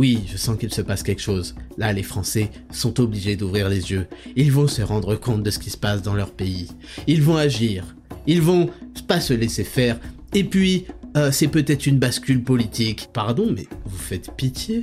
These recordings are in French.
Oui, je sens qu'il se passe quelque chose. Là, les Français sont obligés d'ouvrir les yeux. Ils vont se rendre compte de ce qui se passe dans leur pays. Ils vont agir. Ils vont pas se laisser faire. Et puis, euh, c'est peut-être une bascule politique. Pardon, mais vous faites pitié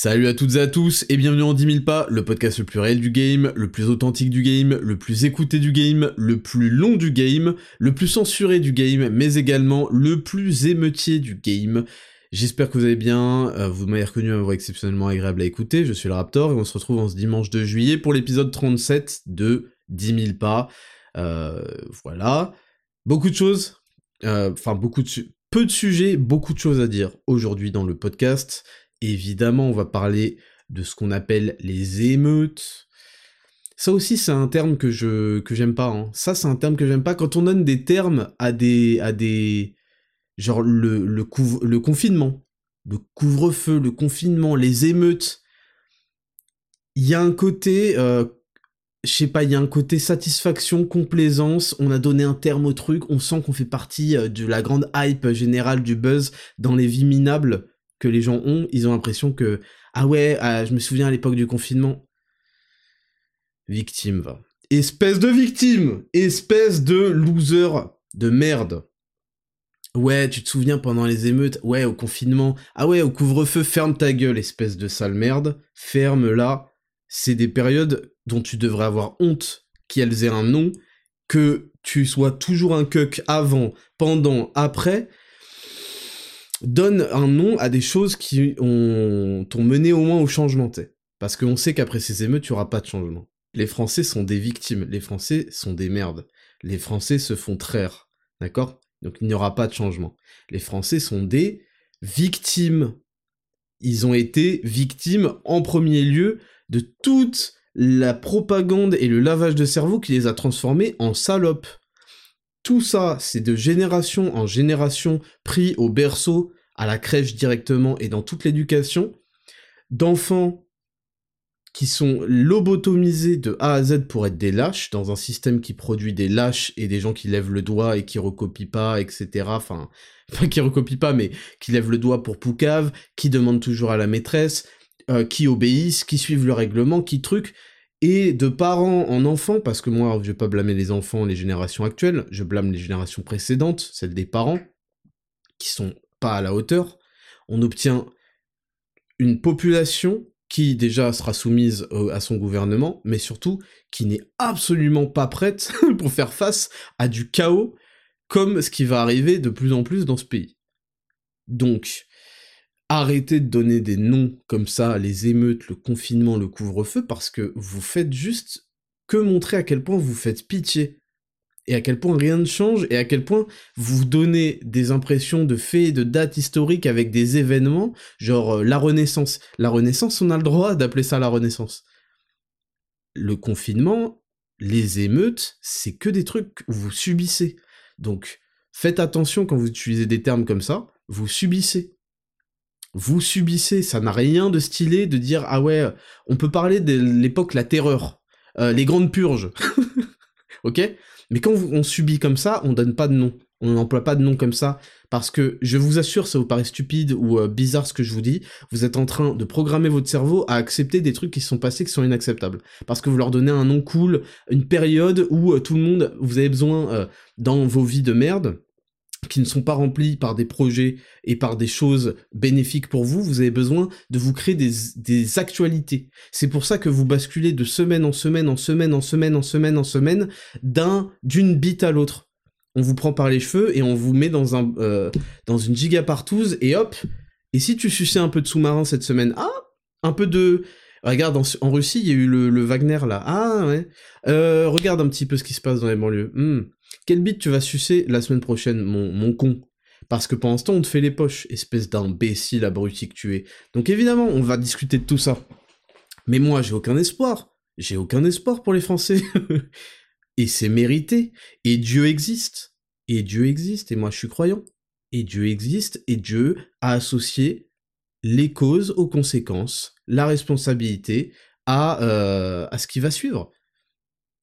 Salut à toutes et à tous et bienvenue en 10 000 pas, le podcast le plus réel du game, le plus authentique du game, le plus écouté du game, le plus long du game, le plus censuré du game, mais également le plus émeutier du game. J'espère que vous allez bien, euh, vous m'avez reconnu ma voix exceptionnellement agréable à écouter, je suis le Raptor et on se retrouve en ce dimanche de juillet pour l'épisode 37 de 10 000 pas. Euh, voilà, beaucoup de choses, euh, enfin beaucoup de... Peu de sujets, beaucoup de choses à dire aujourd'hui dans le podcast. Évidemment, on va parler de ce qu'on appelle les émeutes. Ça aussi, c'est un terme que je que j'aime pas. Hein. Ça, c'est un terme que j'aime pas. Quand on donne des termes à des à des genre le le, le confinement, le couvre-feu, le confinement, les émeutes, il y a un côté, euh, je sais pas, il y a un côté satisfaction, complaisance. On a donné un terme au truc. On sent qu'on fait partie euh, de la grande hype générale du buzz dans les vies minables que les gens ont, ils ont l'impression que ah ouais, ah, je me souviens à l'époque du confinement. Victime, va. Espèce de victime Espèce de loser de merde. Ouais, tu te souviens pendant les émeutes, ouais, au confinement, ah ouais, au couvre-feu, ferme ta gueule, espèce de sale merde, ferme-la. C'est des périodes dont tu devrais avoir honte qu'elles aient un nom, que tu sois toujours un cuck avant, pendant, après, donne un nom à des choses qui ont, mené au moins au changement. Parce qu'on sait qu'après ces émeutes, il n'y aura pas de changement. Les Français sont des victimes, les Français sont des merdes. Les Français se font traire, d'accord? Donc il n'y aura pas de changement. Les Français sont des victimes. Ils ont été victimes en premier lieu de toute la propagande et le lavage de cerveau qui les a transformés en salopes. Tout ça, c'est de génération en génération pris au berceau, à la crèche directement et dans toute l'éducation, d'enfants qui sont lobotomisés de A à Z pour être des lâches, dans un système qui produit des lâches et des gens qui lèvent le doigt et qui recopient pas, etc. Enfin, pas qui recopient pas, mais qui lèvent le doigt pour Poucave, qui demandent toujours à la maîtresse, euh, qui obéissent, qui suivent le règlement, qui truc et de parents en enfants, parce que moi, je vais pas blâmer les enfants, les générations actuelles, je blâme les générations précédentes, celles des parents, qui sont pas à la hauteur, on obtient une population qui déjà sera soumise à son gouvernement, mais surtout qui n'est absolument pas prête pour faire face à du chaos comme ce qui va arriver de plus en plus dans ce pays. Donc, arrêtez de donner des noms comme ça, les émeutes, le confinement, le couvre-feu, parce que vous faites juste que montrer à quel point vous faites pitié. Et à quel point rien ne change, et à quel point vous donnez des impressions de faits, de dates historiques avec des événements, genre euh, la Renaissance. La Renaissance, on a le droit d'appeler ça la Renaissance. Le confinement, les émeutes, c'est que des trucs que vous subissez. Donc, faites attention quand vous utilisez des termes comme ça, vous subissez vous subissez, ça n'a rien de stylé de dire ah ouais, on peut parler de l'époque la terreur, euh, les grandes purges, ok? Mais quand on subit comme ça, on donne pas de nom, on n'emploie pas de nom comme ça, parce que je vous assure, ça vous paraît stupide ou euh, bizarre ce que je vous dis, vous êtes en train de programmer votre cerveau à accepter des trucs qui sont passés qui sont inacceptables, parce que vous leur donnez un nom cool, une période où euh, tout le monde, vous avez besoin dans vos vies de merde qui ne sont pas remplis par des projets et par des choses bénéfiques pour vous, vous avez besoin de vous créer des, actualités. C'est pour ça que vous basculez de semaine en semaine, en semaine, en semaine, en semaine, en semaine, d'un, d'une bite à l'autre. On vous prend par les cheveux et on vous met dans un, euh, dans une giga partouze et hop. Et si tu suçais un peu de sous-marin cette semaine, ah, un peu de, Regarde, en, Russie, il y a eu le, Wagner là. Ah ouais. Euh, regarde un petit peu ce qui se passe dans les banlieues. Hmm. Quel bite tu vas sucer la semaine prochaine, mon, mon con? Parce que pendant ce temps, on te fait les poches, espèce d'imbécile abruti que tu es. Donc évidemment, on va discuter de tout ça. Mais moi, j'ai aucun espoir. j'ai aucun espoir pour les Français. et c'est mérité. Et Dieu existe. Et Dieu existe. Et moi, je suis croyant. Et Dieu existe. Et Dieu a associé les causes aux conséquences, la responsabilité à, euh, à ce qui va suivre.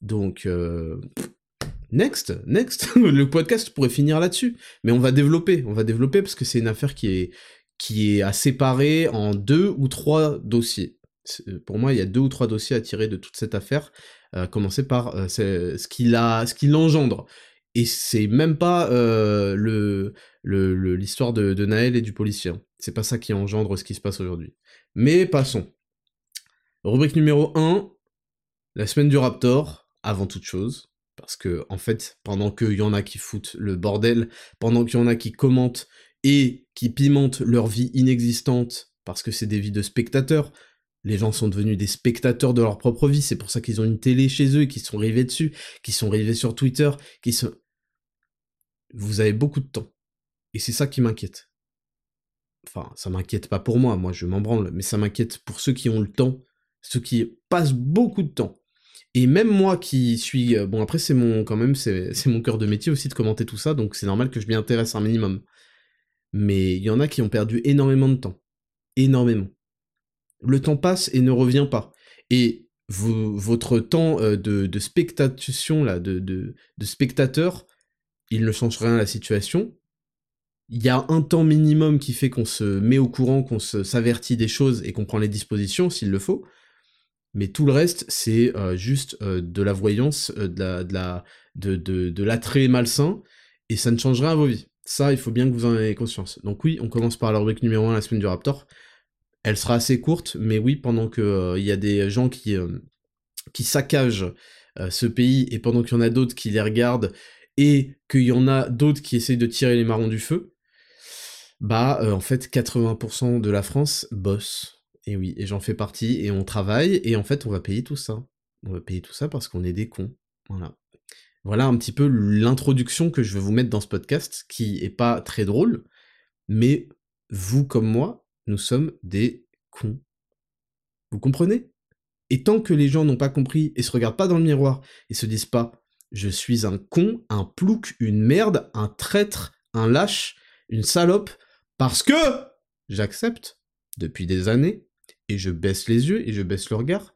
Donc, euh, next, next. le podcast pourrait finir là-dessus. Mais on va développer, on va développer parce que c'est une affaire qui est, à séparer en deux ou trois dossiers. Pour moi, il y a deux ou trois dossiers à tirer de toute cette affaire, à commencer par euh, ce qu'il a, ce qu'il engendre. Et c'est même pas euh, l'histoire de, de, Naël et du policier. Hein. C'est pas ça qui engendre ce qui se passe aujourd'hui. Mais passons. Rubrique numéro 1, la semaine du Raptor, avant toute chose. Parce que, en fait, pendant qu'il y en a qui foutent le bordel, pendant qu'il y en a qui commentent et qui pimentent leur vie inexistante, parce que c'est des vies de spectateurs, les gens sont devenus des spectateurs de leur propre vie, c'est pour ça qu'ils ont une télé chez eux qu'ils sont rivés dessus, qu'ils sont rivés sur Twitter, qui sont... Vous avez beaucoup de temps. Et c'est ça qui m'inquiète. Enfin, ça m'inquiète pas pour moi, moi je m'en branle, mais ça m'inquiète pour ceux qui ont le temps, ceux qui passent beaucoup de temps. Et même moi qui suis... Euh, bon après c'est mon... quand même, c'est mon cœur de métier aussi de commenter tout ça, donc c'est normal que je m'y intéresse un minimum. Mais il y en a qui ont perdu énormément de temps. Énormément. Le temps passe et ne revient pas. Et votre temps euh, de, spectation, là, de, de, de spectateur, il ne change rien à la situation, il y a un temps minimum qui fait qu'on se met au courant, qu'on s'avertit des choses et qu'on prend les dispositions s'il le faut. Mais tout le reste, c'est euh, juste euh, de la voyance, euh, de la, de la, de, de, de l'attrait malsain, et ça ne changera à vos vies. Ça, il faut bien que vous en ayez conscience. Donc oui, on commence par la rubrique numéro 1, la semaine du Raptor. Elle sera assez courte, mais oui, pendant que il y a des gens qui, qui saccagent ce pays, et pendant qu'il y en a d'autres qui les regardent, et qu'il y en a d'autres qui essayent de tirer les marrons du feu, bah en fait 80% de la France bosse. Et oui, et j'en fais partie, et on travaille, et en fait on va payer tout ça. On va payer tout ça parce qu'on est des cons. Voilà. Voilà un petit peu l'introduction que je vais vous mettre dans ce podcast, qui est pas très drôle, mais vous comme moi, nous sommes des cons. Vous comprenez? Et tant que les gens n'ont pas compris et se regardent pas dans le miroir et se disent pas je suis un con, un plouc, une merde, un traître, un lâche, une salope, parce que j'accepte depuis des années, et je baisse les yeux et je baisse le regard,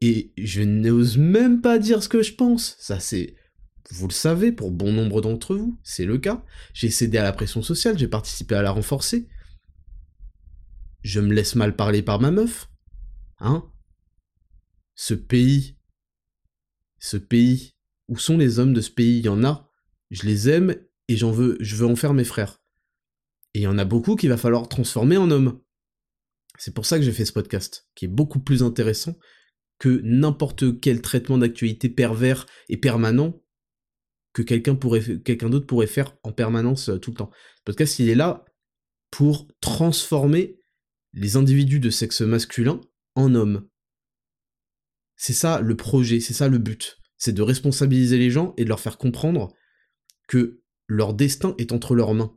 et je n'ose même pas dire ce que je pense. Ça, c'est. Vous le savez, pour bon nombre d'entre vous, c'est le cas. J'ai cédé à la pression sociale, j'ai participé à la renforcer. Je me laisse mal parler par ma meuf. Hein Ce pays. Ce pays. Où sont les hommes de ce pays? Il y en a. Je les aime et j'en veux. Je veux en faire mes frères. Et il y en a beaucoup qu'il va falloir transformer en hommes. C'est pour ça que j'ai fait ce podcast, qui est beaucoup plus intéressant que n'importe quel traitement d'actualité pervers et permanent que quelqu'un pourrait, d'autre pourrait faire en permanence euh, tout le temps. Le podcast, il est là pour transformer les individus de sexe masculin en hommes. C'est ça le projet, c'est ça le but. C'est de responsabiliser les gens et de leur faire comprendre que leur destin est entre leurs mains.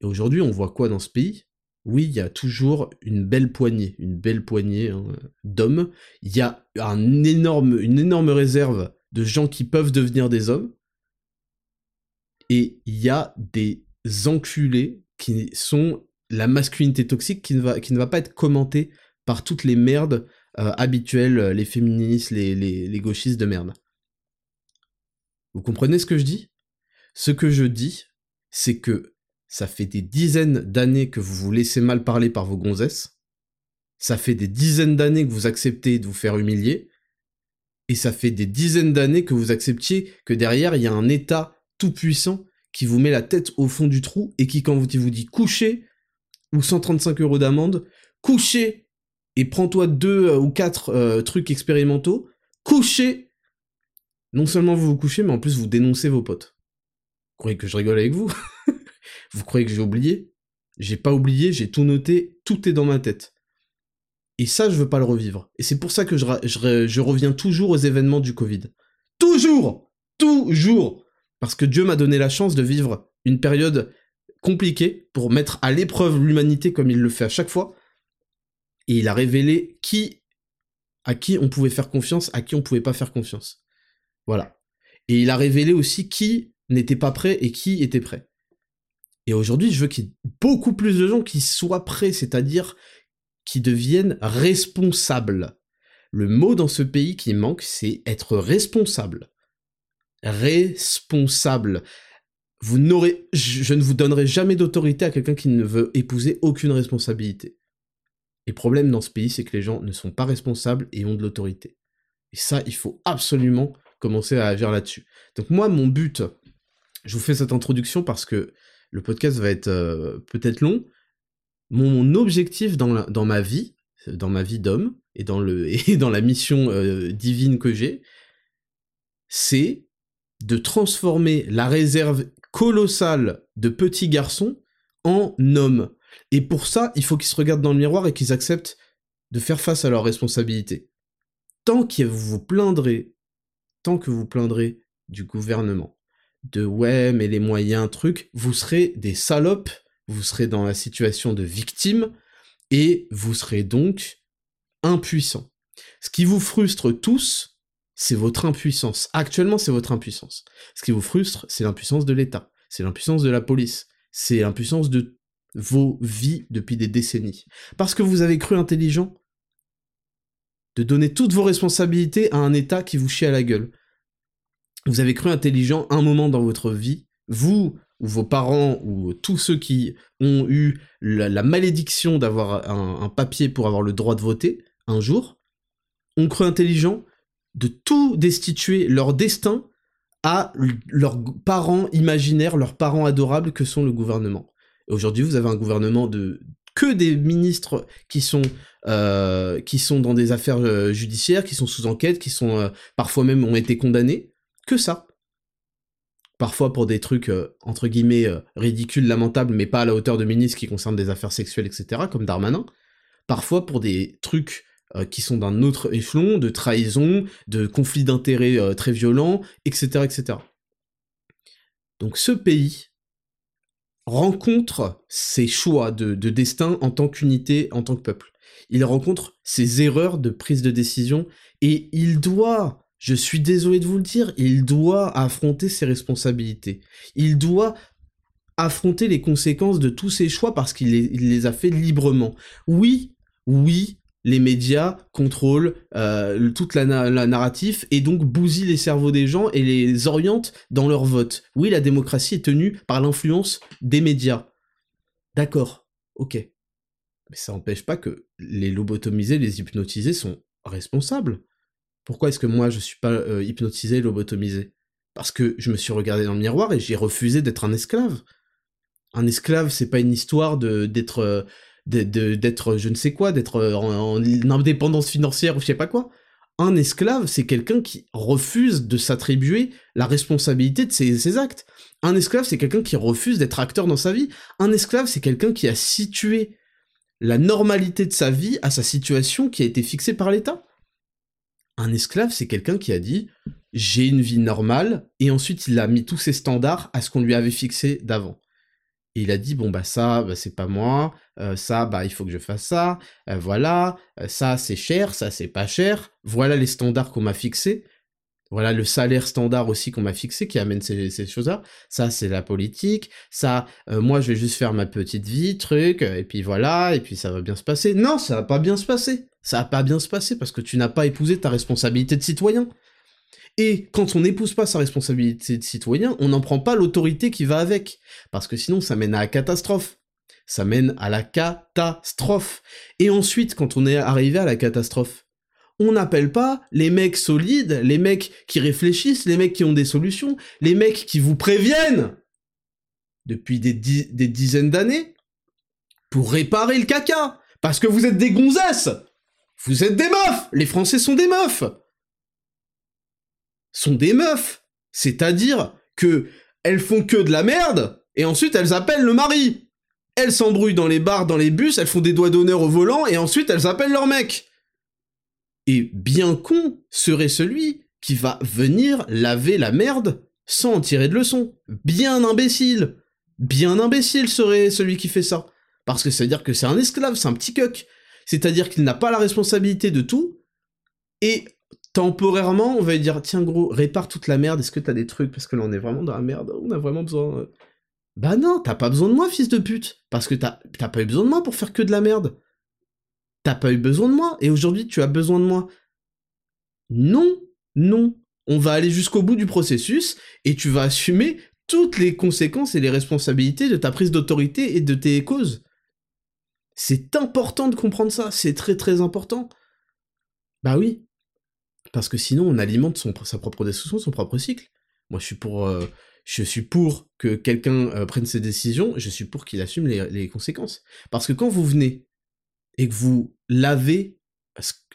Et aujourd'hui, on voit quoi dans ce pays? Oui, il y a toujours une belle poignée, une belle poignée hein, d'hommes. Il y a un énorme, une énorme réserve de gens qui peuvent devenir des hommes. Et il y a des enculés qui sont la masculinité toxique qui ne va, qui ne va pas être commentée par toutes les merdes euh, habituelles, les féministes, les, les gauchistes de merde. Vous comprenez ce que je dis? Ce que je dis, c'est que ça fait des dizaines d'années que vous vous laissez mal parler par vos gonzesses. Ça fait des dizaines d'années que vous acceptez de vous faire humilier. Et ça fait des dizaines d'années que vous acceptiez que derrière, il y a un État tout-puissant qui vous met la tête au fond du trou et qui, quand vous dit couchez, ou 135 euros d'amende, couchez et prends-toi deux euh, ou quatre euh, trucs expérimentaux, couchez. Non seulement vous vous couchez, mais en plus vous dénoncez vos potes. Croyez que je rigole avec vous? Vous croyez que j'ai oublié? J'ai pas oublié, j'ai tout noté, tout est dans ma tête. Et ça, je veux pas le revivre. Et c'est pour ça que je, je, reviens toujours aux événements du Covid. Toujours Toujours Parce que Dieu m'a donné la chance de vivre une période compliquée pour mettre à l'épreuve l'humanité comme il le fait à chaque fois. Et il a révélé qui à qui on pouvait faire confiance, à qui on pouvait pas faire confiance. Voilà. Et il a révélé aussi qui n'était pas prêt et qui était prêt. Et aujourd'hui, je veux qu'il y ait beaucoup plus de gens qui soient prêts, c'est-à-dire qui deviennent responsables. Le mot dans ce pays qui manque, c'est être responsable. Responsable. Vous n'aurez, je ne vous donnerai jamais d'autorité à quelqu'un qui ne veut épouser aucune responsabilité. Et le problème dans ce pays, c'est que les gens ne sont pas responsables et ont de l'autorité. Et ça, il faut absolument commencer à agir là-dessus. Donc moi, mon but, je vous fais cette introduction parce que le podcast va être euh, peut-être long. Mon objectif dans, ma vie, dans ma vie d'homme et dans le et dans la mission euh, divine que j'ai, c'est de transformer la réserve colossale de petits garçons en hommes. Et pour ça, il faut qu'ils se regardent dans le miroir et qu'ils acceptent de faire face à leurs responsabilités. Tant que vous vous plaindrez, tant que vous plaindrez du gouvernement, de ouais, mais les moyens, trucs, vous serez des salopes, vous serez dans la situation de victime, et vous serez donc impuissant. Ce qui vous frustre tous, c'est votre impuissance. Actuellement, c'est votre impuissance. Ce qui vous frustre, c'est l'impuissance de l'État, c'est l'impuissance de la police, c'est l'impuissance de vos vies depuis des décennies. Parce que vous avez cru intelligent de donner toutes vos responsabilités à un État qui vous chie à la gueule vous avez cru intelligent un moment dans votre vie, vous ou vos parents ou tous ceux qui ont eu la, malédiction d'avoir un, papier pour avoir le droit de voter un jour, ont cru intelligent de tout destituer leur destin à leurs parents imaginaires, leurs parents adorables que sont le gouvernement. Aujourd'hui, vous avez un gouvernement de que des ministres qui sont euh, qui sont dans des affaires euh, judiciaires, qui sont sous enquête, qui sont euh, parfois même ont été condamnés que ça. Parfois pour des trucs, euh, entre guillemets, euh, ridicules, lamentables, mais pas à la hauteur de ministres qui concernent des affaires sexuelles, etc., comme Darmanin. Parfois pour des trucs euh, qui sont d'un autre échelon, de trahison, de conflits d'intérêts très violents, etc., etc. Donc ce pays rencontre ses choix de, de destin en tant qu'unité, en tant que peuple. Il rencontre ses erreurs de prise de décision et il doit je suis désolé de vous le dire, il doit affronter ses responsabilités. Il doit affronter les conséquences de tous ses choix parce qu'il les, a fait librement. Oui, oui, les médias contrôlent euh, toute la, narrative et donc bousillent les cerveaux des gens et les orientent dans leur vote. Oui, la démocratie est tenue par l'influence des médias. D'accord, ok. Mais ça n'empêche pas que les lobotomisés, les hypnotisés sont responsables. Pourquoi est-ce que moi je suis pas euh, hypnotisé, lobotomisé? Parce que je me suis regardé dans le miroir et j'ai refusé d'être un esclave. Un esclave, c'est pas une histoire de d'être euh, d'être je ne sais quoi, d'être euh, en, indépendance financière ou je sais pas quoi. Un esclave, c'est quelqu'un qui refuse de s'attribuer la responsabilité de ses, ses actes. Un esclave, c'est quelqu'un qui refuse d'être acteur dans sa vie. Un esclave, c'est quelqu'un qui a situé la normalité de sa vie à sa situation qui a été fixée par l'État. Un esclave, c'est quelqu'un qui a dit j'ai une vie normale, et ensuite il a mis tous ses standards à ce qu'on lui avait fixé d'avant. Et il a dit bon bah ça bah, c'est pas moi, euh, ça bah il faut que je fasse ça, euh, voilà, euh, ça c'est cher, ça c'est pas cher, voilà les standards qu'on m'a fixés, voilà le salaire standard aussi qu'on m'a fixé qui amène ces, ces choses-là, ça c'est la politique, ça moi je vais juste faire ma petite vie, truc, et puis voilà, et puis ça va bien se passer. Non, ça va pas bien se passer ça va pas bien se passer parce que tu n'as pas épousé ta responsabilité de citoyen. Et quand on n'épouse pas sa responsabilité de citoyen, on n'en prend pas l'autorité qui va avec. Parce que sinon, ça mène à la catastrophe. Ça mène à la catastrophe. Et ensuite, quand on est arrivé à la catastrophe, on n'appelle pas les mecs solides, les mecs qui réfléchissent, les mecs qui ont des solutions, les mecs qui vous préviennent depuis des, des dizaines d'années pour réparer le caca. Parce que vous êtes des gonzesses vous êtes des meufs Les Français sont des meufs Sont des meufs C'est-à-dire que elles font que de la merde, et ensuite elles appellent le mari Elles s'embrouillent dans les bars, dans les bus, elles font des doigts d'honneur au volant, et ensuite elles appellent leur mec Et bien con serait celui qui va venir laver la merde sans en tirer de leçon. Bien imbécile Bien imbécile serait celui qui fait ça. Parce que ça veut dire que c'est un esclave, c'est un petit coq. C'est-à-dire qu'il n'a pas la responsabilité de tout, Et temporairement, on va lui dire, tiens gros, répare toute la merde, est-ce que t'as des trucs? Parce que là, on est vraiment dans la merde, on a vraiment besoin... Euh. Bah non, t'as pas besoin de moi, fils de pute Parce que t'as pas eu besoin de moi pour faire que de la merde. T'as pas eu besoin de moi, et aujourd'hui, tu as besoin de moi. Non, non. On va aller jusqu'au bout du processus, et tu vas assumer toutes les conséquences et les responsabilités de ta prise d'autorité et de tes causes. C'est important de comprendre ça, c'est très très important. Bah oui, parce que sinon on alimente son, sa propre destruction, son propre cycle. Moi je suis pour, euh, je suis pour que quelqu'un euh, prenne ses décisions, je suis pour qu'il assume les, conséquences. Parce que quand vous venez et que vous lavez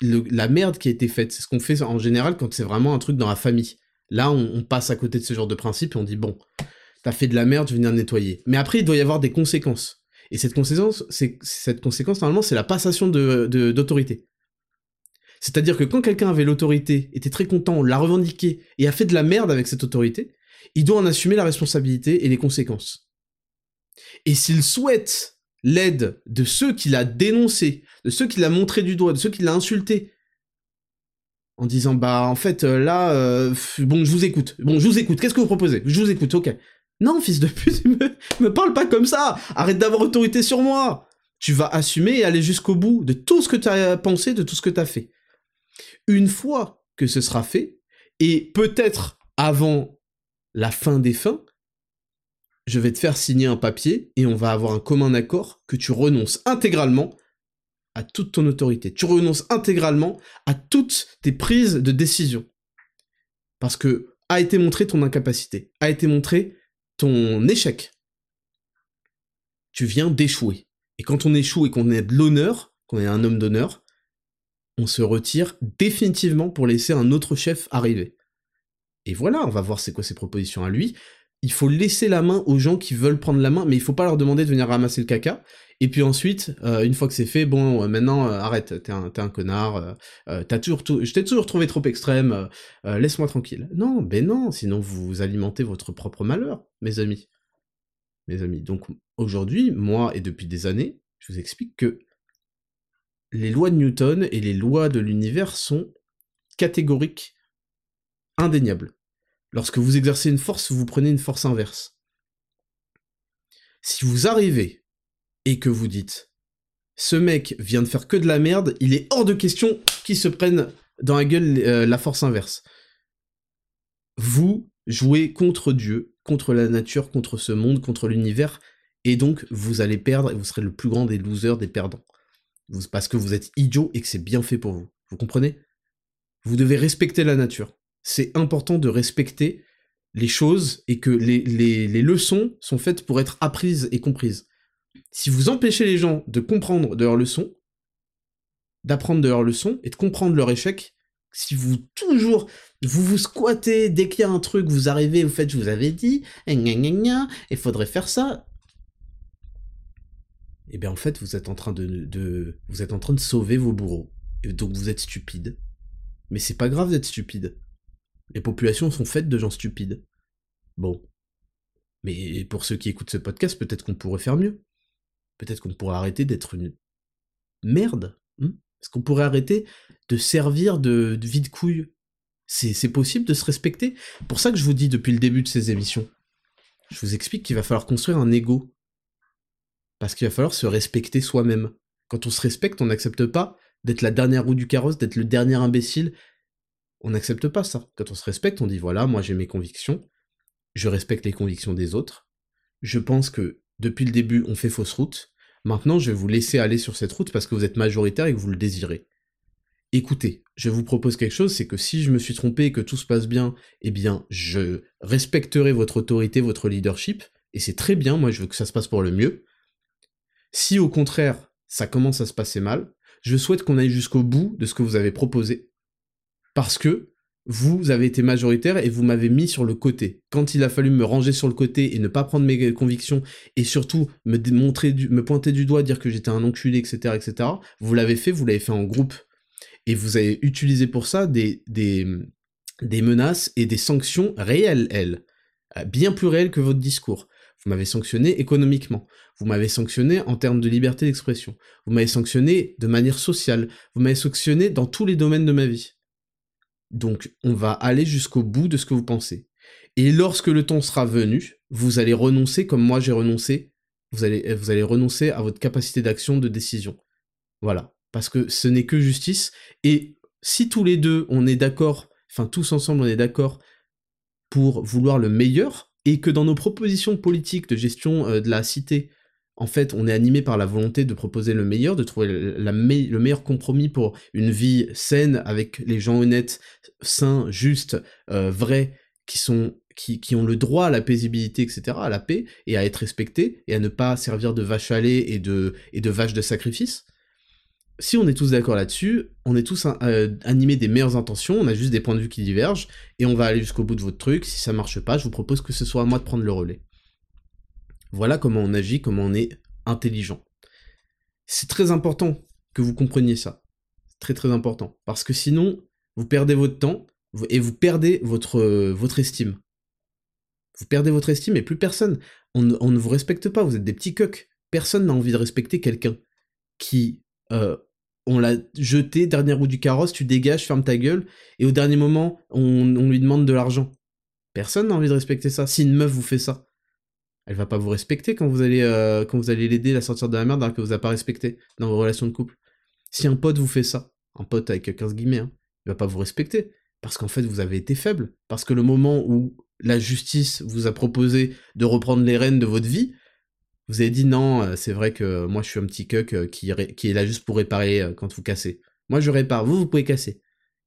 la merde qui a été faite, c'est ce qu'on fait en général quand c'est vraiment un truc dans la famille. Là on, on, passe à côté de ce genre de principe et on dit bon, t'as fait de la merde, je vais venir nettoyer. Mais après il doit y avoir des conséquences. Et cette conséquence, c'est cette conséquence normalement c'est la passation de d'autorité. C'est-à-dire que quand quelqu'un avait l'autorité, était très content, l'a revendiqué et a fait de la merde avec cette autorité, il doit en assumer la responsabilité et les conséquences. Et s'il souhaite l'aide de ceux qui l'a dénoncé, de ceux qui l'a montré du doigt, de ceux qui l'a insulté, en disant bah en fait euh, là euh, bon je vous écoute bon je vous écoute qu'est-ce que vous proposez? Je vous écoute ok non fils de pute me, parle pas comme ça arrête d'avoir autorité sur moi tu vas assumer et aller jusqu'au bout de tout ce que tu as pensé de tout ce que tu as fait une fois que ce sera fait, et peut-être avant la fin des fins, je vais te faire signer un papier et on va avoir un commun accord que tu renonces intégralement à toute ton autorité. Tu renonces intégralement à toutes tes prises de décision. Parce que a été montré ton incapacité, a été montré ton échec. Tu viens d'échouer. Et quand on échoue et qu'on est de l'honneur, qu'on est un homme d'honneur, on se retire définitivement pour laisser un autre chef arriver. Et voilà, on va voir c'est quoi ses propositions à lui. Il faut laisser la main aux gens qui veulent prendre la main, mais il faut pas leur demander de venir ramasser le caca. Et puis ensuite, euh, une fois que c'est fait, bon, euh, maintenant, euh, arrête, t'es un, un connard, t'as toujours, je t'ai toujours trouvé trop extrême, laisse-moi tranquille. Non, ben non, sinon vous alimentez votre propre malheur, mes amis. Mes amis. Donc aujourd'hui, moi et depuis des années, je vous explique que les lois de Newton et les lois de l'univers sont catégoriques, indéniables. Lorsque vous exercez une force, vous prenez une force inverse. Si vous arrivez et que vous dites ce mec vient de faire que de la merde, il est hors de question qu'il se prenne dans la gueule euh, la force inverse. Vous jouez contre Dieu, contre la nature, contre ce monde, contre l'univers, et donc vous allez perdre et vous serez le plus grand des losers, des perdants parce que vous êtes idiot et que c'est bien fait pour vous. Vous comprenez? Vous devez respecter la nature. C'est important de respecter les choses et que les, les, leçons sont faites pour être apprises et comprises. Si vous empêchez les gens de comprendre de leurs leçons, d'apprendre de leurs leçons et de comprendre leur échec, si vous toujours vous vous squattez dès qu'il y a un truc, vous arrivez, vous faites, je vous avais dit, il faudrait faire ça et eh bien en fait vous êtes en train de, vous êtes en train de sauver vos bourreaux. Et donc vous êtes stupide. Mais c'est pas grave d'être stupide. Les populations sont faites de gens stupides. Bon. Mais pour ceux qui écoutent ce podcast, peut-être qu'on pourrait faire mieux. Peut-être qu'on pourrait arrêter d'être une merde. Hein? Est-ce qu'on pourrait arrêter de servir de, de vide couille? C'est possible de se respecter? Pour ça que je vous dis depuis le début de ces émissions. Je vous explique qu'il va falloir construire un ego parce qu'il va falloir se respecter soi-même. Quand on se respecte, on n'accepte pas d'être la dernière roue du carrosse, d'être le dernier imbécile. On n'accepte pas ça. Quand on se respecte, on dit voilà, moi j'ai mes convictions, je respecte les convictions des autres. Je pense que depuis le début, on fait fausse route. Maintenant, je vais vous laisser aller sur cette route parce que vous êtes majoritaire et que vous le désirez. Écoutez, je vous propose quelque chose, c'est que si je me suis trompé et que tout se passe bien, eh bien, je respecterai votre autorité, votre leadership, et c'est très bien, moi je veux que ça se passe pour le mieux. Si au contraire, ça commence à se passer mal, je souhaite qu'on aille jusqu'au bout de ce que vous avez proposé. Parce que vous avez été majoritaire et vous m'avez mis sur le côté. Quand il a fallu me ranger sur le côté et ne pas prendre mes convictions et surtout me montrer me pointer du doigt, dire que j'étais un enculé, etc., etc., vous l'avez fait, vous l'avez fait en groupe. Et vous avez utilisé pour ça des, des, des menaces et des sanctions réelles, elles. Bien plus réelles que votre discours. Vous m'avez sanctionné économiquement. Vous m'avez sanctionné en termes de liberté d'expression. Vous m'avez sanctionné de manière sociale. Vous m'avez sanctionné dans tous les domaines de ma vie. Donc, on va aller jusqu'au bout de ce que vous pensez. Et lorsque le temps sera venu, vous allez renoncer comme moi j'ai renoncé. Vous allez, vous allez renoncer à votre capacité d'action, de décision. Voilà. Parce que ce n'est que justice. Et si tous les deux, on est d'accord, enfin tous ensemble, on est d'accord pour vouloir le meilleur, et que dans nos propositions politiques de gestion euh, de la cité, en fait, on est animé par la volonté de proposer le meilleur, de trouver le meilleur compromis pour une vie saine avec les gens honnêtes, sains, justes, euh, vrais, qui ont le droit à la paisibilité, etc., à la paix, et à être respectés, et à ne pas servir de vache à lait et de, de vache de sacrifice. Si on est tous d'accord là-dessus, on est tous euh, animés des meilleures intentions, on a juste des points de vue qui divergent, et on va aller jusqu'au bout de votre truc. Si ça marche pas, je vous propose que ce soit à moi de prendre le relais. Voilà comment on agit, comment on est intelligent. C'est très important que vous compreniez ça. Très très important. Parce que sinon, vous perdez votre temps et vous perdez votre, votre estime. Vous perdez votre estime et plus personne. On, ne vous respecte pas, vous êtes des petits coqs. Personne n'a envie de respecter quelqu'un qui, euh, on l'a jeté, dernière roue du carrosse, tu dégages, ferme ta gueule, et au dernier moment, on lui demande de l'argent. Personne n'a envie de respecter ça. Si une meuf vous fait ça, elle va pas vous respecter quand vous allez euh, quand vous allez l'aider à sortir de la merde alors que vous a pas respecté dans vos relations de couple. Si un pote vous fait ça, un pote avec 15 guillemets, hein, il va pas vous respecter parce qu'en fait vous avez été faible, parce que le moment où la justice vous a proposé de reprendre les rênes de votre vie, vous avez dit non, euh, c'est vrai que moi je suis un petit cuck euh, qui, qui est là juste pour réparer quand vous cassez. Moi je répare, vous vous pouvez casser.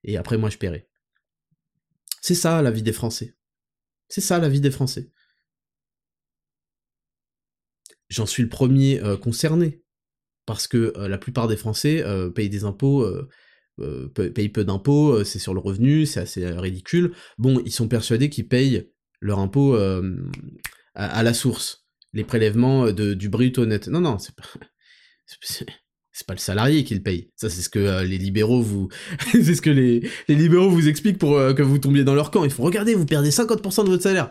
Et après moi je paierai. C'est ça la vie des Français. C'est ça la vie des Français j'en suis le premier euh, concerné. Parce que euh, la plupart des Français euh, payent des impôts, payent peu d'impôts, c'est sur le revenu, c'est assez ridicule. Bon, ils sont persuadés qu'ils payent leur impôt à, la source. Les prélèvements du brut honnête. Non, non, c'est pas... Pas le salarié qui le paye. Ça, c'est ce que les libéraux vous, c'est ce que les, libéraux vous expliquent pour que vous tombiez dans leur camp. Ils font, regardez, vous perdez 50% de votre salaire.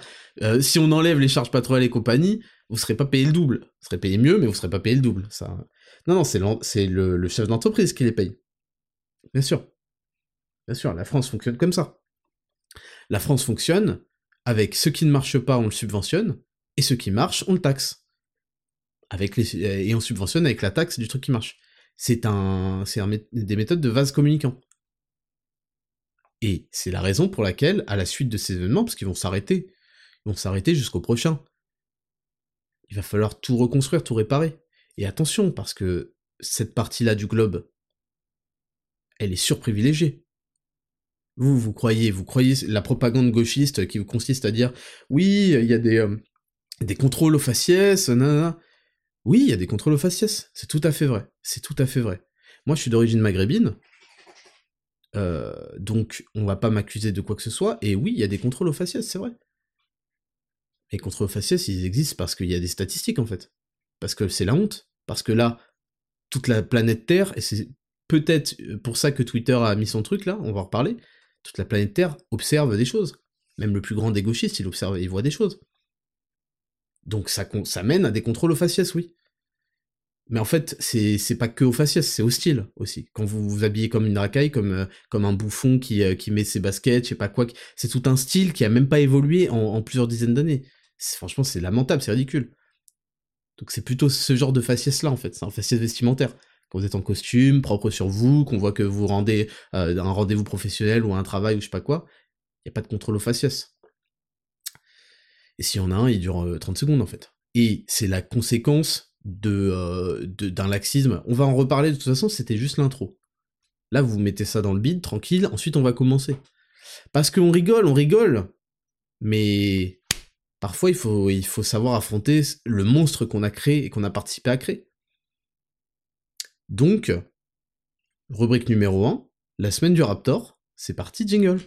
si on enlève les charges patronales et compagnie, vous serez pas payé le double. Vous serez payé mieux, mais vous serez pas payé le double. Ça... Non, non, c'est le, chef d'entreprise qui les paye. Bien sûr. Bien sûr, la France fonctionne comme ça. La France fonctionne avec ce qui ne marche pas, on le subventionne, et ce qui marche, on le taxe. Et on subventionne avec la taxe du truc qui marche. C'est un, c'est des méthodes de vase communicant. Et c'est la raison pour laquelle, à la suite de ces événements, parce qu'ils vont s'arrêter, ils vont s'arrêter jusqu'au prochain, il va falloir tout reconstruire, tout réparer. Et attention, parce que cette partie-là du globe, elle est surprivilégiée. Vous, vous croyez, vous croyez la propagande gauchiste qui consiste à dire oui, il y a des, euh, contrôles aux faciès, nanana. Oui, il y a des contrôles aux faciès, c'est tout à fait vrai, c'est tout à fait vrai. Moi, je suis d'origine maghrébine, euh, donc on va pas m'accuser de quoi que ce soit, et oui, il y a des contrôles aux faciès, c'est vrai. Les contrôles faciès, ils existent parce qu'il y a des statistiques en fait. Parce que c'est la honte. Parce que là, toute la planète Terre, et c'est peut-être pour ça que Twitter a mis son truc là, on va en reparler, toute la planète Terre observe des choses. Même le plus grand des gauchistes, il observe, il voit des choses. Donc ça, mène à des contrôles aux faciès, oui. Mais en fait, c'est pas que au faciès, c'est au style aussi. Quand vous vous habillez comme une racaille, comme, euh, un bouffon qui, euh, qui met ses baskets, je sais pas quoi, c'est tout un style qui a même pas évolué en plusieurs dizaines d'années franchement, c'est lamentable, c'est ridicule. Donc c'est plutôt ce genre de faciès-là, en fait, c'est un faciès vestimentaire. Quand vous êtes en costume, propre sur vous, qu'on voit que vous rendez euh, un rendez-vous professionnel ou un travail ou je sais pas quoi, il n'y a pas de contrôle au faciès. Et s'il y en a un, il dure 30 euh, secondes, en fait. Et c'est la conséquence euh, d'un laxisme. On va en reparler de toute façon, c'était juste l'intro. Là, vous mettez ça dans le bide, tranquille, ensuite on va commencer. Parce qu'on rigole, on rigole, mais Parfois, il faut, savoir affronter le monstre qu'on a créé et qu'on a participé à créer. Donc, rubrique numéro 1, la semaine du Raptor, c'est parti, jingle.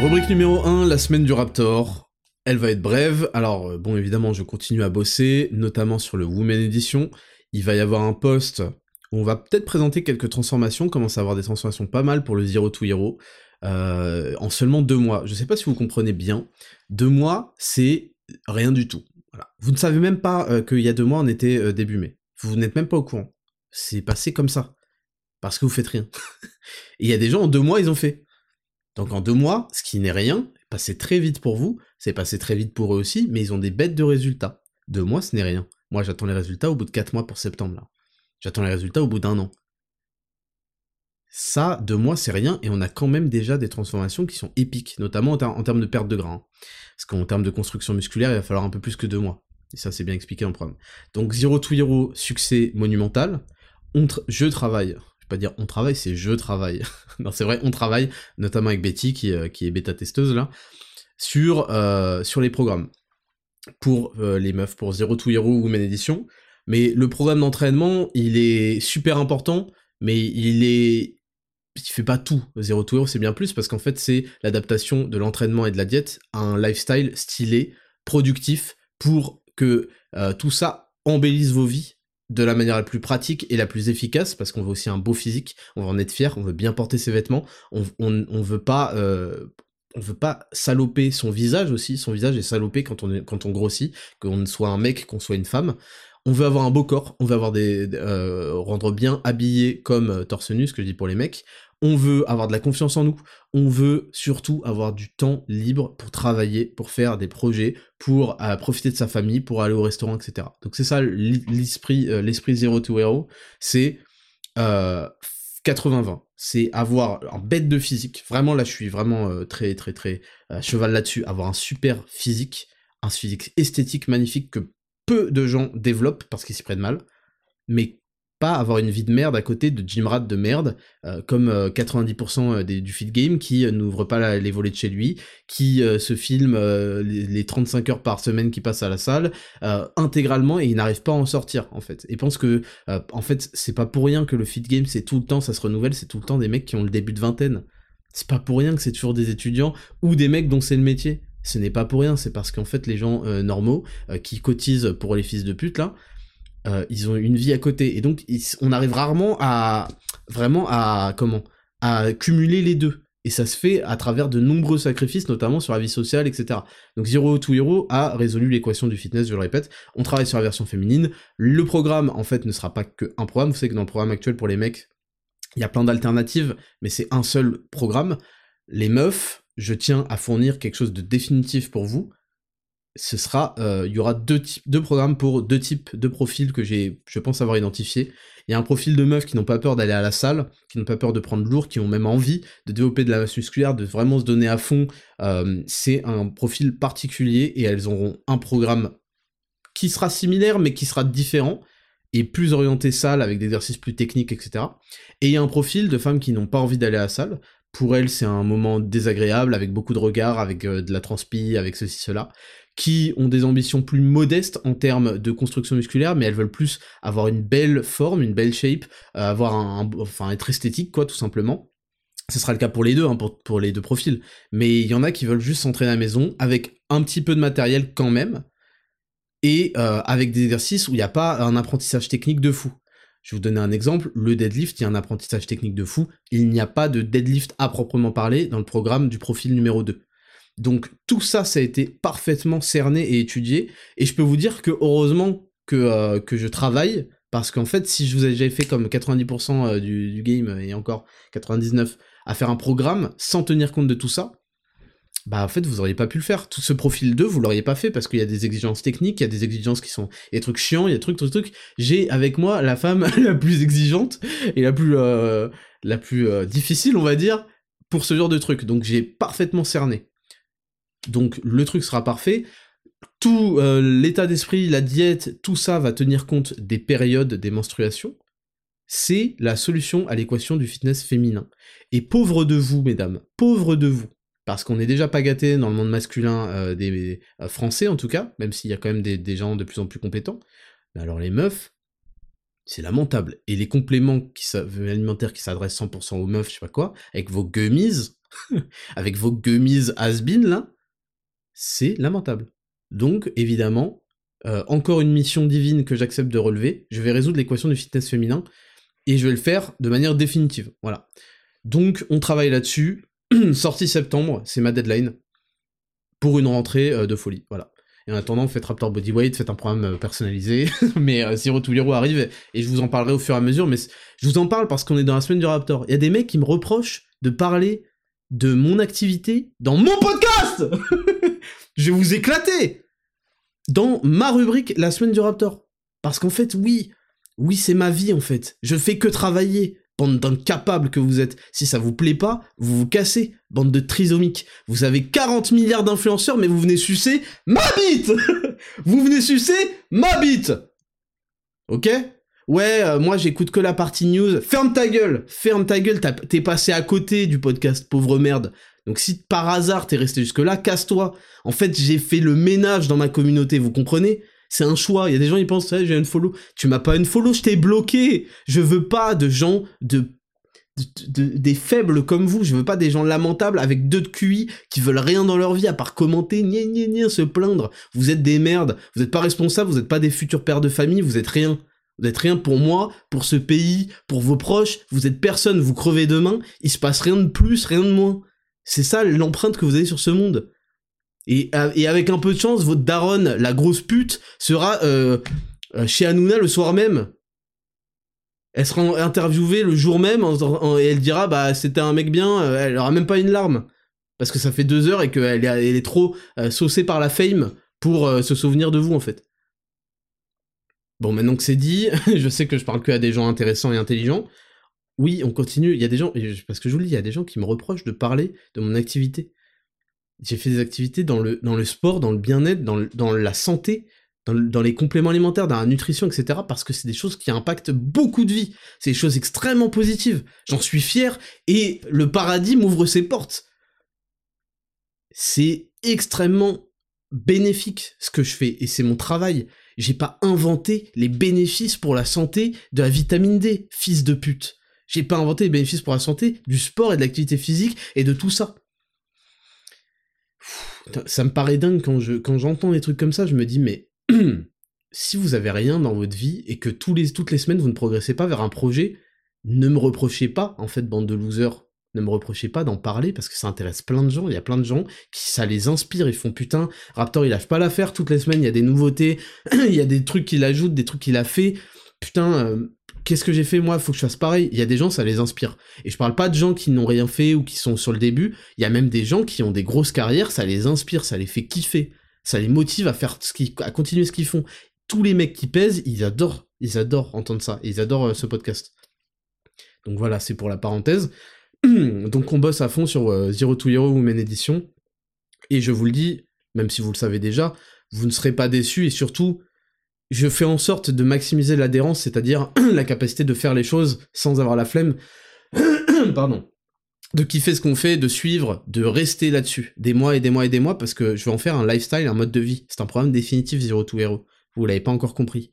Rubrique numéro 1, la semaine du Raptor. Elle va être brève. Alors, euh, bon, évidemment, je continue à bosser, notamment sur le Women Edition. Il va y avoir un post où on va peut-être présenter quelques transformations, commence à avoir des transformations pas mal pour le Zero to Hero. Euh, en seulement deux mois. Je ne sais pas si vous comprenez bien. Deux mois, c'est rien du tout. Vous ne savez même pas euh, qu'il y a deux mois, on était euh, début mai. Vous n'êtes même pas au courant. C'est passé comme ça. parce que vous faites rien. Et il y a des gens, en deux mois, ils ont fait. Donc en deux mois, ce qui n'est rien, passé très vite pour vous, c'est passé très vite pour eux aussi, mais ils ont des bêtes de résultats. Deux mois, ce n'est rien. Moi, j'attends les résultats au bout de quatre mois pour septembre. J'attends les résultats au bout d'un an. Ça, deux mois, c'est rien, et on a quand même déjà des transformations qui sont épiques, notamment en, termes de perte de gras. Hein. Parce qu'en termes de construction musculaire, il va falloir un peu plus que deux mois. Et ça, c'est bien expliqué en programme. Donc, Zero to Hero, succès monumental. je travaille. Je vais pas dire on travaille, c'est je travaille. non, c'est vrai, on travaille, notamment avec Betty, qui, euh, est bêta-testeuse, là, sur, euh, les programmes. Pour euh, les meufs, pour Zero to Hero Women Edition. Mais le programme d'entraînement, il est super important, mais il est il fait pas tout. Zero to Hero, c'est bien plus parce qu'en fait, c'est l'adaptation de l'entraînement et de la diète à un lifestyle stylé, productif, pour que euh, tout ça embellisse vos vies de la manière la plus pratique et la plus efficace, parce qu'on veut aussi un beau physique, on veut en être fier, on veut bien porter ses vêtements, on, on, veut pas... Euh, veut pas saloper son visage aussi, son visage est salopé quand on, quand on grossit, qu'on soit un mec, qu'on soit une femme, on veut avoir un beau corps, on veut avoir des euh, rendre bien habillé comme euh, torse nu, ce que je dis pour les mecs. On veut avoir de la confiance en nous. On veut surtout avoir du temps libre pour travailler, pour faire des projets, pour euh, profiter de sa famille, pour aller au restaurant, etc. Donc c'est ça l'esprit, l'esprit zero to hero. C'est 80-20. C'est avoir un bête de physique. Vraiment là, je suis vraiment très très très cheval là-dessus. Avoir un super physique, un physique esthétique magnifique que peu de gens développent parce qu'ils s'y prennent mal, mais pas avoir une vie de merde à côté de gym de merde, euh, comme 90% euh, euh, du feed game qui n'ouvre pas les volets de chez lui, qui se filme les, 35 heures par semaine qui passent à la salle intégralement et il n'arrive pas à en sortir en fait. Et pense que en fait c'est pas pour rien que le feed game c'est tout le temps ça se renouvelle, c'est tout le temps des mecs qui ont le début de vingtaine. C'est pas pour rien que c'est toujours des étudiants ou des mecs dont c'est le métier ce n'est pas pour rien, c'est parce qu'en fait les gens euh, normaux euh, qui cotisent pour les fils de pute là, euh, ils ont une vie à côté. Et donc on arrive rarement à vraiment à comment à cumuler les deux. Et ça se fait à travers de nombreux sacrifices notamment sur la vie sociale etc. Donc Zero to Hero a résolu l'équation du fitness, je le répète, on travaille sur la version féminine, le programme en fait ne sera pas que un programme, vous savez que dans le programme actuel pour les mecs il y a plein d'alternatives mais c'est un seul programme, les meufs je tiens à fournir quelque chose de définitif pour vous, ce sera, euh, il y aura deux, types, programmes pour deux types de profils que j'ai, je pense avoir identifiés. Il y a un profil de meufs qui n'ont pas peur d'aller à la salle, qui n'ont pas peur de prendre lourd, qui ont même envie de développer de la masse musculaire, de vraiment se donner à fond. Euh, c'est un profil particulier et elles auront un programme qui sera similaire mais qui sera différent et plus orienté salle avec des exercices plus techniques, etc. Et il y a un profil de femmes qui n'ont pas envie d'aller à la salle, pour elles, c'est un moment désagréable, avec beaucoup de regards, avec euh, de la transpi, avec ceci, cela, qui ont des ambitions plus modestes en termes de construction musculaire, mais elles veulent plus avoir une belle forme, une belle shape, euh, avoir un, enfin être esthétique, quoi, tout simplement. Ce sera le cas pour les deux, hein, pour, les deux profils. Mais il y en a qui veulent juste s'entraîner à la maison, avec un petit peu de matériel quand même, et euh, avec des exercices où il n'y a pas un apprentissage technique de fou. Je vais vous donner un exemple, le deadlift, il y a un apprentissage technique de fou, il n'y a pas de deadlift à proprement parler dans le programme du profil numéro 2. Donc tout ça, ça a été parfaitement cerné et étudié, et je peux vous dire que heureusement que, euh, je travaille, parce qu'en fait, si je vous avais fait comme 90% euh, du, du, game, et encore 99, à faire un programme sans tenir compte de tout ça, bah en fait vous auriez pas pu le faire. Tout ce profil 2, vous l'auriez pas fait parce qu'il y a des exigences techniques, il y a des exigences qui sont il y a des trucs chiants, il y a des trucs trucs trucs. J'ai avec moi la femme la plus exigeante et la plus euh, la plus euh, difficile, on va dire, pour ce genre de trucs. Donc j'ai parfaitement cerné. Donc le truc sera parfait. Tout euh, l'état d'esprit, la diète, tout ça va tenir compte des périodes des menstruations. C'est la solution à l'équation du fitness féminin. Et pauvre de vous, mesdames, pauvre de vous, parce qu'on n'est déjà pas gâté dans le monde masculin euh, des euh, français en tout cas, même s'il y a quand même des, gens de plus en plus compétents. Mais alors les meufs, c'est lamentable. Et les compléments alimentaires qui s'adressent 100% aux meufs, je sais pas quoi, avec vos gummies, avec vos gummies has là, c'est lamentable. Donc évidemment, euh, encore une mission divine que j'accepte de relever, je vais résoudre l'équation du fitness féminin, et je vais le faire de manière définitive. Voilà. Donc on travaille là-dessus, sortie septembre, c'est ma deadline pour une rentrée euh, de folie. Voilà. Et en attendant, faites Raptor Bodyweight, faites un programme euh, personnalisé. mais euh, Zero Hero arrive et je vous en parlerai au fur et à mesure. Mais je vous en parle parce qu'on est dans la semaine du Raptor. Il y a des mecs qui me reprochent de parler de mon activité dans mon podcast Je vais vous éclater Dans ma rubrique La semaine du Raptor. Parce qu'en fait, oui, oui, c'est ma vie en fait. Je fais que travailler. Bande d'incapables que vous êtes. Si ça vous plaît pas, vous vous cassez. Bande de trisomiques. Vous avez 40 milliards d'influenceurs, mais vous venez sucer ma bite Vous venez sucer ma bite Ok? Ouais, euh, moi j'écoute que la partie news. Ferme ta gueule Ferme ta gueule, t'es passé à côté du podcast, pauvre merde. Donc si par hasard t'es resté jusque-là, casse-toi. En fait, j'ai fait le ménage dans ma communauté, vous comprenez? C'est un choix. Il y a des gens, ils pensent, j'ai une follow. Tu m'as pas une follow, je t'ai bloqué. Je veux pas de gens de, des faibles comme vous. Je veux pas des gens lamentables avec deux de QI qui veulent rien dans leur vie à part commenter, ni ni ni se plaindre. Vous êtes des merdes. Vous êtes pas responsables. Vous êtes pas des futurs pères de famille. Vous êtes rien. Vous êtes rien pour moi, pour ce pays, pour vos proches. Vous êtes personne. Vous crevez demain. Il se passe rien de plus, rien de moins. C'est ça l'empreinte que vous avez sur ce monde. Euh, et, avec un peu de chance, votre daronne, la grosse pute, sera euh, euh, chez Hanouna le soir même. Elle sera interviewée le jour même et elle dira bah c'était un mec bien, elle aura même pas une larme. Parce que ça fait deux heures et qu'elle est, trop saucée par la fame pour se souvenir de vous en fait. Bon, maintenant que c'est dit, je sais que je parle que à des gens intéressants et intelligents. Oui, on continue. Il y a des gens, parce que je vous le dis, il y a des gens qui me reprochent de parler de mon activité. J'ai fait des activités dans le, dans le sport, dans le bien-être, dans, dans la santé, dans, dans, les compléments alimentaires, dans la nutrition, etc. Parce que c'est des choses qui impactent beaucoup de vie. C'est des choses extrêmement positives. J'en suis fier et le paradis m'ouvre ses portes. C'est extrêmement bénéfique ce que je fais et c'est mon travail. J'ai pas inventé les bénéfices pour la santé de la vitamine D, fils de pute. J'ai pas inventé les bénéfices pour la santé du sport et de l'activité physique et de tout ça ça me paraît dingue quand je quand j'entends des trucs comme ça, je me dis mais si vous avez rien dans votre vie et que toutes les semaines vous ne progressez pas vers un projet, ne me reprochez pas, en fait, bande de losers, ne me reprochez pas d'en parler parce que ça intéresse plein de gens. Il y a plein de gens qui ça les inspire. Ils font putain, Raptor il lâche pas l'affaire toutes les semaines. Il y a des nouveautés, il y a des trucs qu'il ajoute, des trucs qu'il a fait. Putain, euh, qu'est-ce que j'ai fait moi? Faut que je fasse pareil. Il y a des gens, ça les inspire. Et je parle pas de gens qui n'ont rien fait ou qui sont sur le début. Il y a même des gens qui ont des grosses carrières, ça les inspire, ça les fait kiffer, ça les motive à faire ce qui, à continuer ce qu'ils font. Tous les mecs qui pèsent, ils adorent, ils adorent entendre ça, ils adorent euh, ce podcast. Donc voilà, c'est pour la parenthèse. Donc on bosse à fond sur euh, Zero to Hero Women Edition. Et je vous le dis, même si vous le savez déjà, vous ne serez pas déçus et surtout, je fais en sorte de maximiser l'adhérence, c'est-à-dire la capacité de faire les choses sans avoir la flemme. Pardon. De kiffer ce qu'on fait, de suivre, de rester là-dessus, des mois et des mois et des mois, parce que je vais en faire un lifestyle, un mode de vie. C'est un programme définitif Zero to Hero. Vous l'avez pas encore compris.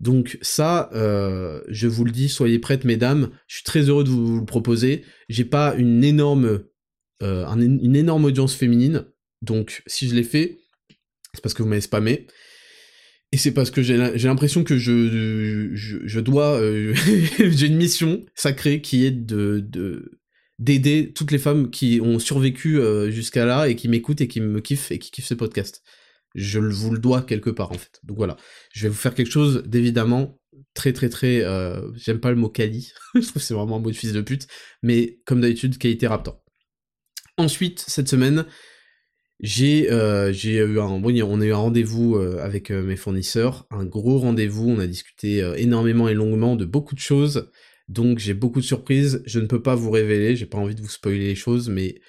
Donc ça, euh, je vous le dis, soyez prêtes, mesdames. Je suis très heureux de vous, le proposer. J'ai pas une énorme, euh, une énorme audience féminine, donc si je l'ai fait, c'est parce que vous m'avez spammé. Et c'est parce que j'ai l'impression que je, je, dois... Euh, j'ai une mission sacrée qui est de d'aider toutes les femmes qui ont survécu euh, jusqu'à là et qui m'écoutent et qui me kiffent et qui kiffent ce podcast. Je vous le dois quelque part en fait. Donc voilà, je vais vous faire quelque chose d'évidemment très très très... Euh, j'aime pas le mot quali, je trouve c'est vraiment un mot de fils de pute, mais comme d'habitude, qualité raptor. Ensuite, cette semaine, j'ai euh, j'ai eu un on a eu un rendez-vous euh, avec euh, mes fournisseurs, un gros rendez-vous, on a discuté énormément et longuement de beaucoup de choses. Donc j'ai beaucoup de surprises, je ne peux pas vous révéler, j'ai pas envie de vous spoiler les choses mais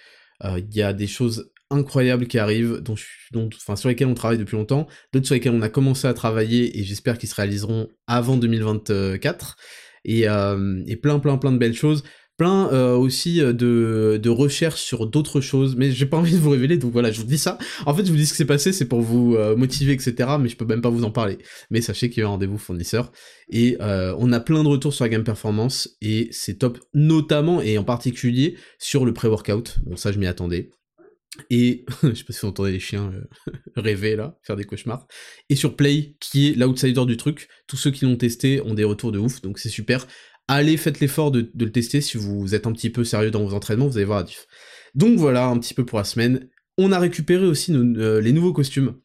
il y a des choses incroyables qui arrivent dont, sur lesquelles on travaille depuis longtemps, d'autres sur lesquelles on a commencé à travailler et j'espère qu'ils se réaliseront avant 2024 et, et plein plein plein de belles choses plein euh, aussi euh, de, de recherches sur d'autres choses, mais j'ai pas envie de vous révéler, donc voilà, je vous dis ça. En fait, je vous dis ce qui s'est passé, c'est pour vous euh, motiver, etc., mais je peux même pas vous en parler. Mais sachez qu'il y a un rendez-vous fournisseur, et on a plein de retours sur la gamme performance, et c'est top, notamment, et en particulier, sur le pré-workout. Bon, ça, je m'y attendais. Et je sais pas si vous entendez les chiens rêver là, faire des cauchemars. Et sur Play, qui est l'outsider du truc, tous ceux qui l'ont testé ont des retours de ouf, donc c'est super allez, faites l'effort de, le tester si vous êtes un petit peu sérieux dans vos entraînements, vous allez voir la diff. Donc voilà, un petit peu pour la semaine. On a récupéré aussi les nouveaux costumes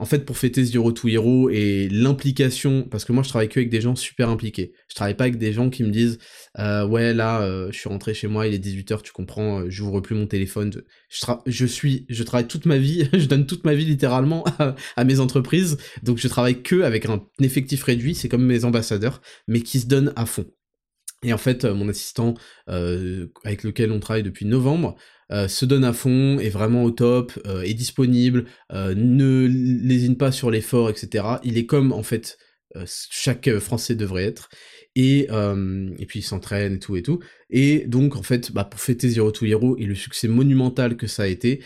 en fait, pour fêter Zero to Hero et l'implication, parce que moi je travaille que avec des gens super impliqués. Je travaille pas avec des gens qui me disent euh, ouais là euh, je suis rentré chez moi, il est 18h, tu comprends, euh, j'ouvre plus mon téléphone. Je, suis, je travaille toute ma vie, je donne toute ma vie littéralement à, mes entreprises, donc je travaille que avec un effectif réduit, c'est comme mes ambassadeurs, mais qui se donnent à fond. Et en fait, mon assistant, avec lequel on travaille depuis novembre, euh, se donne à fond, est vraiment au top, euh, est disponible, euh, ne lésine pas sur l'effort, etc. Il est comme en fait chaque Français devrait être. Et, et puis il s'entraîne et tout et tout. Et donc en fait, bah, pour fêter Zero to Hero et le succès monumental que ça a été,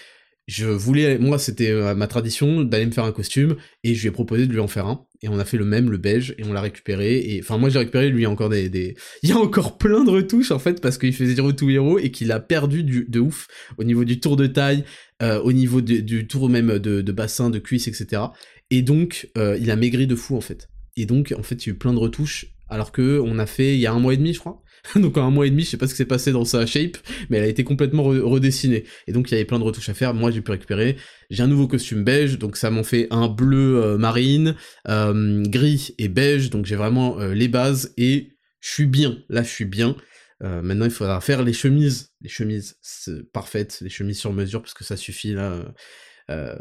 je voulais, moi c'était euh, ma tradition d'aller me faire un costume et je lui ai proposé de lui en faire un et on a fait le même, le beige et on l'a récupéré et enfin moi j'ai récupéré, lui encore des, il y a encore plein de retouches en fait parce qu'il faisait Zero to Hero et qu'il a perdu du, de ouf au niveau du tour de taille, euh, au niveau du tour même de, de, bassin, de cuisse, etc. Et donc euh, il a maigri de fou en fait. Et donc en fait il y a eu plein de retouches alors que on a fait il y a un mois et demi je crois donc en un mois et demi, je sais pas ce qui s'est passé dans sa shape, mais elle a été complètement redessinée. Et donc il y avait plein de retouches à faire. Moi, j'ai pu récupérer. J'ai un nouveau costume beige, donc ça m'en fait un bleu euh, marine, euh, gris et beige. Donc j'ai vraiment euh, les bases et je suis bien. Là, je suis bien. maintenant, il faudra faire les chemises, les chemises parfaites, les chemises sur mesure, parce que ça suffit là. Euh,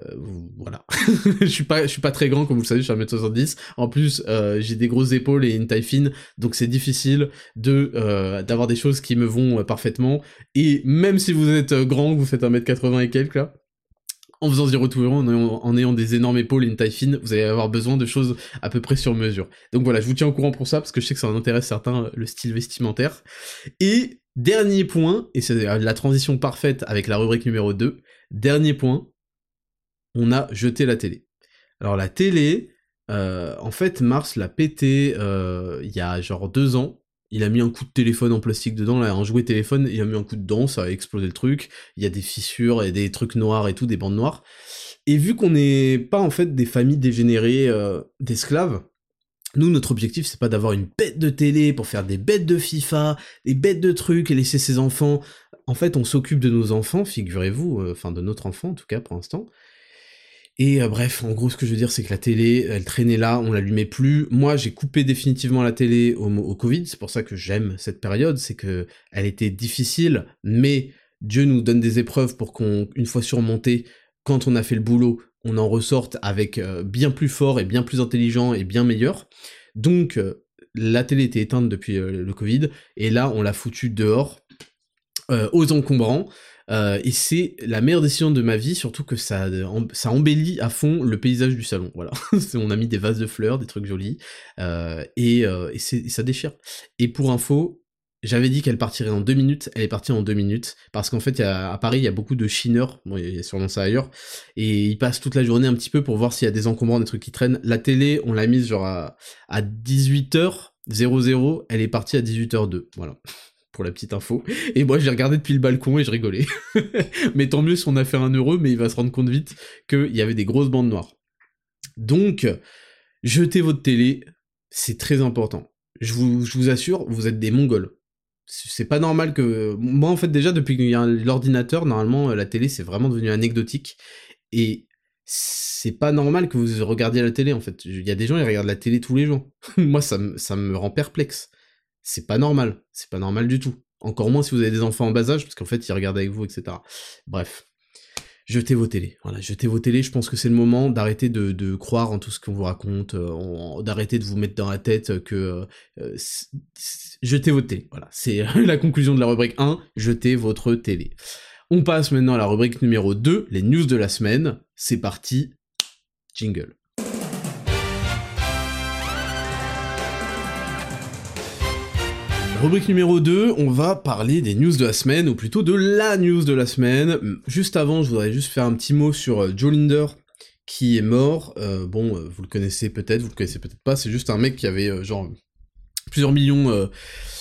voilà. je suis pas, suis pas très grand, comme vous le savez, je suis 1m70. En plus, euh, j'ai des grosses épaules et une taille fine, donc c'est difficile de euh, d'avoir des choses qui me vont parfaitement. Et même si vous êtes grand, vous faites 1m80 et quelques là, en faisant zéro to en, en, ayant des énormes épaules et une taille fine, vous allez avoir besoin de choses à peu près sur mesure. Donc voilà, je vous tiens au courant pour ça, parce que je sais que ça intéresse certains, le style vestimentaire. Et dernier point, et c'est la transition parfaite avec la rubrique numéro 2, dernier point, on a jeté la télé. Alors la télé, euh, en fait, Mars l'a pété euh, il y a genre deux ans. Il a mis un coup de téléphone en plastique dedans, là, un jouet téléphone, il a mis un coup dedans, ça a explosé le truc. Il y a des fissures et des trucs noirs et tout, des bandes noires. Et vu qu'on n'est pas en fait des familles dégénérées euh, d'esclaves, nous, notre objectif, c'est pas d'avoir une bête de télé pour faire des bêtes de FIFA, des bêtes de trucs et laisser ses enfants. En fait, on s'occupe de nos enfants, figurez-vous, enfin de notre enfant en tout cas pour l'instant. Et euh, bref, en gros, ce que je veux dire, c'est que la télé, elle traînait là, on l'allumait plus. Moi, j'ai coupé définitivement la télé au, Covid. C'est pour ça que j'aime cette période, c'est que elle était difficile, mais Dieu nous donne des épreuves pour qu'on, une fois surmonté, quand on a fait le boulot, on en ressorte avec euh, bien plus fort et bien plus intelligent et bien meilleur. Donc, euh, la télé était éteinte depuis le Covid, et là, on l'a foutu dehors, aux encombrants. Euh, et c'est la meilleure décision de ma vie, surtout que ça, ça embellit à fond le paysage du salon. Voilà, on a mis des vases de fleurs, des trucs jolis, euh, et, euh, et, ça déchire. Et pour info, j'avais dit qu'elle partirait en deux minutes, elle est partie en deux minutes, parce qu'en fait, à Paris, il y a beaucoup de chineurs, bon, il y a sûrement ça ailleurs, et ils passent toute la journée un petit peu pour voir s'il y a des encombrants, des trucs qui traînent. La télé, on l'a mise genre à, à 18h00, elle est partie à 18h02, voilà pour la petite info. Et moi, j'ai regardé depuis le balcon et je rigolais. mais tant mieux si on a fait un heureux, mais il va se rendre compte vite qu'il y avait des grosses bandes noires. Donc, jetez votre télé, c'est très important. Je vous, assure, vous êtes des mongols. C'est pas normal que... Moi, en fait, déjà, depuis qu'il y a l'ordinateur, normalement, la télé, c'est vraiment devenu anecdotique. Et c'est pas normal que vous regardiez la télé, en fait. Il y a des gens, ils regardent la télé tous les jours. Moi, ça, ça me rend perplexe c'est pas normal. C'est pas normal du tout. Encore moins si vous avez des enfants en bas âge, parce qu'en fait, ils regardent avec vous, etc. Bref. Jetez vos télés. Voilà, jetez vos télés. Je pense que c'est le moment d'arrêter de, croire en tout ce qu'on vous raconte, euh, d'arrêter de vous mettre dans la tête que euh, jetez votre télé. Voilà, c'est la conclusion de la rubrique 1. Jetez votre télé. On passe maintenant à la rubrique numéro 2, les news de la semaine. C'est parti. Jingle. Rubrique numéro 2, on va parler des news de la semaine, ou plutôt de la news de la semaine. Juste avant, je voudrais juste faire un petit mot sur euh, Joe Linder, qui est mort. Euh, bon, euh, vous le connaissez peut-être, vous le connaissez peut-être pas, c'est juste un mec qui avait genre plusieurs millions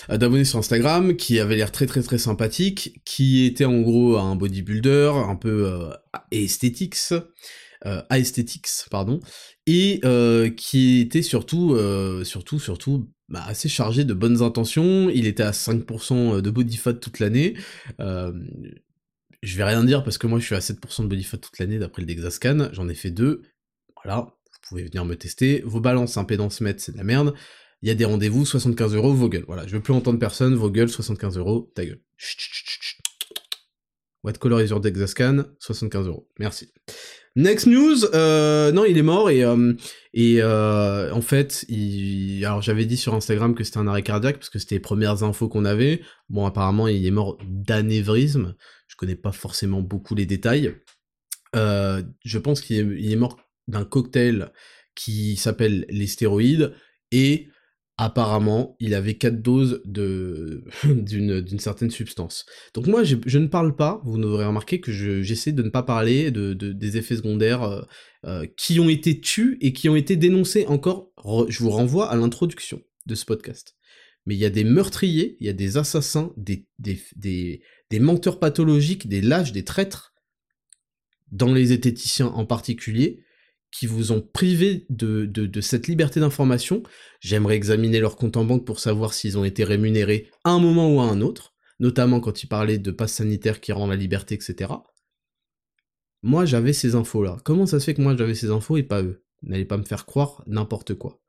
d'abonnés sur Instagram, qui avait l'air très très très sympathique, qui était en gros un bodybuilder, un peu esthétiques, aesthetics, pardon, et qui était surtout, surtout, surtout bah, assez chargé de bonnes intentions. Il était à 5% de body fat toute l'année. Euh, je vais rien dire parce que moi je suis à 7% de body fat toute l'année d'après le Dexascan, j'en ai fait deux. Voilà, vous pouvez venir me tester. Vos balances impédance mètre, c'est de la merde. Il y a des rendez-vous, 75 euros, vos gueules. Voilà, je veux plus entendre personne, vos gueules, 75 euros, ta gueule. What color is your Dexascan? 75 euros. Merci. Next news, euh, non, il est mort et euh, euh, en fait, alors j'avais dit sur Instagram que c'était un arrêt cardiaque parce que c'était les premières infos qu'on avait. Bon, apparemment, il est mort d'anévrisme. Je connais pas forcément beaucoup les détails. Je pense qu'il est, est mort d'un cocktail qui s'appelle les stéroïdes et apparemment, il avait 4 doses d'une certaine substance. Donc moi, je, ne parle pas, vous n'aurez remarqué que j'essaie de ne pas parler de, des effets secondaires euh, euh, qui ont été tués et qui ont été dénoncés encore. je vous renvoie à l'introduction de ce podcast. Mais il y a des meurtriers, il y a des assassins, des, des, des, des menteurs pathologiques, des lâches, des traîtres, dans les zététiciens en particulier, qui vous ont privé de, de, cette liberté d'information. J'aimerais examiner leur compte en banque pour savoir s'ils ont été rémunérés à un moment ou à un autre, notamment quand ils parlaient de passe sanitaire qui rend la liberté, etc. Moi, j'avais ces infos-là. Comment ça se fait que moi, j'avais ces infos et pas eux? N'allez pas me faire croire n'importe quoi.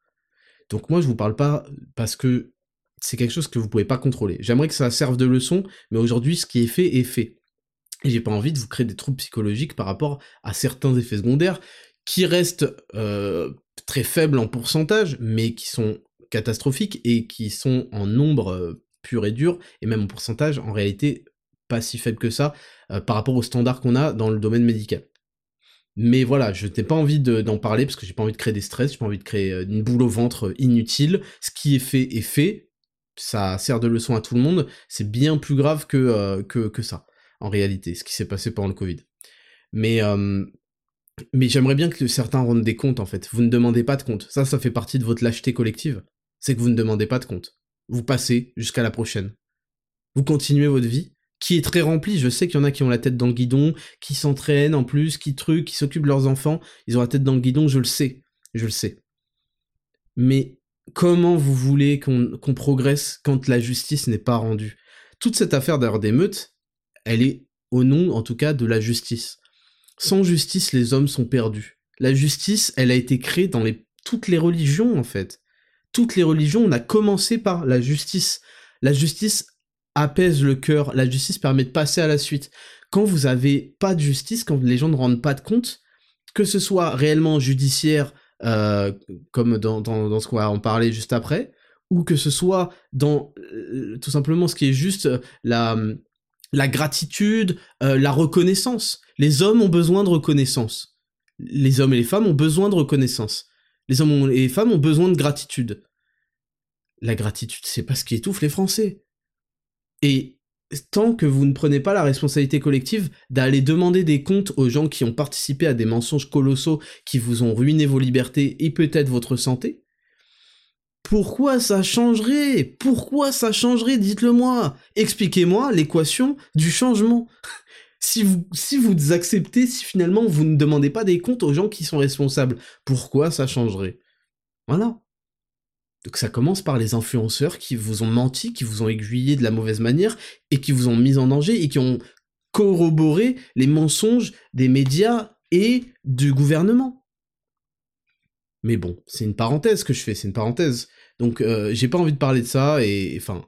Donc moi, je vous parle pas parce que c'est quelque chose que vous pouvez pas contrôler. J'aimerais que ça serve de leçon, mais aujourd'hui, ce qui est fait est fait. Et j'ai pas envie de vous créer des troubles psychologiques par rapport à certains effets secondaires qui restent euh, très faibles en pourcentage, mais qui sont catastrophiques et qui sont en nombre euh, pur et dur, et même en pourcentage, en réalité, pas si faible que ça, euh, par rapport aux standards qu'on a dans le domaine médical. Mais voilà, je n'ai pas envie d'en parler parce que j'ai pas envie de créer des stress, j'ai pas envie de créer une boule au ventre inutile. Ce qui est fait est fait, ça sert de leçon à tout le monde, c'est bien plus grave que, ça, en réalité, ce qui s'est passé pendant le Covid. Mais mais j'aimerais bien que certains rendent des comptes, en fait. Vous ne demandez pas de compte. Ça, ça fait partie de votre lâcheté collective. C'est que vous ne demandez pas de compte. Vous passez jusqu'à la prochaine. Vous continuez votre vie, qui est très remplie. Je sais qu'il y en a qui ont la tête dans le guidon, qui s'entraînent en plus, qui truquent, qui s'occupent de leurs enfants. Ils ont la tête dans le guidon, je le sais. Je le sais. Mais comment vous voulez qu'on progresse quand la justice n'est pas rendue? Toute cette affaire d'ailleurs d'émeute, elle est au nom, en tout cas, de la justice. Sans justice, les hommes sont perdus. La justice, elle a été créée dans toutes les religions, en fait. Toutes les religions, on a commencé par la justice. La justice apaise le cœur, la justice permet de passer à la suite. Quand vous avez pas de justice, quand les gens ne rendent pas de compte, que ce soit réellement judiciaire, euh, comme dans, ce qu'on va en parler juste après, ou que ce soit dans euh, tout simplement ce qui est juste la, la gratitude, euh, la reconnaissance. Les hommes ont besoin de reconnaissance. Les hommes et les femmes ont besoin de reconnaissance. Les hommes et les femmes ont besoin de gratitude. La gratitude, c'est pas ce qui étouffe les Français. Et tant que vous ne prenez pas la responsabilité collective d'aller demander des comptes aux gens qui ont participé à des mensonges colossaux qui vous ont ruiné vos libertés et peut-être votre santé, pourquoi ça changerait? Pourquoi ça changerait? Dites-le moi. Expliquez-moi l'équation du changement. si vous, si vous acceptez, si finalement vous ne demandez pas des comptes aux gens qui sont responsables, pourquoi ça changerait? Voilà. Donc ça commence par les influenceurs qui vous ont menti, qui vous ont aiguillé de la mauvaise manière et qui vous ont mis en danger et qui ont corroboré les mensonges des médias et du gouvernement. Mais bon, c'est une parenthèse que je fais, c'est une parenthèse. Donc euh, j'ai pas envie de parler de ça et enfin,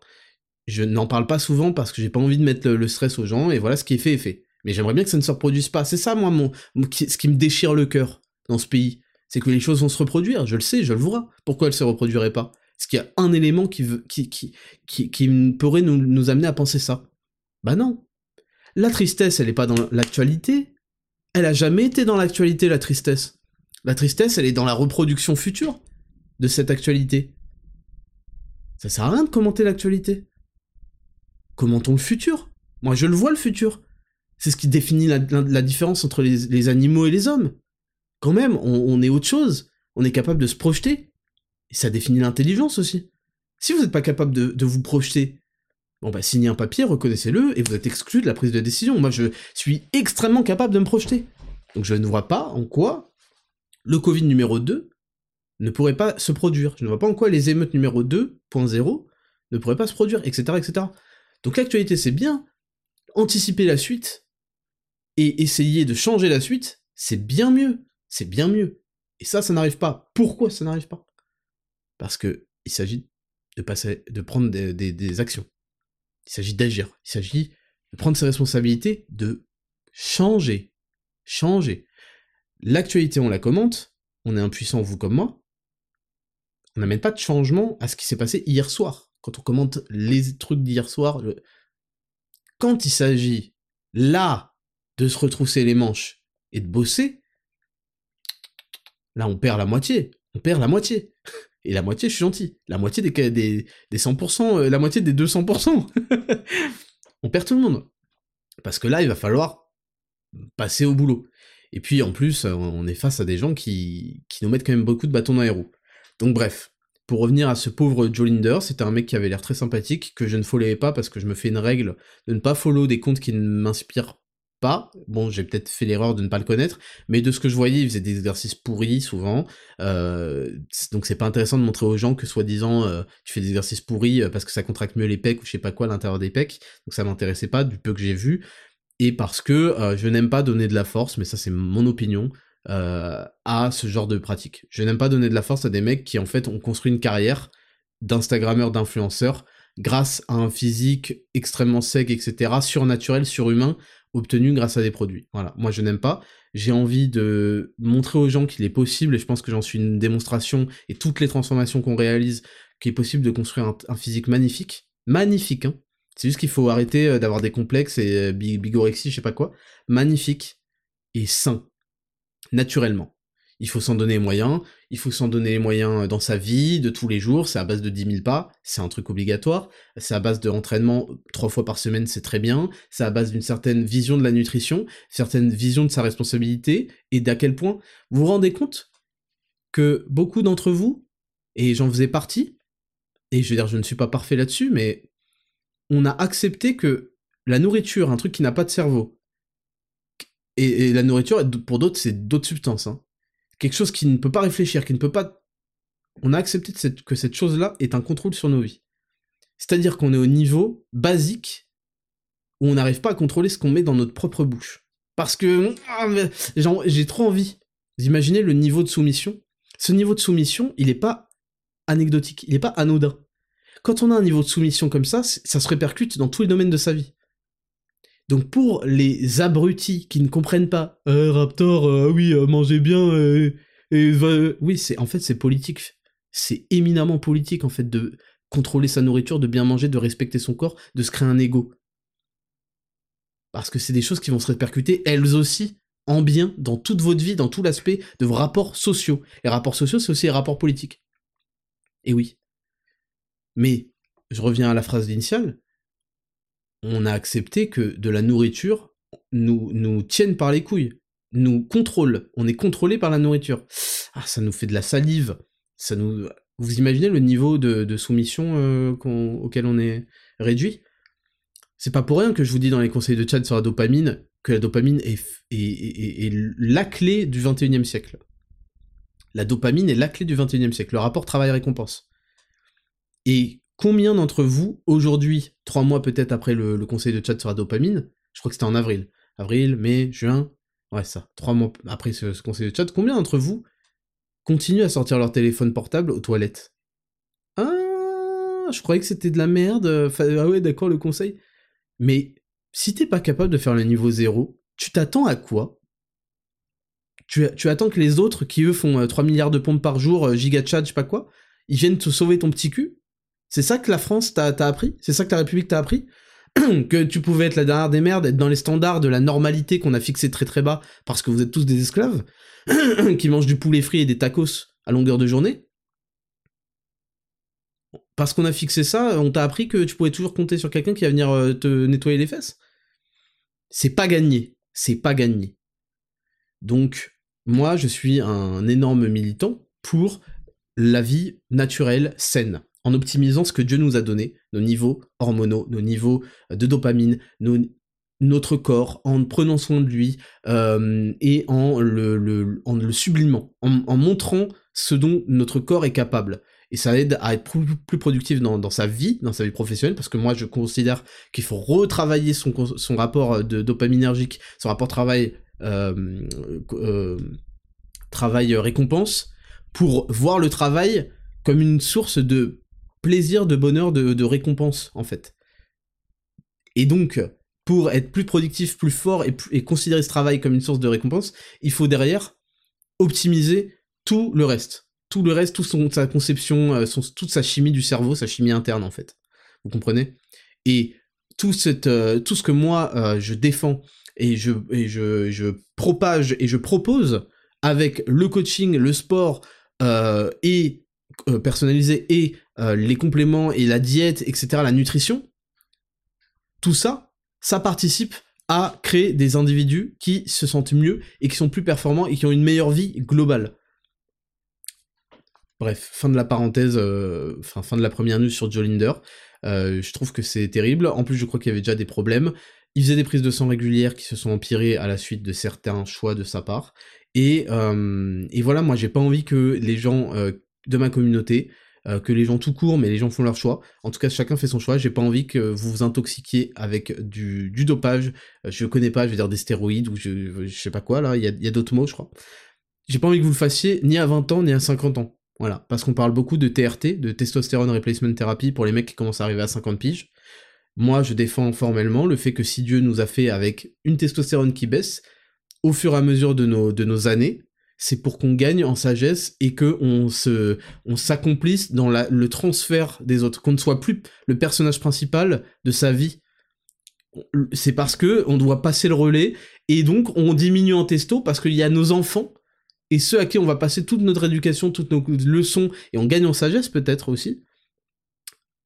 je n'en parle pas souvent parce que j'ai pas envie de mettre le, stress aux gens et voilà ce qui est fait est fait. Mais j'aimerais bien que ça ne se reproduise pas. C'est ça moi mon, ce qui me déchire le cœur dans ce pays, c'est que les choses vont se reproduire. Je le sais, je le vois. Pourquoi elles se reproduiraient pas? Est-ce qu'il y a un élément qui veut, qui, qui, qui, qui pourrait nous, nous amener à penser ça? Bah non. La tristesse, elle est pas dans l'actualité. Elle a jamais été dans l'actualité la tristesse. La tristesse, elle est dans la reproduction future de cette actualité. Ça sert à rien de commenter l'actualité. Commentons le futur. Moi, je le vois, le futur. C'est ce qui définit la, différence entre les, animaux et les hommes. Quand même, on, est autre chose. On est capable de se projeter. Et ça définit l'intelligence aussi. Si vous n'êtes pas capable de, de, vous projeter, bon bah signez un papier, reconnaissez-le, et vous êtes exclu de la prise de décision. Moi, je suis extrêmement capable de me projeter. Donc je ne vois pas en quoi le Covid numéro 2 ne pourrait pas se produire. Je ne vois pas en quoi les émeutes numéro 2.0 ne pourraient pas se produire, etc.. Donc l'actualité, c'est bien. Anticiper la suite, et essayer de changer la suite, c'est bien mieux. C'est bien mieux. Et ça, ça n'arrive pas. Pourquoi ça n'arrive pas? Parce que il s'agit de passer, de prendre des, actions. Il s'agit d'agir. Il s'agit de prendre ses responsabilités, de changer. Changer. L'actualité, on la commente. On est impuissant, vous comme moi. On n'amène pas de changement à ce qui s'est passé hier soir. Quand on commente les trucs d'hier soir, quand il s'agit là de se retrousser les manches et de bosser, là on perd la moitié. On perd la moitié. Et la moitié, je suis gentil. La moitié des, des, des 100%, euh, la moitié des 200%. on perd tout le monde. Parce que là, il va falloir passer au boulot. Et puis en plus, on est face à des gens qui, qui nous mettent quand même beaucoup de bâtons dans les roues. Donc bref, pour revenir à ce pauvre Joe Linder, c'était un mec qui avait l'air très sympathique, que je ne followais pas parce que je me fais une règle de ne pas follow des comptes qui ne m'inspirent pas. Bon, j'ai peut-être fait l'erreur de ne pas le connaître, mais de ce que je voyais, il faisait des exercices pourris souvent. Euh, donc c'est pas intéressant de montrer aux gens que soi-disant euh, tu fais des exercices pourris euh, parce que ça contracte mieux les pecs ou je sais pas quoi à l'intérieur des pecs. Donc ça m'intéressait pas du peu que j'ai vu. Et parce que je n'aime pas donner de la force, mais ça c'est mon opinion, à ce genre de pratique. Je n'aime pas donner de la force à des mecs qui en fait ont construit une carrière d'instagrammeur, d'influenceur, grâce à un physique extrêmement sec, etc., surnaturel, surhumain, obtenu grâce à des produits. Voilà, moi je n'aime pas. J'ai envie de montrer aux gens qu'il est possible, et je pense que j'en suis une démonstration, et toutes les transformations qu'on réalise, qu'il est possible de construire un, physique magnifique. Magnifique, hein. C'est juste qu'il faut arrêter euh, d'avoir des complexes et euh, bigorexie, je sais pas quoi. Magnifique et sain, naturellement. Il faut s'en donner les moyens, il faut s'en donner les moyens dans sa vie, de tous les jours, c'est à base de 10 000 pas, c'est un truc obligatoire, c'est à base de entraînement trois fois par semaine, c'est très bien, c'est à base d'une certaine vision de la nutrition, certaine vision de sa responsabilité, et d'à quel point? Vous vous rendez compte que beaucoup d'entre vous, et j'en faisais partie, et je veux dire, je ne suis pas parfait là-dessus, mais on a accepté que la nourriture, un truc qui n'a pas de cerveau, et, la nourriture, pour d'autres, c'est d'autres substances, hein quelque chose qui ne peut pas réfléchir, qui ne peut pas... On a accepté que cette chose-là est un contrôle sur nos vies. C'est-à-dire qu'on est au niveau basique où on n'arrive pas à contrôler ce qu'on met dans notre propre bouche. Parce que ah, j'ai trop envie. Vous imaginez le niveau de soumission Ce niveau de soumission, il n'est pas anecdotique, il n'est pas anodin. Quand on a un niveau de soumission comme ça, ça se répercute dans tous les domaines de sa vie. Donc pour les abrutis qui ne comprennent pas, euh, Raptor, euh, oui, euh, mangez bien, et oui, c'est en fait c'est politique, c'est éminemment politique en fait de contrôler sa nourriture, de bien manger, de respecter son corps, de se créer un ego. Parce que c'est des choses qui vont se répercuter elles aussi en bien dans toute votre vie, dans tout l'aspect de vos rapports sociaux. Les rapports sociaux, c'est aussi les rapports politiques. Et oui. Mais je reviens à la phrase initiale, on a accepté que de la nourriture nous, nous tienne par les couilles, nous contrôle. On est contrôlé par la nourriture. Ah, ça nous fait de la salive. Ça nous. Vous imaginez le niveau de, soumission euh, auquel on est réduit? C'est pas pour rien que je vous dis dans les conseils de chat sur la dopamine que la dopamine est, est, la clé du 21e siècle. La dopamine est la clé du 21e siècle, le rapport travail-récompense. Et Combien d'entre vous, aujourd'hui, trois mois peut-être après le, conseil de chat sur la dopamine, je crois que c'était en avril, avril, mai, juin, ouais ça, trois mois après ce, conseil de chat, combien d'entre vous continuent à sortir leur téléphone portable aux toilettes? Ah, je croyais que c'était de la merde, ah ouais d'accord le conseil. Mais si t'es pas capable de faire le niveau zéro, tu t'attends à quoi? Tu, tu, attends que les autres, qui eux font 3 euh, milliards de pompes par jour, euh, giga chat, je sais pas quoi, ils viennent te sauver ton petit cul? C'est ça que la France t'a appris? C'est ça que ta République t'a appris? Que tu pouvais être la dernière des merdes, être dans les standards de la normalité qu'on a fixé très très bas parce que vous êtes tous des esclaves qui mangent du poulet frit et des tacos à longueur de journée? Parce qu'on a fixé ça, on t'a appris que tu pouvais toujours compter sur quelqu'un qui va venir euh, te nettoyer les fesses. C'est pas gagné. C'est pas gagné. Donc, moi, je suis un énorme militant pour la vie naturelle saine en optimisant ce que Dieu nous a donné, nos niveaux hormonaux, nos niveaux euh, de dopamine, notre corps, en prenant soin de lui euh, et en le, sublimant, en, montrant ce dont notre corps est capable. et ça aide à être plus, productif dans, sa vie, dans sa vie professionnelle, parce que moi je considère qu'il faut retravailler son, rapport de dopaminergique, son rapport travail euh, euh, travail récompense, pour voir le travail comme une source de plaisir, de bonheur, de, récompense en fait. Et donc, pour être plus productif, plus fort et, considérer ce travail comme une source de récompense, il faut derrière optimiser tout le reste tout le reste, toute sa conception, euh, toute sa chimie du cerveau, sa chimie interne en fait. Vous comprenez? Et euh, tout ce que moi euh, je défends et, je, propage et je propose avec le coaching, le sport et personnalisé et les compléments et la diète, etc., la nutrition, tout ça, ça participe à créer des individus qui se sentent mieux et qui sont plus performants et qui ont une meilleure vie globale. Bref, fin de la parenthèse, euh, fin de la première news sur Joe Linder. Euh, je trouve que c'est terrible. En plus, je crois qu'il y avait déjà des problèmes. Il faisait des prises de sang régulières qui se sont empirées à la suite de certains choix de sa part. Et, euh, et voilà, moi j'ai pas envie que les gens de ma communauté, que les gens tout court, mais les gens font leur choix. En tout cas, chacun fait son choix. J'ai pas envie que vous vous intoxiquiez avec du, dopage. Je connais pas, je vais dire des stéroïdes ou je, je sais pas quoi là. Il y a, d'autres mots, je crois. J'ai pas envie que vous le fassiez ni à 20 ans ni à 50 ans. Voilà, parce qu'on parle beaucoup de TRT, de Testosterone Replacement Therapy, pour les mecs qui commencent à arriver à 50 piges. Moi, je défends formellement le fait que si Dieu nous a fait avec une testostérone qui baisse, au fur et à mesure de nos années, c'est pour qu'on gagne en sagesse et que on se, on s'accomplisse dans le transfert des autres, qu'on ne soit plus le personnage principal de sa vie. C'est parce que on doit passer le relais et donc on diminue en testo parce qu'il y a nos enfants et ceux à qui on va passer toute notre éducation, toutes nos leçons, et on gagne en sagesse peut-être aussi,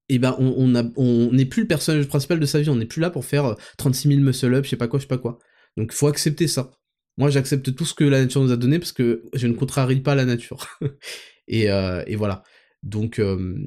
et eh ben on n'est on plus le personnage principal de sa vie, on n'est plus là pour faire 36 euh, 000 muscle-up, je sais pas quoi, je sais pas quoi. Donc faut accepter ça. Moi j'accepte tout ce que la nature nous a donné parce que je ne contrarie pas la nature. et, euh, et, voilà. Donc euh,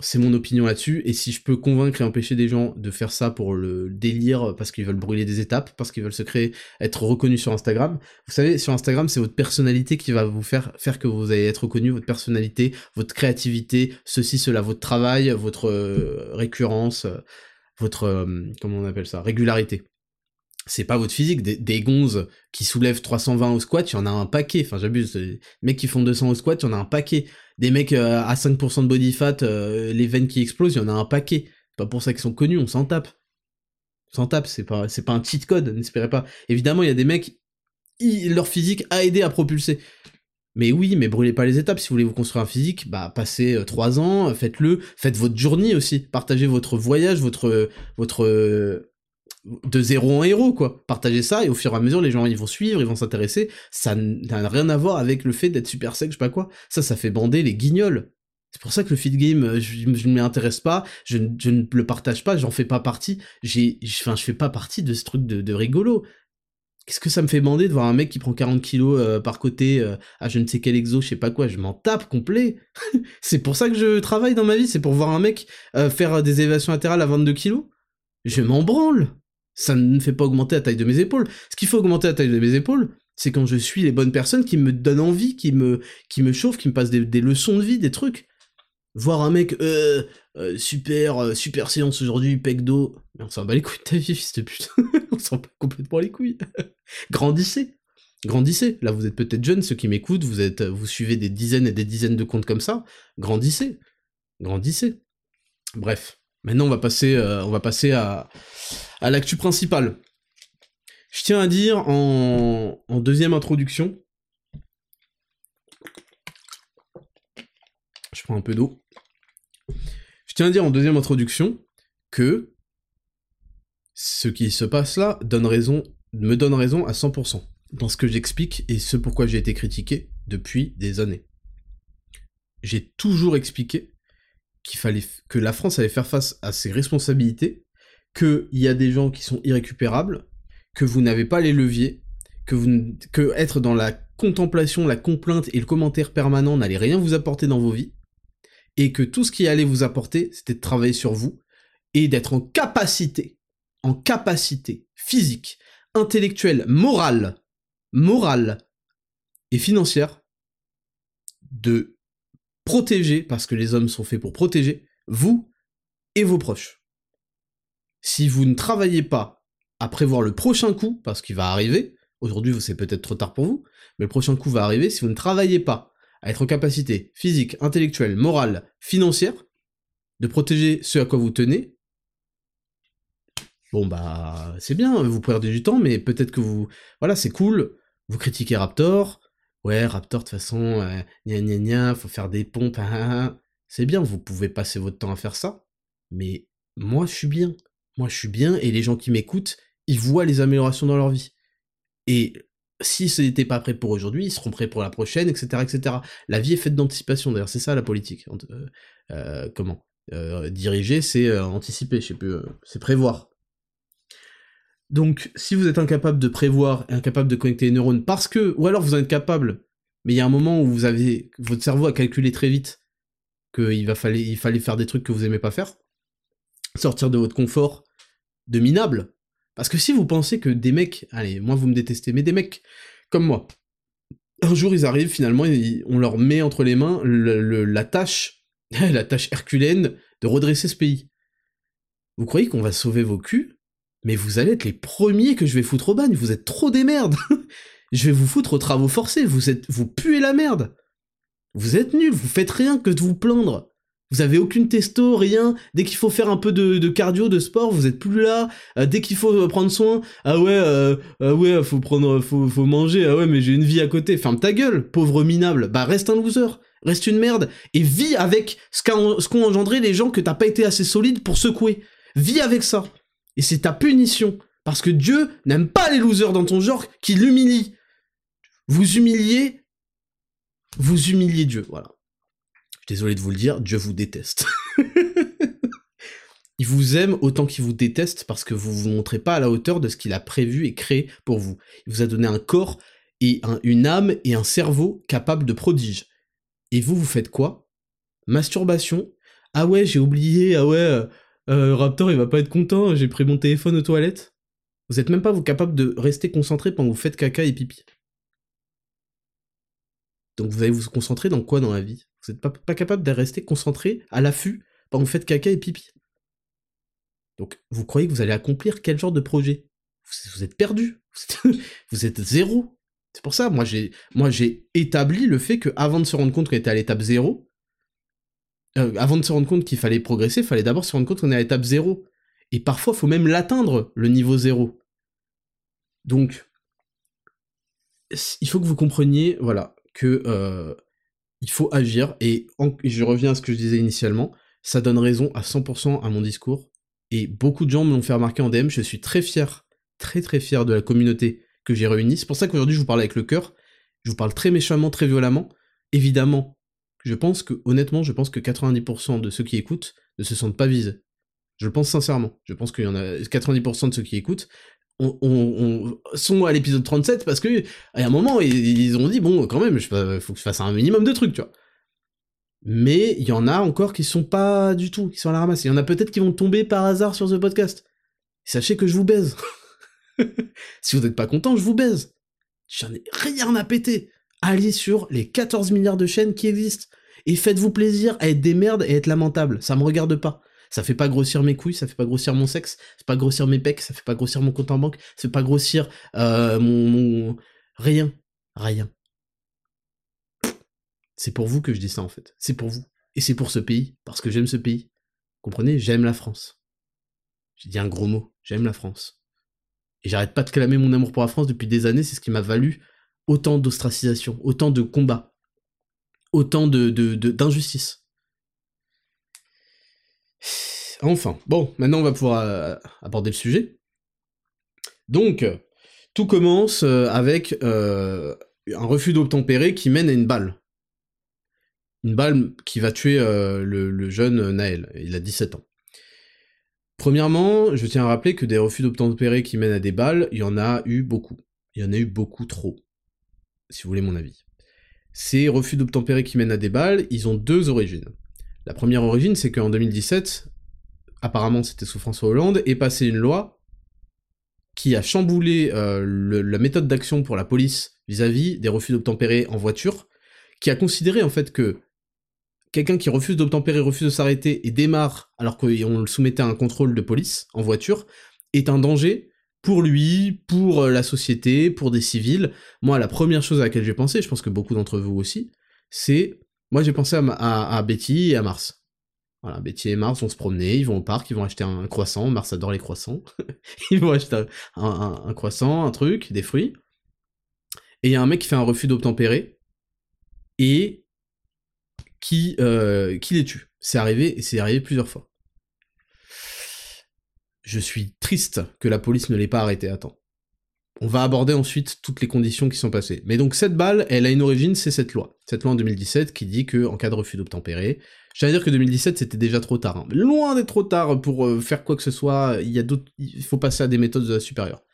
c'est mon opinion là-dessus, et si je peux convaincre et empêcher des gens de faire ça pour le délire, parce qu'ils veulent brûler des étapes, parce qu'ils veulent se créer, être reconnus sur Instagram, vous savez, sur Instagram, c'est votre personnalité qui va vous faire, faire que vous allez être reconnu, votre personnalité, votre créativité, ceci, cela, votre travail, votre euh, récurrence, votre, comment on appelle ça, régularité c'est pas votre physique. Des, des, gonzes qui soulèvent 320 au squat, il y en a un paquet. Enfin, j'abuse. Les mecs qui font 200 au squat, il y en a un paquet. Des mecs euh, à 5% de body fat, euh, les veines qui explosent, il y en a un paquet. Pas pour ça qu'ils sont connus, on s'en tape. On s'en tape, c'est pas, pas un cheat code, n'espérez pas. Évidemment, il y a des mecs, leur physique a aidé à propulser. Mais oui, mais brûlez pas les étapes. Si vous voulez vous construire un physique, bah passez 3 euh, ans, faites-le, faites votre journée aussi, partagez votre voyage, votre votre de zéro en héros, quoi. Partagez ça, et au fur et à mesure, les gens, ils vont suivre, ils vont s'intéresser. Ça n'a rien à voir avec le fait d'être super sec, je sais pas quoi. Ça, ça fait bander les guignols. C'est pour ça que le feed game, euh, je, ne m'y intéresse pas, je, ne le partage pas, j'en fais pas partie. J'ai, enfin, je fais pas partie de ce truc de, rigolo. Qu'est-ce que ça me fait bander de voir un mec qui prend 40 kilos euh, par côté euh, à je ne sais quel exo, je sais pas quoi, je m'en tape complet. c'est pour ça que je travaille dans ma vie, c'est pour voir un mec faire des élévations latérales à 22 kilos. Je m'en branle ça ne fait pas augmenter la taille de mes épaules. Ce qui fait augmenter la taille de mes épaules, c'est quand je suis les bonnes personnes qui me donnent envie, qui me, qui me chauffent, qui me passent des, leçons de vie, des trucs. Voir un mec, euh, euh super, euh, super séance aujourd'hui, pec d'eau. On s'en bat les couilles de ta vie, fils de pute. on s'en bat complètement les couilles. Grandissez. Grandissez. Là, vous êtes peut-être jeunes, ceux qui m'écoutent, vous vous suivez des dizaines et des dizaines de comptes comme ça. Grandissez. Grandissez. Bref. Maintenant, on va passer, euh, on va passer à, à l'actu principale. Je tiens à dire en, en deuxième introduction. Je prends un peu d'eau. Je tiens à dire en deuxième introduction que ce qui se passe là donne raison, me donne raison à 100% dans ce que j'explique et ce pourquoi j'ai été critiqué depuis des années. J'ai toujours expliqué qu'il fallait que la France allait faire face à ses responsabilités, qu'il y a des gens qui sont irrécupérables, que vous n'avez pas les leviers, que, vous, que être dans la contemplation, la complainte et le commentaire permanent n'allait rien vous apporter dans vos vies, et que tout ce qui allait vous apporter, c'était de travailler sur vous, et d'être en capacité, en capacité physique, intellectuelle, morale, morale et financière, de protéger, parce que les hommes sont faits pour protéger, vous et vos proches. Si vous ne travaillez pas à prévoir le prochain coup, parce qu'il va arriver, aujourd'hui c'est peut-être trop tard pour vous, mais le prochain coup va arriver, si vous ne travaillez pas à être en capacité physique, intellectuelle, morale, financière, de protéger ce à quoi vous tenez, bon bah c'est bien, vous perdez du temps, mais peut-être que vous... Voilà, c'est cool, vous critiquez Raptor, ouais, Raptor, de toute façon, euh, gna gna gna, faut faire des pompes, ah, ah, ah. c'est bien, vous pouvez passer votre temps à faire ça, mais moi je suis bien, moi je suis bien, et les gens qui m'écoutent, ils voient les améliorations dans leur vie. Et si ce n'était pas prêt pour aujourd'hui, ils seront prêts pour la prochaine, etc., etc. La vie est faite d'anticipation, d'ailleurs, c'est ça la politique. Euh, euh, comment? Euh, Diriger, c'est anticiper, je sais plus, c'est prévoir. Donc, si vous êtes incapable de prévoir, incapable de connecter les neurones, parce que, ou alors vous en êtes capable, mais il y a un moment où vous avez, votre cerveau a calculé très vite qu'il fallait, il fallait faire des trucs que vous aimez pas faire, sortir de votre confort de minable, parce que si vous pensez que des mecs, allez, moi vous me détestez, mais des mecs comme moi, un jour ils arrivent finalement, on leur met entre les mains la tâche, la tâche herculéenne de redresser ce pays. Vous croyez qu'on va sauver vos culs? Mais vous allez être les premiers que je vais foutre au bagne, vous êtes trop des merdes Je vais vous foutre aux travaux forcés, vous êtes, vous puez la merde Vous êtes nuls, vous faites rien que de vous plaindre vous avez aucune testo, rien. Dès qu'il faut faire un peu de, cardio, de sport, vous êtes plus là. Euh, dès qu'il faut prendre soin, ah ouais, euh, euh, ouais, faut prendre, faut, faut manger. Ah ouais, mais j'ai une vie à côté. Ferme ta gueule, pauvre minable. Bah reste un loser, reste une merde et vis avec ce qu'ont engendré les gens que t'as pas été assez solide pour secouer. Vis avec ça. Et c'est ta punition. Parce que Dieu n'aime pas les losers dans ton genre qui l'humilient. Vous humiliez, vous humiliez Dieu, voilà désolé de vous le dire, Dieu vous déteste. il vous aime autant qu'il vous déteste parce que vous vous montrez pas à la hauteur de ce qu'il a prévu et créé pour vous. Il vous a donné un corps et une âme et un cerveau capable de prodiges. Et vous, vous faites quoi? Masturbation? Ah ouais, j'ai oublié, ah ouais, euh, Raptor il va pas être content, j'ai pris mon téléphone aux toilettes. Vous êtes même pas vous capable de rester concentré pendant que vous faites caca et pipi. Donc vous allez vous concentrer dans quoi dans la vie? Vous n'êtes pas, capable de rester concentré à l'affût pendant que vous faites caca et pipi. Donc vous croyez que vous allez accomplir quel genre de projet? Vous, êtes perdu. vous êtes zéro. C'est pour ça, moi j'ai, moi j'ai établi le fait que avant de se rendre compte qu'on était à l'étape zéro, euh, avant de se rendre compte qu'il fallait progresser, il fallait d'abord se rendre compte qu'on est à l'étape zéro. Et parfois, il faut même l'atteindre, le niveau zéro. Donc, il faut que vous compreniez, voilà, que euh, il faut agir, et, je reviens à ce que je disais initialement, ça donne raison à 100% à mon discours, et beaucoup de gens me l'ont fait remarquer en DM, je suis très fier, très très fier de la communauté que j'ai réunie, c'est pour ça qu'aujourd'hui je vous parle avec le cœur, je vous parle très méchamment, très violemment, évidemment, je pense que, honnêtement, je pense que 90% de ceux qui écoutent ne se sentent pas visés. Je le pense sincèrement. Je pense qu'il y en a 90% de ceux qui écoutent on, sont à l'épisode 37 parce que à un moment ils, ont dit bon quand même il faut que je fasse un minimum de trucs tu vois. Mais il y en a encore qui sont pas du tout qui sont à la ramasse. Il y en a peut-être qui vont tomber par hasard sur ce podcast. Sachez que je vous baise. Si vous n'êtes pas content je vous baise. J'en ai rien à péter allez sur les 14 milliards de chaînes qui existent et faites-vous plaisir à être des merdes et être lamentable ça me regarde pas ça fait pas grossir mes couilles, ça fait pas grossir mon sexe, ça fait pas grossir mes pecs, ça fait pas grossir mon compte en banque, ça fait pas grossir euh, mon, rien, rien. C'est pour vous que je dis ça en fait. C'est pour vous. Et c'est pour ce pays, parce que j'aime ce pays. Comprenez, j'aime la France. J'ai dit un gros mot, j'aime la France. Et j'arrête pas de clamer mon amour pour la France depuis des années, c'est ce qui m'a valu autant d'ostracisation, autant de combats, autant de. Enfin, bon, maintenant on va pouvoir euh, aborder le sujet. Donc, tout commence euh, avec euh, un refus d'obtempérer qui mène à une balle. Une balle qui va tuer le, jeune Naël, il a 17 ans. Premièrement, je tiens à rappeler que des refus d'obtempérer qui mènent à des balles, il y en a eu beaucoup. Il y en a eu beaucoup trop, si vous voulez mon avis. Ces refus d'obtempérer qui mènent à des balles, ils ont deux origines. La première origine, c'est qu'en 2017, apparemment c'était sous François Hollande, est passée une loi qui a chamboulé euh, la méthode d'action pour la police vis-à-vis des refus d'obtempérer en voiture, qui a considéré en fait que quelqu'un qui refuse d'obtempérer, refuse de s'arrêter et démarre alors qu'on le soumettait à un contrôle de police en voiture, est un danger pour lui, pour euh, la société, pour des civils. Moi, la première chose à laquelle j'ai pensé, je pense que beaucoup d'entre vous aussi, c'est... Moi, j'ai pensé à, Betty et à Mars. Voilà, Betty et Mars vont se promener, ils vont au parc, ils vont acheter un croissant, Mars adore les croissants. ils vont acheter un, croissant, un truc, des fruits. Et il y a un mec qui fait un refus d'obtempérer, et qui, euh, qui les tue. C'est arrivé, c'est arrivé plusieurs fois. Je suis triste que la police ne l'ait pas arrêté à temps. On va aborder ensuite toutes les conditions qui sont passées. Mais donc cette balle, elle a une origine, c'est cette loi. Cette loi en 2017 qui dit que en cas de refus d'obtempérer, j'allais dire que 2017 c'était déjà trop tard. Hein. Loin d'être trop tard pour euh, faire quoi que ce soit, il y a d'autres, il faut passer à des méthodes supérieures.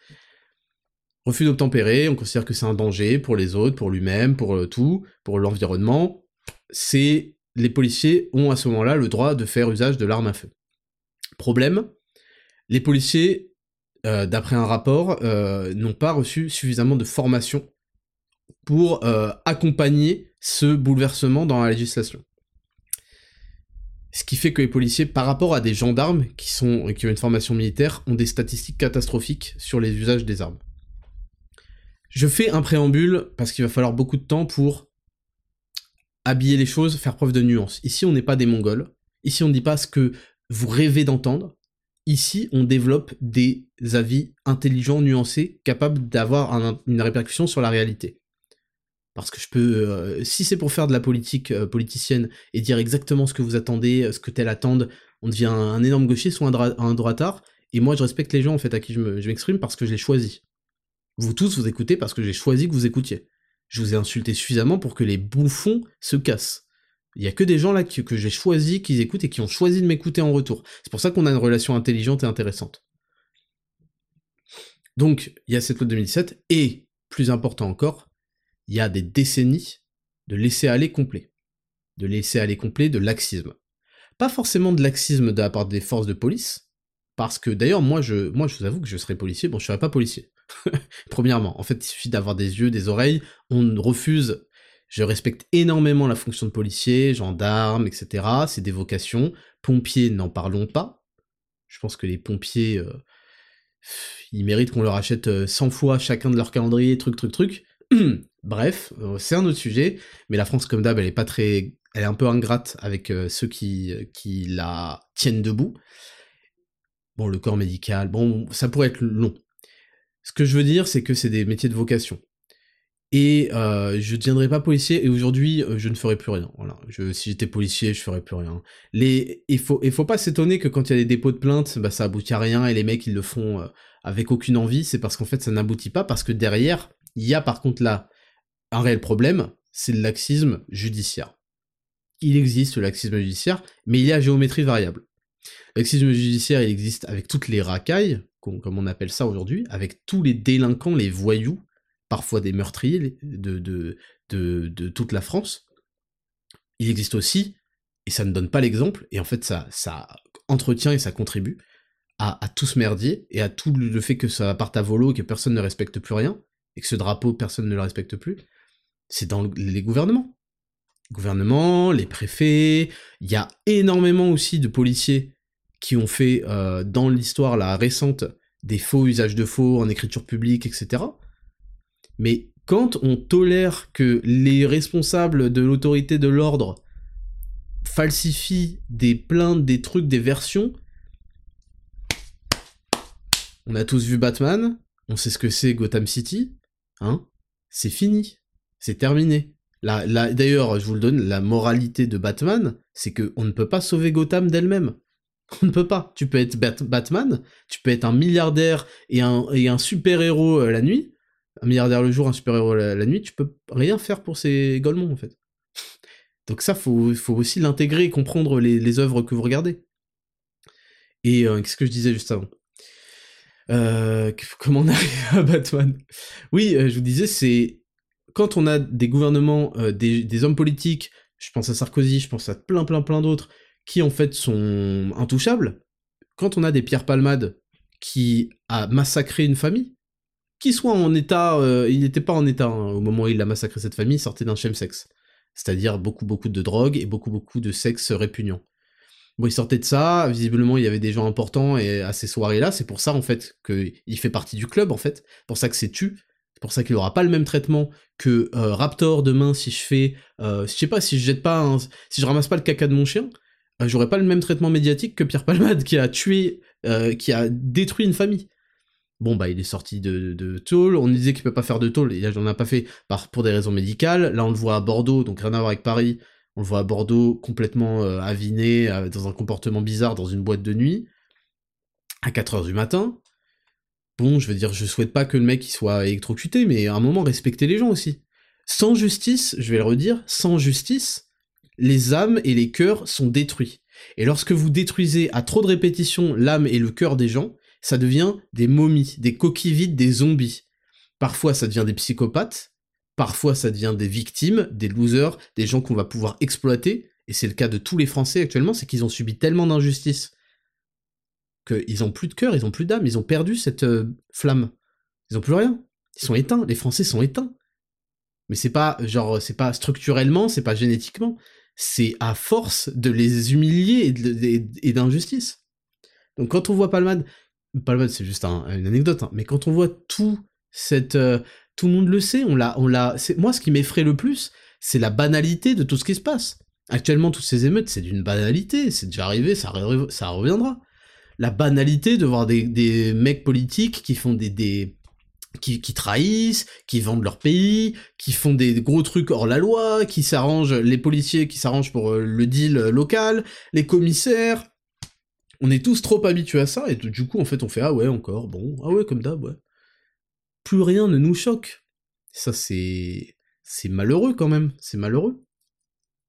Refus d'obtempérer, on considère que c'est un danger pour les autres, pour lui-même, pour euh, tout, pour l'environnement. C'est les policiers ont à ce moment-là le droit de faire usage de l'arme à feu. Problème, les policiers, euh, d'après un rapport, euh, n'ont pas reçu suffisamment de formation pour accompagner ce bouleversement dans la législation. Ce qui fait que les policiers, par rapport à des gendarmes qui, qui ont une formation militaire, ont des statistiques catastrophiques sur les usages des armes. Je fais un préambule parce qu'il va falloir beaucoup de temps pour habiller les choses, faire preuve de nuance. Ici, on n'est pas des Mongols. Ici, on ne dit pas ce que vous rêvez d'entendre. Ici, on développe des avis intelligents, nuancés, capables d'avoir une répercussion sur la réalité. Parce que je peux, euh, si c'est pour faire de la politique euh, politicienne et dire exactement ce que vous attendez, euh, ce que tel attendent, on devient un, énorme gauchiste ou un, un, droitard. Et moi, je respecte les gens en fait à qui je m'exprime parce que je les choisis. Vous tous, vous écoutez parce que j'ai choisi que vous écoutiez. Je vous ai insulté suffisamment pour que les bouffons se cassent. Il y a que des gens là que, j'ai choisi qu'ils écoutent et qui ont choisi de m'écouter en retour. C'est pour ça qu'on a une relation intelligente et intéressante. Donc, il y a cette loi de 2017, et, plus important encore, il y a des décennies de laisser-aller complet. De laisser-aller complet, de laxisme. Pas forcément de laxisme de la part des forces de police, parce que d'ailleurs, moi je, moi, je vous avoue que je serais policier, bon, je serais pas policier. Premièrement, en fait, il suffit d'avoir des yeux, des oreilles. On refuse. Je respecte énormément la fonction de policier, gendarme, etc. C'est des vocations. Pompiers, n'en parlons pas. Je pense que les pompiers, euh, ils méritent qu'on leur achète 100 euh, fois chacun de leur calendrier, truc, truc, truc. Bref, euh, c'est un autre sujet. Mais la France, comme d'hab, elle est pas très, elle est un peu ingrate avec ceux qui, qui la tiennent debout. Bon, le corps médical, bon, ça pourrait être long. Ce que je veux dire, c'est que c'est des métiers de vocation. Et euh, je ne deviendrai pas policier, et aujourd'hui, euh, je ne ferai plus rien. Voilà. Si j'étais policier, je ferais plus rien. Il faut, faut pas s'étonner que quand il y a des dépôts de plainte, bah, ça aboutit à rien, et les mecs, ils le font euh, avec aucune envie. C'est parce qu'en fait, ça n'aboutit pas, parce que derrière, il y a par contre là un réel problème, c'est le laxisme judiciaire. Il existe le laxisme judiciaire, mais il y a géométrie variable. Le laxisme judiciaire, il existe avec toutes les racailles, comme on appelle ça aujourd'hui, avec tous les délinquants, les voyous, parfois des meurtriers de, toute la France. Il existe aussi, et ça ne donne pas l'exemple, et en fait ça, ça entretient et ça contribue à, tout ce merdier, et à tout le fait que ça parte à volo, que personne ne respecte plus rien, et que ce drapeau, personne ne le respecte plus, c'est dans les gouvernements. Les gouvernements, les préfets, il y a énormément aussi de policiers qui ont fait euh, dans l'histoire la récente des faux usages de faux en écriture publique, etc. Mais quand on tolère que les responsables de l'autorité de l'ordre falsifient des plaintes, des trucs, des versions, on a tous vu Batman, on sait ce que c'est Gotham City, hein, c'est fini, c'est terminé. D'ailleurs, je vous le donne, la moralité de Batman, c'est qu'on ne peut pas sauver Gotham d'elle-même. On ne peut pas. Tu peux être Batman, tu peux être un milliardaire et un, et un super-héros euh, la nuit, un milliardaire le jour, un super-héros la, nuit, tu peux rien faire pour ces Golemons, en fait. Donc ça, faut, faut aussi l'intégrer et comprendre les, œuvres que vous regardez. Et euh, qu'est-ce que je disais juste avant? Euh, Comment on arrive à Batman? Oui, je vous disais, c'est quand on a des gouvernements, des, des hommes politiques, je pense à Sarkozy, je pense à plein plein plein d'autres, qui en fait sont intouchables, quand on a des Pierre Palmade qui a massacré une famille, qui soit en état, euh, il n'était pas en état hein, au moment où il a massacré cette famille, il sortait d'un chemsex. c'est-à-dire beaucoup beaucoup de drogue et beaucoup beaucoup de sexe répugnant. Bon, il sortait de ça, visiblement il y avait des gens importants et à ces soirées-là, c'est pour ça en fait qu'il fait partie du club en fait, pour ça que c'est tu, pour ça qu'il aura pas le même traitement que euh, Raptor demain si je fais, euh, je pas, si je jette pas, si je ramasse pas le caca de mon chien, j'aurais pas le même traitement médiatique que Pierre Palmade qui a tué, qui a détruit une famille. Bon bah il est sorti de, de tôle, on disait qu'il peut pas faire de tôle, là j'en ai pas fait par, pour des raisons médicales, là on le voit à Bordeaux, donc rien à voir avec Paris, on le voit à Bordeaux complètement euh, aviné, euh, dans un comportement bizarre dans une boîte de nuit, à 4h du matin. Bon, je veux dire, je souhaite pas que le mec il soit électrocuté, mais à un moment, respecter les gens aussi. Sans justice, je vais le redire, sans justice, les âmes et les cœurs sont détruits. Et lorsque vous détruisez à trop de répétitions l'âme et le cœur des gens, ça devient des momies, des coquilles vides, des zombies. Parfois, ça devient des psychopathes, Parfois, ça devient des victimes, des losers, des gens qu'on va pouvoir exploiter. Et c'est le cas de tous les Français actuellement, c'est qu'ils ont subi tellement d'injustices qu'ils ont plus de cœur, ils ont plus d'âme, ils ont perdu cette euh, flamme. Ils ont plus rien. Ils sont éteints. Les Français sont éteints. Mais c'est pas genre, c'est pas structurellement, c'est pas génétiquement. C'est à force de les humilier et d'injustice. Donc quand on voit Palmade, Palmade c'est juste une anecdote, hein, mais quand on voit tout euh, tout le monde le sait, on l'a, on l'a. Moi, ce qui m'effraie le plus, c'est la banalité de tout ce qui se passe. Actuellement, toutes ces émeutes, c'est d'une banalité, c'est déjà arrivé, ça, reviendra. La banalité de voir des, mecs politiques qui font des, des qui, trahissent, qui vendent leur pays, qui font des gros trucs hors la loi, qui s'arrangent, les policiers qui s'arrangent pour euh, le deal local, les commissaires. On est tous trop habitués à ça, et du coup, en fait, on fait ah ouais, encore, bon, ah ouais, comme d'hab, ouais plus rien ne nous choque. Ça, c'est. C'est malheureux quand même. C'est malheureux.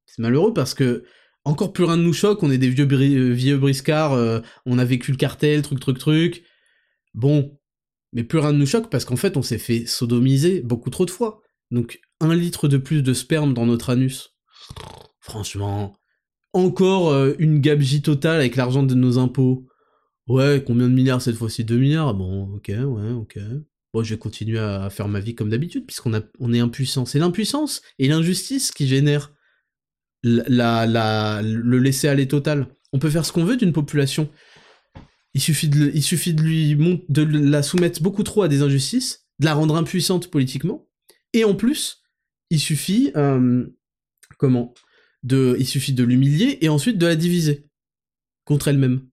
C'est malheureux parce que encore plus rien ne nous choque. On est des vieux, euh, vieux briscards. Euh, on a vécu le cartel, truc, truc, truc. Bon. Mais plus rien ne nous choque parce qu'en fait, on s'est fait sodomiser beaucoup trop de fois. Donc, un litre de plus de sperme dans notre anus. Franchement. Encore euh, une gabegie totale avec l'argent de nos impôts. Ouais, combien de milliards cette fois-ci? 2 milliards? Bon, ok, ouais, ok. Bon, je vais continuer à faire ma vie comme d'habitude, puisqu'on on est impuissant. C'est l'impuissance et l'injustice qui génèrent la, la, le laisser-aller total. On peut faire ce qu'on veut d'une population. Il suffit, de, il suffit de, lui, de la soumettre beaucoup trop à des injustices, de la rendre impuissante politiquement, et en plus, il suffit... Euh, comment? Il suffit de l'humilier et ensuite de la diviser contre elle-même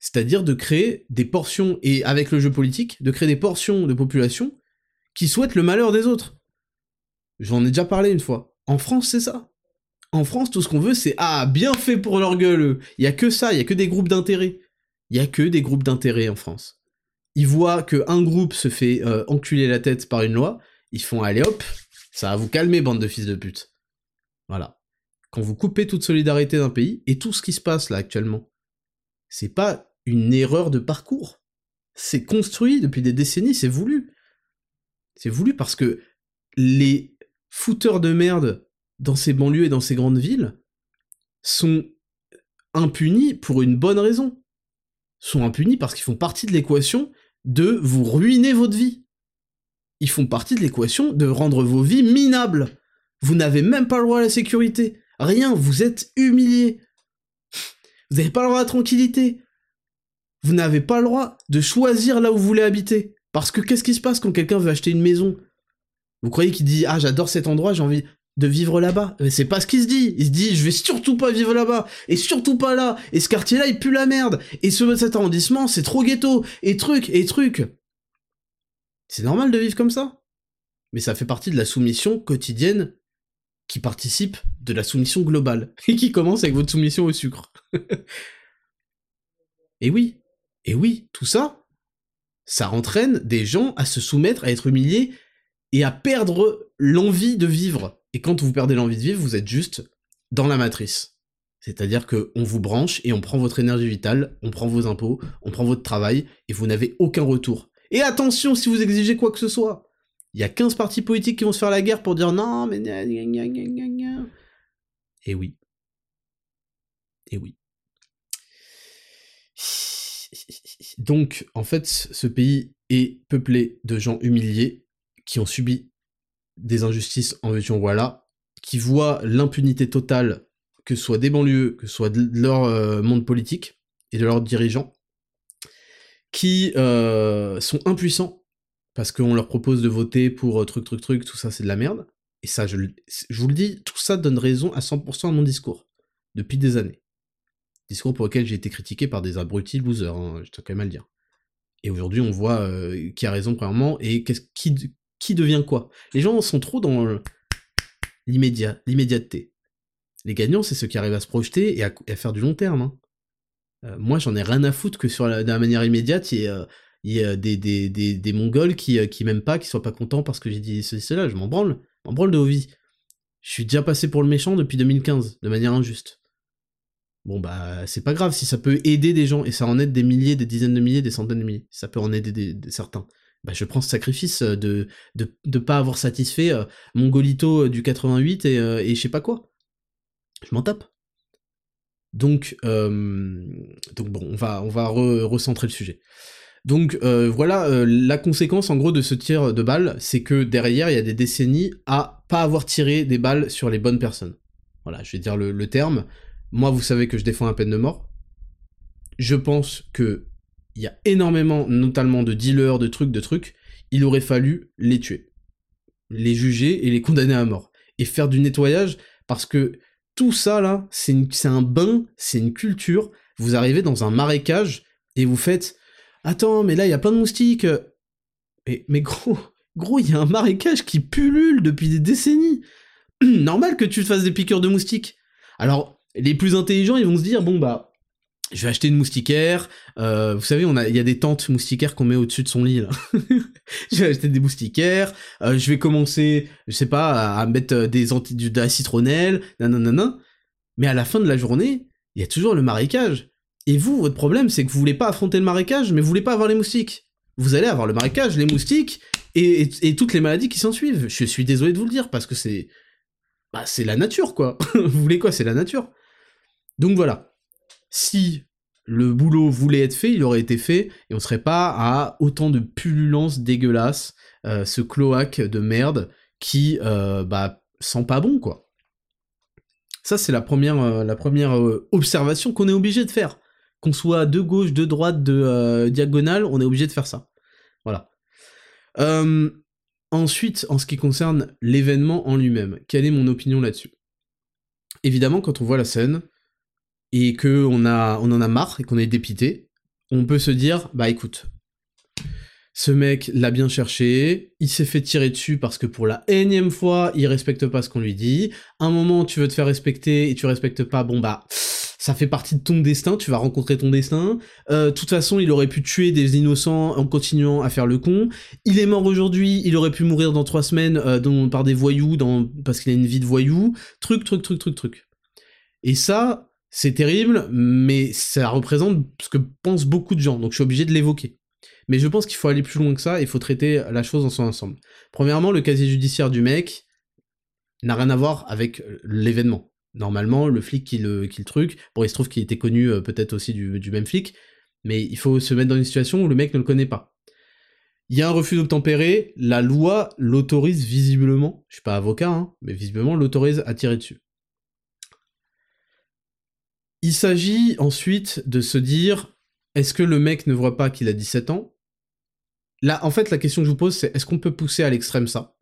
c'est-à-dire de créer des portions, et avec le jeu politique, de créer des portions de population qui souhaitent le malheur des autres. J'en ai déjà parlé une fois. En France, c'est ça. En France, tout ce qu'on veut, c'est ah, bien fait pour leur gueule. Il y a que ça, il y a que des groupes d'intérêt. Il y a que des groupes d'intérêt en France. Ils voient que un groupe se fait euh, enculer la tête par une loi, ils font allez hop, ça va vous calmer, bande de fils de pute. Voilà. Quand vous coupez toute solidarité d'un pays, et tout ce qui se passe là actuellement, c'est pas une erreur de parcours. C'est construit depuis des décennies, c'est voulu. C'est voulu parce que les fouteurs de merde dans ces banlieues et dans ces grandes villes sont impunis pour une bonne raison. Sont impunis parce qu'ils font partie de l'équation de vous ruiner votre vie. Ils font partie de l'équation de rendre vos vies minables. Vous n'avez même pas le droit à la sécurité. Rien, vous êtes humilié. Vous n'avez pas le droit à la tranquillité vous n'avez pas le droit de choisir là où vous voulez habiter. Parce que qu'est-ce qui se passe quand quelqu'un veut acheter une maison? Vous croyez qu'il dit Ah, j'adore cet endroit, j'ai envie de vivre là-bas? Mais c'est pas ce qu'il se dit. Il se dit Je vais surtout pas vivre là-bas, et surtout pas là, et ce quartier-là, il pue la merde, et ce, cet arrondissement, c'est trop ghetto, et truc, et truc. C'est normal de vivre comme ça. Mais ça fait partie de la soumission quotidienne qui participe de la soumission globale, et qui commence avec votre soumission au sucre. et oui, et oui, tout ça, ça entraîne des gens à se soumettre, à être humiliés et à perdre l'envie de vivre. Et quand vous perdez l'envie de vivre, vous êtes juste dans la matrice. C'est-à-dire que on vous branche et on prend votre énergie vitale, on prend vos impôts, on prend votre travail et vous n'avez aucun retour. Et attention si vous exigez quoi que ce soit. Il y a 15 partis politiques qui vont se faire la guerre pour dire non, mais Et oui. Et oui. Donc, en fait, ce pays est peuplé de gens humiliés qui ont subi des injustices en veux voilà, qui voient l'impunité totale, que ce soit des banlieues, que ce soit de leur euh, monde politique et de leurs dirigeants, qui euh, sont impuissants parce qu'on leur propose de voter pour truc, truc, truc, tout ça c'est de la merde. Et ça, je, vous le dis, tout ça donne raison à 100% à mon discours, depuis des années. Discours pour lequel j'ai été critiqué par des abrutis losers, hein, je tiens quand même à le dire. Et aujourd'hui, on voit euh, qui a raison, premièrement, et qui, qui devient quoi? Les gens sont trop dans l'immédiat, l'immédiateté. Les gagnants, c'est ceux qui arrivent à se projeter et à, faire du long terme. Hein. Euh, moi, j'en ai rien à foutre que sur la, de la manière immédiate, a, il y a des, des, des, des, Mongols qui, qui m'aiment pas, qui soient pas contents parce que j'ai dit ceci, cela, je m'en branle, m'en branle de vies. Je suis déjà passé pour le méchant depuis 2015, de manière injuste. Bon bah, c'est pas grave, si ça peut aider des gens, et ça en aide des milliers, des dizaines de milliers, des centaines de milliers, ça peut en aider certains. Bah, je prends ce sacrifice de de, de pas avoir satisfait euh, mon Golito du 88 et, euh, et je sais pas quoi. Je m'en tape. Donc, euh, donc bon, on va, on va recentrer le sujet. Donc euh, voilà, euh, la conséquence en gros de ce tir de balle, c'est que derrière, il y a des décennies à pas avoir tiré des balles sur les bonnes personnes. Voilà, je vais dire le, terme. Moi, vous savez que je défends la peine de mort. Je pense que il y a énormément, notamment de dealers, de trucs, de trucs. Il aurait fallu les tuer, les juger et les condamner à mort. Et faire du nettoyage, parce que tout ça là, c'est un bain, c'est une culture. Vous arrivez dans un marécage et vous faites Attends, mais là, il y a plein de moustiques. Mais, mais gros, gros, il y a un marécage qui pullule depuis des décennies. Normal que tu te fasses des piqûres de moustiques. Alors, les plus intelligents, ils vont se dire, bon bah, je vais acheter une moustiquaire. Euh, vous savez, a, il y a des tentes moustiquaires qu'on met au-dessus de son lit. Là. je vais acheter des moustiquaires. Euh, je vais commencer, je sais pas, à, mettre des anti, de la citronnelle, nanana. Mais à la fin de la journée, il y a toujours le marécage. Et vous, votre problème, c'est que vous voulez pas affronter le marécage, mais vous voulez pas avoir les moustiques. Vous allez avoir le marécage, les moustiques, et, toutes les maladies qui s'en suivent. Je suis désolé de vous le dire, parce que c'est... Bah, c'est la nature, quoi. vous voulez quoi? C'est la nature. Donc voilà. Si le boulot voulait être fait, il aurait été fait, et on serait pas à autant de pullulence dégueulasse, euh, ce cloaque de merde qui, euh, bah, sent pas bon, quoi. Ça, c'est la première, euh, la première observation qu'on est obligé de faire qu'on soit de gauche, de droite, de euh, diagonale, on est obligé de faire ça. Voilà. Euh, ensuite, en ce qui concerne l'événement en lui-même, quelle est mon opinion là-dessus? Évidemment, quand on voit la scène et que on a, on en a marre et qu'on est dépité, on peut se dire, bah écoute, ce mec l'a bien cherché, il s'est fait tirer dessus parce que pour la énième fois, il respecte pas ce qu'on lui dit. Un moment, tu veux te faire respecter et tu respectes pas, bon bah ça fait partie de ton destin, tu vas rencontrer ton destin. Euh, de toute façon, il aurait pu tuer des innocents en continuant à faire le con. Il est mort aujourd'hui, il aurait pu mourir dans trois semaines euh, par des voyous, parce qu'il a une vie de voyou. Truc, truc, truc, truc, truc. Et ça, c'est terrible, mais ça représente ce que pensent beaucoup de gens, donc je suis obligé de l'évoquer. Mais je pense qu'il faut aller plus loin que ça, il faut traiter la chose dans son ensemble. Premièrement, le casier judiciaire du mec n'a rien à voir avec l'événement. Normalement, le flic qui le, truc, bon, il se trouve qu'il était connu euh, peut-être aussi du, du, même flic, mais il faut se mettre dans une situation où le mec ne le connaît pas. Il y a un refus d'obtempérer, la loi l'autorise visiblement, je suis pas avocat, hein, mais visiblement l'autorise à tirer dessus. Il s'agit ensuite de se dire, est-ce que le mec ne voit pas qu'il a 17 ans? Là, en fait, la question que je vous pose, c'est est-ce qu'on peut pousser à l'extrême ça?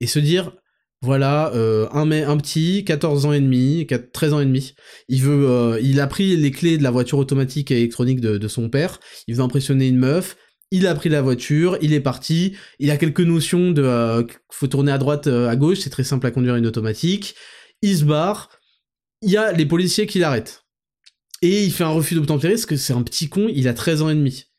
Et se dire, voilà, euh, un, petit, 14 ans et demi, 13 ans et demi. Il veut, euh, il a pris les clés de la voiture automatique et électronique de, son père. Il veut impressionner une meuf. Il a pris la voiture, il est parti. Il a quelques notions de, euh, faut tourner à droite, à gauche. C'est très simple à conduire une automatique. Il se barre. Il y a les policiers qui l'arrêtent. Et il fait un refus d'obtempérer parce que c'est un petit con. Il a 13 ans et demi.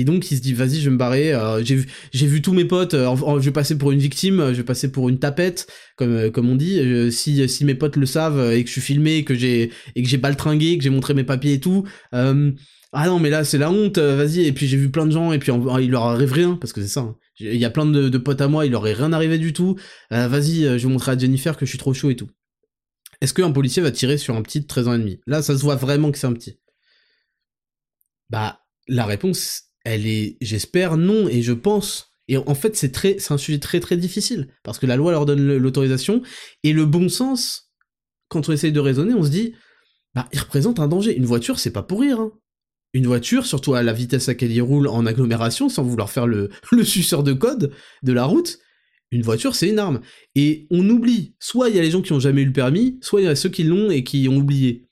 Et donc il se dit vas-y je vais me barrer. Euh, j'ai vu j'ai vu tous mes potes. Euh, je vais passer pour une victime. Je vais passer pour une tapette comme euh, comme on dit. si si mes potes le savent et que je suis filmé que j'ai et que j'ai baltringué que j'ai montré mes papiers et tout. ah non mais là c'est la honte. vas-y et puis j'ai vu plein de gens et puis il leur arrive rien parce que c'est ça. Hein. Il y a plein de, de, potes à moi il leur est rien arrivé du tout. vas-y je vais montrer à Jennifer que je suis trop chaud et tout. Est-ce qu'un policier va tirer sur un petit de 13 ans et demi? Là ça se voit vraiment que c'est un petit. Bah la réponse elle est, j'espère, non, et je pense Et en fait, c'est très, c'est un sujet très très difficile parce que la loi leur donne l'autorisation et le bon sens. Quand on essaye de raisonner, on se dit, bah, il représente un danger. Une voiture, c'est pas pour rire. Hein. Une voiture, surtout à la vitesse à laquelle il roule en agglomération, sans vouloir faire le, le suceur de code de la route, une voiture, c'est une arme. Et on oublie. Soit il y a les gens qui ont jamais eu le permis, soit il y a ceux qui l'ont et qui ont oublié.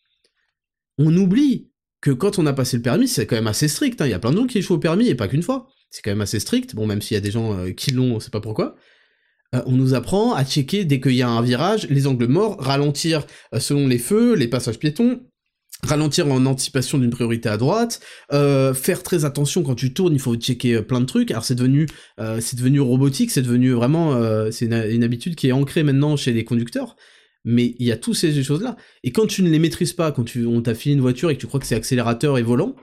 On oublie que quand on a passé le permis, c'est quand même assez strict. Hein. Il y a plein de gens qui échouent au permis et pas qu'une fois c'est quand même assez strict, bon même s'il y a des gens euh, qui l'ont, on sait pas pourquoi. Euh, on nous apprend à checker dès qu'il y a un virage, les angles morts, ralentir euh, selon les feux, les passages piétons, ralentir en anticipation d'une priorité à droite, faire très attention quand tu tournes, il faut checker plein de trucs. Alors c'est devenu, devenu robotique, c'est devenu vraiment, c'est une, habitude qui est ancrée maintenant chez les conducteurs. Mais il y a toutes ces choses-là. Et quand tu ne les maîtrises pas, quand tu, on t'a filé une voiture et que tu crois que c'est accélérateur et volant,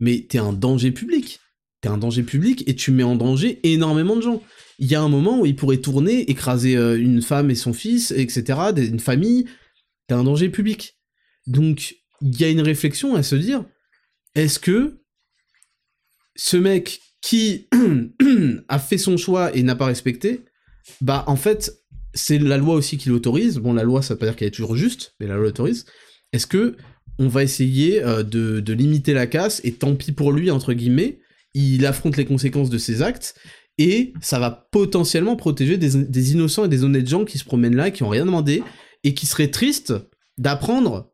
mais t'es un danger public t'es un danger public et tu mets en danger énormément de gens. Il y a un moment où il pourrait tourner, écraser euh, une femme et son fils, etc., une famille, t'es un danger public. Donc, il y a une réflexion à se dire, est-ce que ce mec qui a fait son choix et n'a pas respecté, bah en fait, c'est la loi aussi qui l'autorise. Bon, la loi, ça veut pas dire qu'elle est toujours juste, mais la loi l'autorise. Est-ce que on va essayer euh, de, de, limiter la casse et tant pis pour lui entre guillemets il affronte les conséquences de ses actes, et ça va potentiellement protéger des, innocents et des honnêtes gens qui se promènent là, qui ont rien demandé, et qui seraient tristes d'apprendre,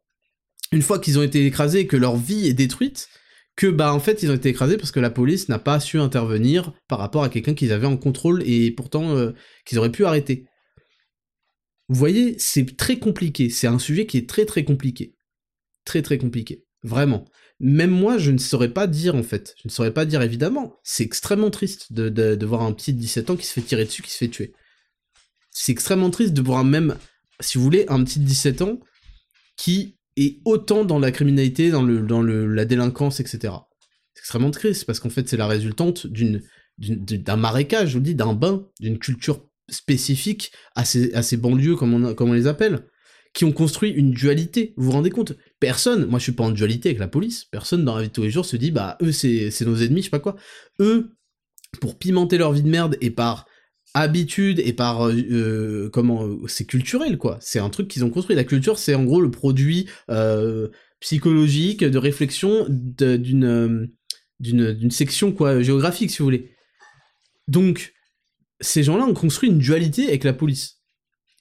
une fois qu'ils ont été écrasés et que leur vie est détruite, que bah en fait ils ont été écrasés parce que la police n'a pas su intervenir par rapport à quelqu'un qu'ils avaient en contrôle et pourtant euh, qu'ils auraient pu arrêter. Vous voyez, c'est très compliqué, c'est un sujet qui est très très compliqué. Très très compliqué. Vraiment même moi, je ne saurais pas dire, en fait. Je ne saurais pas dire, évidemment. C'est extrêmement triste de, voir un petit de 17 ans qui se fait tirer dessus, qui se fait tuer. C'est extrêmement triste de voir même, si vous voulez, un petit de 17 ans qui est autant dans la criminalité, dans, la délinquance, etc. C'est extrêmement triste, parce qu'en fait, c'est la résultante d'un marécage, je vous dis, d'un bain, d'une culture spécifique à ces, banlieues, comme on, les appelle qui ont construit une dualité. Vous vous rendez compte? Personne, moi je suis pas en dualité avec la police, personne dans la vie de tous les jours se dit bah eux c'est nos ennemis, je sais pas quoi. Eux, pour pimenter leur vie de merde et par habitude et par euh, euh, comment c'est culturel quoi. C'est un truc qu'ils ont construit. La culture c'est en gros le produit euh, psychologique de réflexion d'une d'une section quoi géographique si vous voulez. Donc ces gens-là ont construit une dualité avec la police.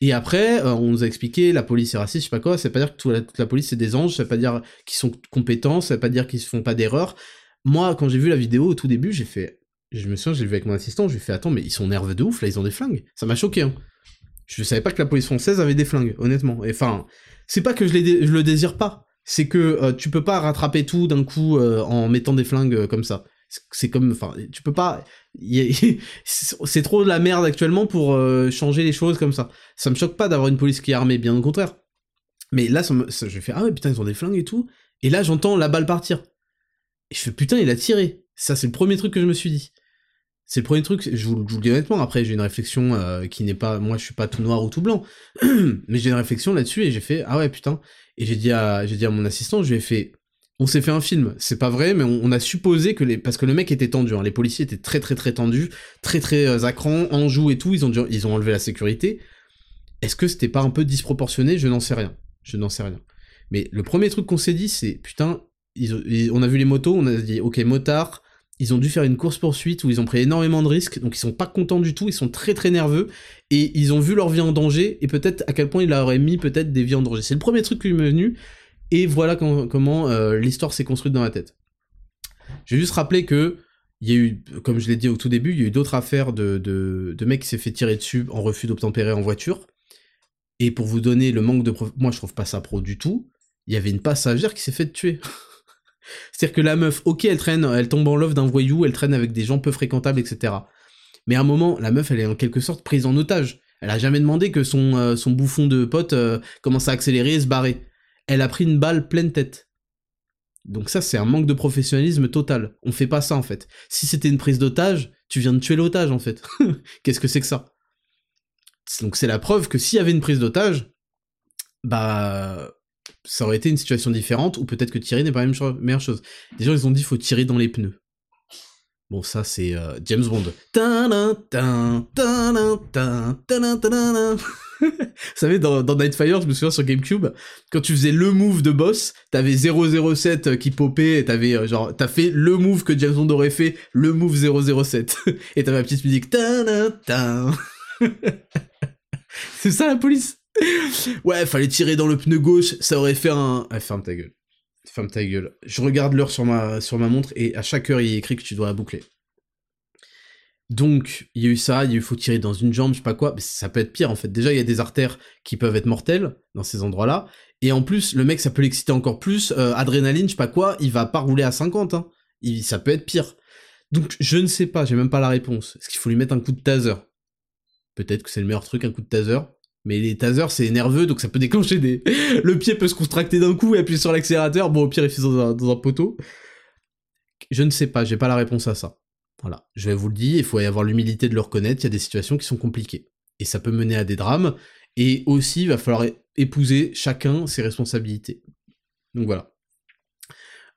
Et après, euh, on nous a expliqué, la police est raciste, je sais pas quoi, ça veut pas dire que toute la, police c'est des anges, ça veut pas dire qu'ils sont compétents, ça veut pas dire qu'ils font pas d'erreurs. Moi, quand j'ai vu la vidéo au tout début, j'ai fait, je me souviens, j'ai vu avec mon assistant, j'ai fait, attends, mais ils sont nerveux de ouf, là, ils ont des flingues. Ça m'a choqué, hein. Je savais pas que la police française avait des flingues, honnêtement. Enfin, c'est pas que je, le désire pas, c'est que euh, tu peux pas rattraper tout d'un coup euh, en mettant des flingues comme ça c'est comme enfin tu peux pas c'est trop de la merde actuellement pour euh, changer les choses comme ça. Ça me choque pas d'avoir une police qui est armée bien au contraire. Mais là je fais ah ouais putain ils ont des flingues et tout. Et là j'entends la balle partir. Et je fais putain il a tiré. Ça c'est le premier truc que je me suis dit. C'est le premier truc je vous, le dis honnêtement après j'ai une réflexion euh, qui n'est pas moi je suis pas tout noir ou tout blanc. Mais j'ai une réflexion là-dessus et j'ai fait ah ouais putain. Et j'ai dit à j'ai dit à mon assistant je lui ai fait on s'est fait un film. C'est pas vrai, mais on, a supposé que les, parce que le mec était tendu, hein. les policiers étaient très très très tendus, très très euh, en joue et tout, ils ont ils ont enlevé la sécurité. Est-ce que c'était pas un peu disproportionné? Je n'en sais rien. Je n'en sais rien. Mais le premier truc qu'on s'est dit, c'est putain, on a vu les motos, on a dit ok motard, ils ont dû faire une course poursuite où ils ont pris énormément de risques, donc ils sont pas contents du tout, ils sont très très nerveux et ils ont vu leur vie en danger et peut-être à quel point il aurait mis peut-être des vies en danger. C'est le premier truc qui m'est venu. Et voilà comment euh, l'histoire s'est construite dans ma tête. Je vais juste rappeler que il y a eu, comme je l'ai dit au tout début, il y a eu d'autres affaires de, de, mecs qui s'est fait tirer dessus en refus d'obtempérer en voiture. Et pour vous donner le manque de moi je trouve pas ça pro du tout. Il y avait une passagère qui s'est fait tuer. C'est-à-dire que la meuf, ok, elle traîne, elle tombe en love d'un voyou, elle traîne avec des gens peu fréquentables, etc. Mais à un moment, la meuf, elle est en quelque sorte prise en otage. Elle a jamais demandé que son, euh, bouffon de pote euh, commence à accélérer et se barrer elle a pris une balle pleine tête. Donc ça, c'est un manque de professionnalisme total. On fait pas ça, en fait. Si c'était une prise d'otage, tu viens de tuer l'otage, en fait. Qu'est-ce que c'est que ça? Donc c'est la preuve que s'il y avait une prise d'otage, bah... Ça aurait été une situation différente, ou peut-être que tirer n'est pas la meilleure chose. Les gens, ils ont dit, faut tirer dans les pneus. Bon, ça, c'est euh, James Bond. Vous savez, dans, Nightfire, je me souviens sur GameCube, quand tu faisais le move de boss, t'avais 007 qui popait, t'avais euh, genre, t'as fait le move que James Bond aurait fait, le move 007. et t'avais la petite musique. C'est ça la police? Ouais, fallait tirer dans le pneu gauche, ça aurait fait un... Ah, ferme ta gueule. Ferme ta gueule. Je regarde l'heure sur ma, sur ma montre et à chaque heure il est écrit que tu dois la boucler. Donc, il y a eu ça, il faut tirer dans une jambe, je sais pas quoi, mais ça peut être pire en fait. Déjà, il y a des artères qui peuvent être mortelles dans ces endroits-là, et en plus, le mec, ça peut l'exciter encore plus, euh, adrénaline, je sais pas quoi, il va pas rouler à 50, hein. Il, ça peut être pire. Donc, je ne sais pas, j'ai même pas la réponse. Est-ce qu'il faut lui mettre un coup de taser? Peut-être que c'est le meilleur truc, un coup de taser. Mais les tasers, c'est nerveux, donc ça peut déclencher des... Le pied peut se contracter d'un coup et appuyer sur l'accélérateur. Bon, au pire, il fait dans dans un poteau. Je ne sais pas, j'ai pas la réponse à ça. Voilà, je vais vous le dire, il faut y avoir l'humilité de le reconnaître, il y a des situations qui sont compliquées. Et ça peut mener à des drames, et aussi, il va falloir épouser chacun ses responsabilités. Donc voilà.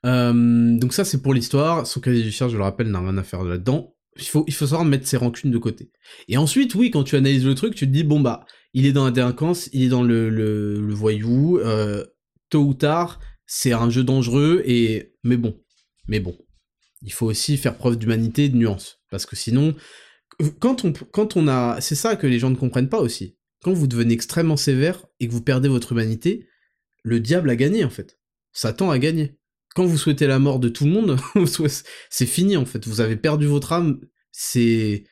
Euh, donc ça, c'est pour l'histoire. Son casier judiciaire, je le rappelle, n'a rien à faire là-dedans. Il faut, il faut savoir mettre ses rancunes de côté. Et ensuite, oui, quand tu analyses le truc, tu te dis, bon bah, il est dans la délinquance, il est dans le, le, le voyou, euh, tôt ou tard, c'est un jeu dangereux, et... Mais bon, mais bon, il faut aussi faire preuve d'humanité et de nuance. Parce que sinon, quand on, quand on a... C'est ça que les gens ne comprennent pas aussi. Quand vous devenez extrêmement sévère et que vous perdez votre humanité, le diable a gagné en fait. Satan a gagné. Quand vous souhaitez la mort de tout le monde, c'est fini en fait. Vous avez perdu votre âme, c'est...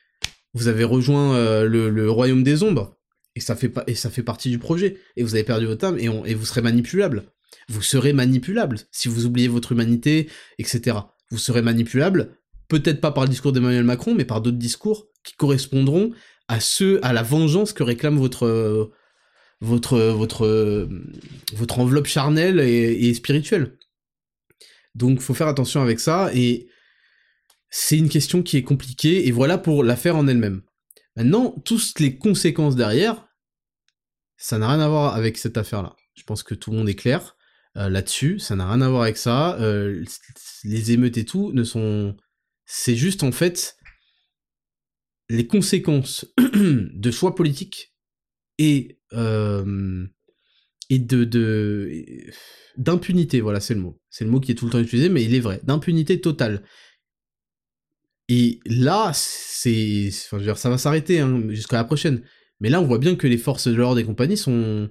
Vous avez rejoint euh, le, royaume des ombres. Et ça, fait et ça fait partie du projet. Et vous avez perdu votre âme et, on, et vous serez manipulable. Vous serez manipulable si vous oubliez votre humanité, etc vous serez manipulable, peut-être pas par le discours d'Emmanuel Macron, mais par d'autres discours qui correspondront à ceux, à la vengeance que réclame votre, enveloppe charnelle et, spirituelle. Donc, faut faire attention avec ça, et c'est une question qui est compliquée, et voilà pour l'affaire en elle-même. Maintenant, toutes les conséquences derrière, ça n'a rien à voir avec cette affaire-là. Je pense que tout le monde est clair. Euh, là-dessus, ça n'a rien à voir avec ça. Euh, les émeutes et tout ne sont... C'est juste en fait les conséquences de choix politiques et, euh, et de d'impunité, voilà, c'est le mot. C'est le mot qui est tout le temps utilisé, mais il est vrai. D'impunité totale. Et là, c'est... Enfin, ça va s'arrêter hein, jusqu'à la prochaine. Mais là, on voit bien que les forces de l'ordre et compagnie sont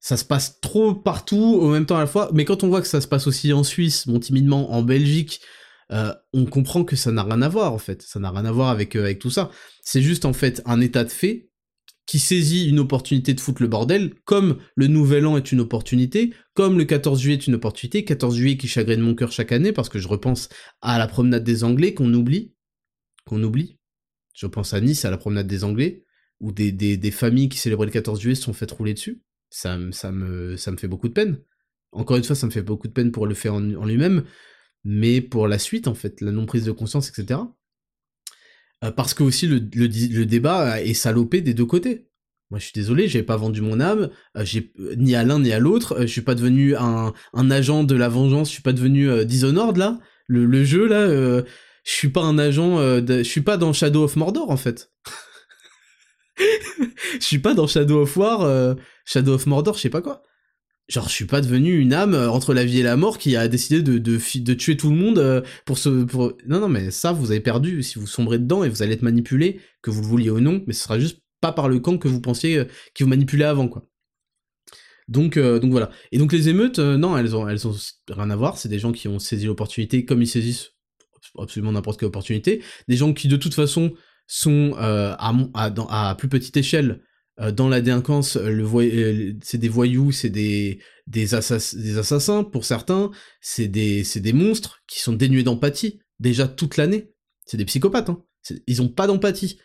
ça se passe trop partout au même temps à la fois, mais quand on voit que ça se passe aussi en Suisse, timidement en Belgique, euh, on comprend que ça n'a rien à voir en fait, ça n'a rien à voir avec, euh, avec tout ça. C'est juste en fait un état de fait qui saisit une opportunité de foutre le bordel, comme le Nouvel An est une opportunité, comme le 14 juillet est une opportunité, 14 juillet qui chagrine mon cœur chaque année, parce que je repense à la promenade des Anglais qu'on oublie, qu'on oublie. Je pense à Nice, à la promenade des Anglais, où des, des, des familles qui célébraient le 14 juillet se sont faites rouler dessus ça, ça, me, ça me fait beaucoup de peine. Encore une fois, ça me fait beaucoup de peine pour le faire en, lui-même, mais pour la suite, en fait, la non-prise de conscience, etc. Euh, parce que aussi, le, le, débat est salopé des deux côtés. Moi, je suis désolé, j'ai pas vendu mon âme, euh, j'ai ni à l'un ni à l'autre, euh, je suis pas devenu un, un, agent de la vengeance, je suis pas devenu Dishonored, là, le, jeu, là, je suis pas un agent, je suis pas dans Shadow of Mordor, en fait. je suis pas dans Shadow of War, euh, Shadow of Mordor, je sais pas quoi. Genre, je suis pas devenu une âme euh, entre la vie et la mort qui a décidé de, tuer tout le monde euh, pour ce... Pour... Non, non, mais ça, vous avez perdu si vous sombrez dedans et vous allez être manipulé, que vous le vouliez ou non, mais ce sera juste pas par le camp que vous pensiez qui vous manipulait avant, quoi. Donc, donc voilà. Et donc les émeutes, non, elles ont, elles ont rien à voir. C'est des gens qui ont saisi l'opportunité comme ils saisissent absolument n'importe quelle opportunité. Des gens qui de toute façon sont euh, à, plus petite échelle euh, dans la délinquance, le euh, c'est des voyous, c'est des, des, assassins pour certains, c'est des, des monstres qui sont dénués d'empathie déjà toute l'année. C'est des psychopathes, hein. ils ont pas d'empathie.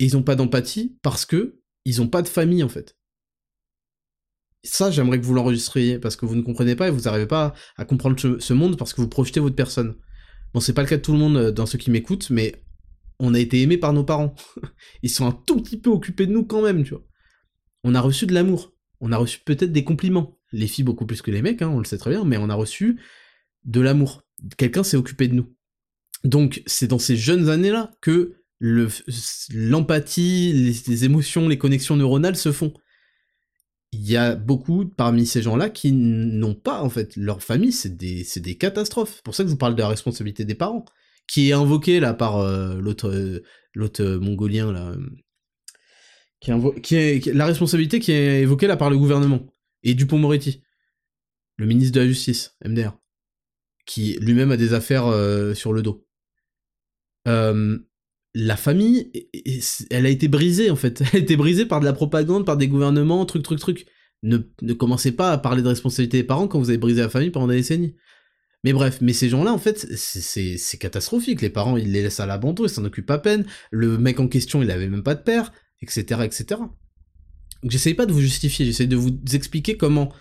Et ils ont pas d'empathie parce que ils ont pas de famille en fait. Ça, j'aimerais que vous l'enregistriez parce que vous ne comprenez pas et vous n'arrivez pas à comprendre ce, monde parce que vous projetez votre personne. Bon, c'est pas le cas de tout le monde dans ceux qui m'écoutent, mais on a été aimé par nos parents. Ils sont un tout petit peu occupés de nous quand même, tu vois. On a reçu de l'amour. On a reçu peut-être des compliments. Les filles beaucoup plus que les mecs, hein, on le sait très bien, mais on a reçu de l'amour. Quelqu'un s'est occupé de nous. Donc c'est dans ces jeunes années-là que l'empathie, les, émotions, les connexions neuronales se font. Il y a beaucoup parmi ces gens-là qui n'ont pas, en fait, leur famille, c'est des, catastrophes. C'est pour ça que je vous parle de la responsabilité des parents, qui est invoquée là par euh, l'autre l'autre mongolien là, qui, est la responsabilité qui est évoquée là par le gouvernement et Dupont-Moretti, le ministre de la Justice, MDR, qui lui-même a des affaires euh, sur le dos. Euh, la famille, elle a été brisée en fait. Elle a été brisée par de la propagande, par des gouvernements, truc, truc, truc. Ne, ne commencez pas à parler de responsabilité des parents quand vous avez brisé la famille pendant des décennies. Mais bref, mais ces gens-là, en fait, c'est catastrophique. Les parents, ils les laissent à l'abandon, ils s'en occupent à peine. Le mec en question, il avait même pas de père, etc., etc. Donc j'essaye pas de vous justifier, j'essaye de vous expliquer comment...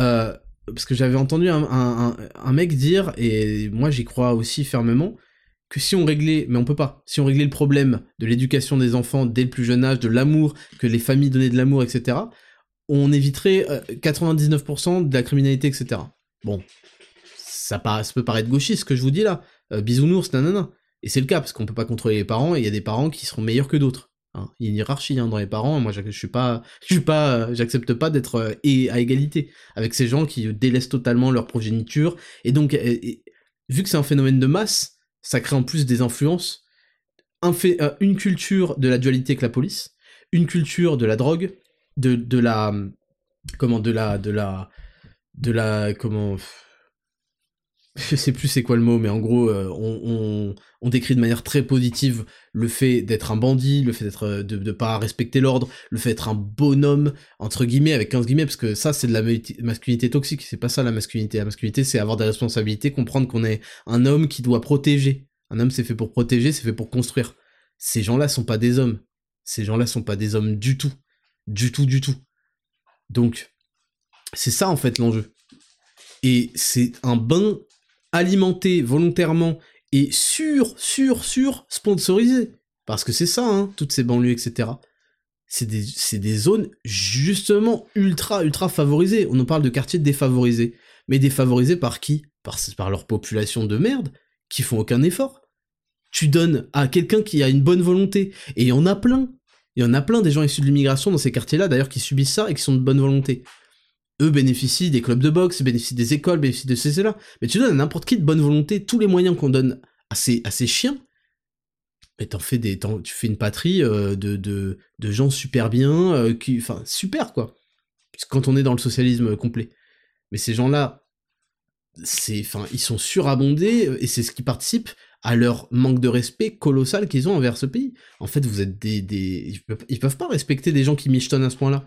Euh, parce que j'avais entendu un, mec dire, et moi j'y crois aussi fermement, que si on réglait, mais on peut pas, si on réglait le problème de l'éducation des enfants dès le plus jeune âge, de l'amour, que les familles donnaient de l'amour, etc., on éviterait 99% euh, de la criminalité, etc. Bon, ça, peut paraître gauchiste ce que je vous dis là, euh, bisounours, nanana. Et c'est le cas, parce qu'on peut pas contrôler les parents, et il y a des parents qui seront meilleurs que d'autres. Hein. Il y a une hiérarchie hein, dans les parents, moi je, suis pas, je suis pas, j'accepte pas d'être euh, à égalité avec ces gens qui délaissent totalement leur progéniture, et donc, vu que c'est un phénomène de masse, ça crée en plus des influences, un fait, euh, une culture de la dualité avec la police, une culture de la drogue, de, de la, comment, de la, de la, de la, comment, je sais plus c'est quoi le mot, mais en gros, euh, on, on, décrit de manière très positive le fait d'être un bandit, le fait d'être euh, de, de pas respecter l'ordre, le fait d'être un bonhomme entre guillemets avec 15 guillemets, parce que ça c'est de la masculinité toxique, c'est pas ça la masculinité. La masculinité c'est avoir des responsabilités, comprendre qu'on est un homme qui doit protéger. Un homme c'est fait pour protéger, c'est fait pour construire. Ces gens-là sont pas des hommes. Ces gens-là sont pas des hommes du tout, du tout, du tout. Donc c'est ça en fait l'enjeu. Et c'est un bain alimenté volontairement et sur, sur, sur sponsorisé. Parce que c'est ça, hein, toutes ces banlieues, etc. C'est des, des, zones justement ultra, ultra favorisées. On en parle de quartiers défavorisés. Mais défavorisés par qui? Par, par leur population de merde, qui font aucun effort. Tu donnes à quelqu'un qui a une bonne volonté, et il y en a plein. Il y en a plein des gens issus de l'immigration dans ces quartiers-là, d'ailleurs, qui subissent ça et qui sont de bonne volonté eux bénéficient des clubs de boxe, bénéficient des écoles, bénéficient de ces là Mais tu donnes à n'importe qui de bonne volonté tous les moyens qu'on donne à ces, chiens, mais t'en fais des, tu fais une patrie euh, de, gens super bien, euh, qui, enfin super quoi. Quand on est dans le socialisme complet. Mais ces gens-là, c'est, enfin, ils sont surabondés et c'est ce qui participe à leur manque de respect colossal qu'ils ont envers ce pays. En fait, vous êtes des. Ils, peuvent, peuvent pas respecter des gens qui michetonnent à ce point-là.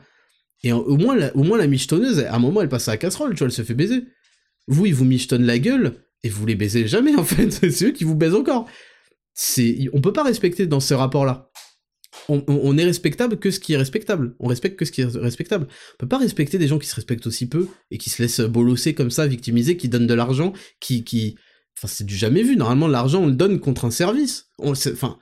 Et au moins, la, au moins la michetonneuse, à un moment, elle passe à la casserole, tu vois, elle se fait baiser. Vous, ils vous michetonnent la gueule, et vous les baisez jamais, en fait. C'est eux qui vous baisent encore. C'est, on peut pas respecter dans ce rapport-là. On, est respectable que ce qui est respectable. On respecte que ce qui est respectable. On peut pas respecter des gens qui se respectent aussi peu et qui se laissent bolosser comme ça, victimiser, qui donnent de l'argent, qui, qui, enfin, c'est du jamais vu. Normalement, l'argent, on le donne contre un service. On, enfin,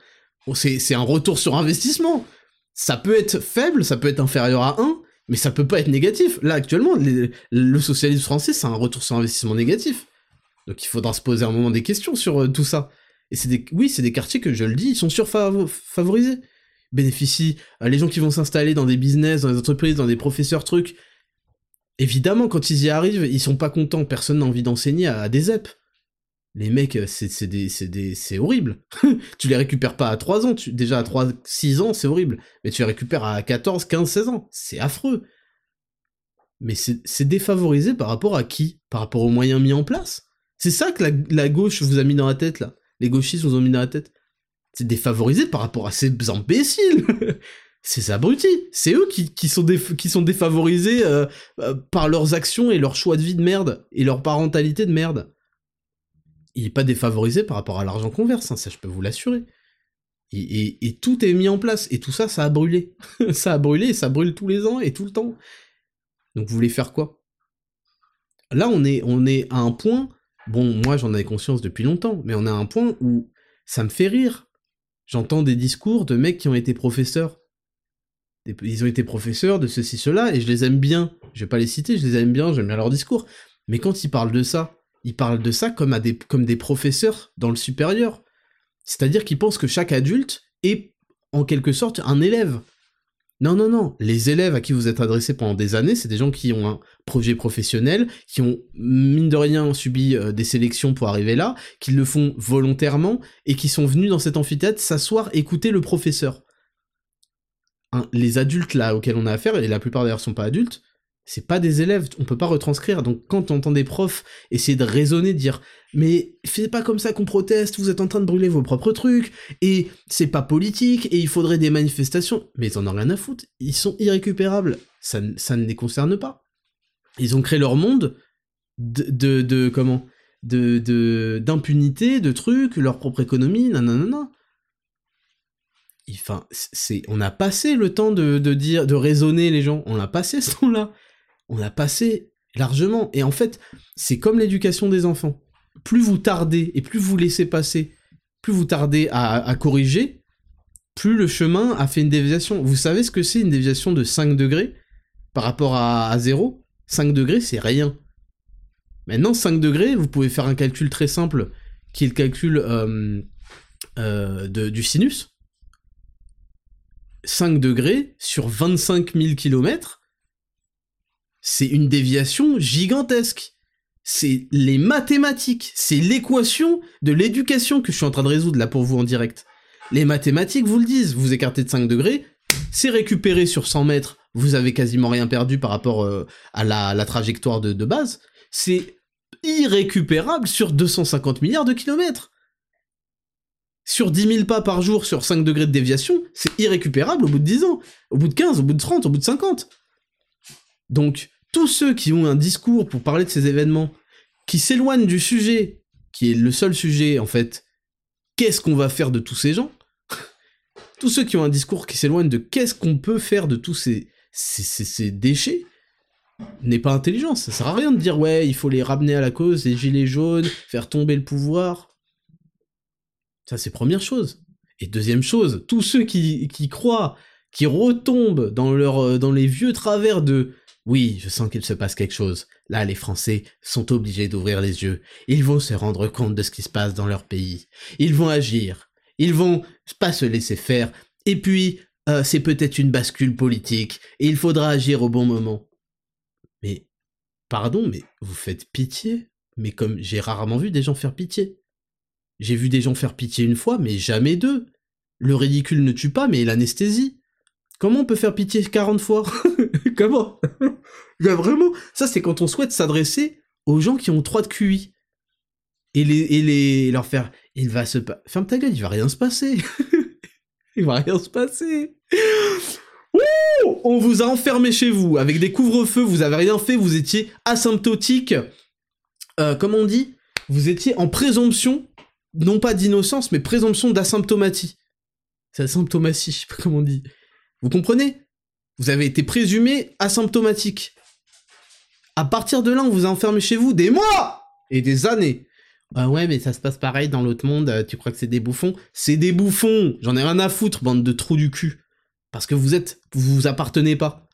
c'est un retour sur investissement. Ça peut être faible, ça peut être inférieur à 1, mais ça peut pas être négatif. Là, actuellement, le socialisme français, c'est un retour sur investissement négatif. Donc il faudra se poser un moment des questions sur euh, tout ça. Et c'est des, oui, c'est des quartiers que je le dis, ils sont surfavorisés. Bénéficient, euh, les gens qui vont s'installer dans des business, dans des entreprises, dans des professeurs, trucs. Évidemment, quand ils y arrivent, ils sont pas contents, personne n'a envie d'enseigner à, des ZEP les mecs, des, c'est horrible. tu les récupères pas à 3 ans, tu, déjà à 3, 6 ans, c'est horrible. Mais tu les récupères à 14, 15, 16 ans. C'est affreux. Mais c'est défavorisé par rapport à qui? Par rapport aux moyens mis en place? C'est ça que la, gauche vous a mis dans la tête, là. Les gauchistes vous ont mis dans la tête. C'est défavorisé par rapport à ces imbéciles Ces abrutis C'est eux qui, qui, sont qui sont défavorisés euh, euh, par leurs actions et leurs choix de vie de merde, et leur parentalité de merde il est pas défavorisé par rapport à l'argent qu'on verse, hein, ça je peux vous l'assurer. Et, tout est mis en place, et tout ça, ça a brûlé. ça a brûlé, ça brûle tous les ans et tout le temps. Donc vous voulez faire quoi? Là, on est, on est à un point, bon, moi j'en avais conscience depuis longtemps, mais on est à un point où ça me fait rire. J'entends des discours de mecs qui ont été professeurs. Ils ont été professeurs de ceci, cela, et je les aime bien. Je vais pas les citer, je les aime bien, j'aime bien leur discours. Mais quand ils parlent de ça, ils parlent de ça comme, des professeurs dans le supérieur. C'est-à-dire qu'ils pensent que chaque adulte est en quelque sorte un élève. Non, non, non. Les élèves à qui vous êtes adressés pendant des années, c'est des gens qui ont un projet professionnel, qui ont, mine de rien, subi euh, des sélections pour arriver là, qui le font volontairement, et qui sont venus dans cet amphithéâtre s'asseoir, écouter le professeur. les adultes là auxquels on a affaire, et la plupart d'ailleurs sont pas adultes, c'est pas des élèves, on peut pas retranscrire. Donc quand on entend des profs essayer de raisonner, dire mais faites pas comme ça qu'on proteste, vous êtes en train de brûler vos propres trucs, et c'est pas politique, et il faudrait des manifestations. Mais ils en ont rien à foutre, ils sont irrécupérables, ça, ne les concerne pas. Ils ont créé leur monde de, de, de comment de d'impunité, de, trucs, leur propre économie, nanana. Enfin, c'est, on a passé le temps de, de dire, de raisonner les gens, on a passé ce temps-là on a passé largement. Et en fait, c'est comme l'éducation des enfants. Plus vous tardez et plus vous laissez passer, plus vous tardez à, corriger, plus le chemin a fait une déviation. Vous savez ce que c'est une déviation de 5 degrés par rapport à, 0 5 degrés, c'est rien. Maintenant, 5 degrés, vous pouvez faire un calcul très simple, qui est le calcul euh, euh, du sinus. 5 degrés sur 25 000 km, c'est une déviation gigantesque. C'est les mathématiques, c'est l'équation de l'éducation que je suis en train de résoudre là pour vous en direct. Les mathématiques vous le disent, vous écartez de 5 degrés, c'est récupéré sur 100 mètres, vous avez quasiment rien perdu par rapport euh, à la, trajectoire de, de base, c'est irrécupérable sur 250 milliards de kilomètres. Sur 10 000 pas par jour sur 5 degrés de déviation, c'est irrécupérable au bout de 10 ans, au bout de 15, au bout de 30, au bout de 50. Donc, tous ceux qui ont un discours pour parler de ces événements, qui s'éloignent du sujet, qui est le seul sujet en fait, qu'est-ce qu'on va faire de tous ces gens? Tous ceux qui ont un discours qui s'éloigne de qu'est-ce qu'on peut faire de tous ces, ces, déchets, n'est pas intelligent. Ça sert à rien de dire ouais, il faut les ramener à la cause, les gilets jaunes, faire tomber le pouvoir. Ça, c'est première chose. Et deuxième chose, tous ceux qui, qui croient, qui retombent dans, leur, euh, dans les vieux travers de oui, je sens qu'il se passe quelque chose. Là, les Français sont obligés d'ouvrir les yeux. Ils vont se rendre compte de ce qui se passe dans leur pays. Ils vont agir. Ils vont pas se laisser faire. Et puis, euh, c'est peut-être une bascule politique. Et il faudra agir au bon moment. Mais, pardon, mais vous faites pitié. Mais comme j'ai rarement vu des gens faire pitié. J'ai vu des gens faire pitié une fois, mais jamais deux. Le ridicule ne tue pas, mais l'anesthésie. Comment on peut faire pitié 40 fois Comment a vraiment... Ça, c'est quand on souhaite s'adresser aux gens qui ont 3 de QI. Et les, et les leur faire... Il va se... Ferme ta gueule, il va rien se passer. il va rien se passer. on vous a enfermé chez vous avec des couvre-feux, vous avez rien fait, vous étiez asymptotique. Euh, comment on dit? Vous étiez en présomption, non pas d'innocence, mais présomption d'asymptomatie. C'est asymptomatie, je on dit. Vous comprenez? Vous avez été présumé asymptomatique. À partir de là, on vous a enfermé chez vous des mois et des années. Bah ouais, mais ça se passe pareil dans l'autre monde, euh, tu crois que c'est des bouffons? C'est des bouffons J'en ai rien à foutre, bande de trous du cul. Parce que vous êtes... vous vous appartenez pas.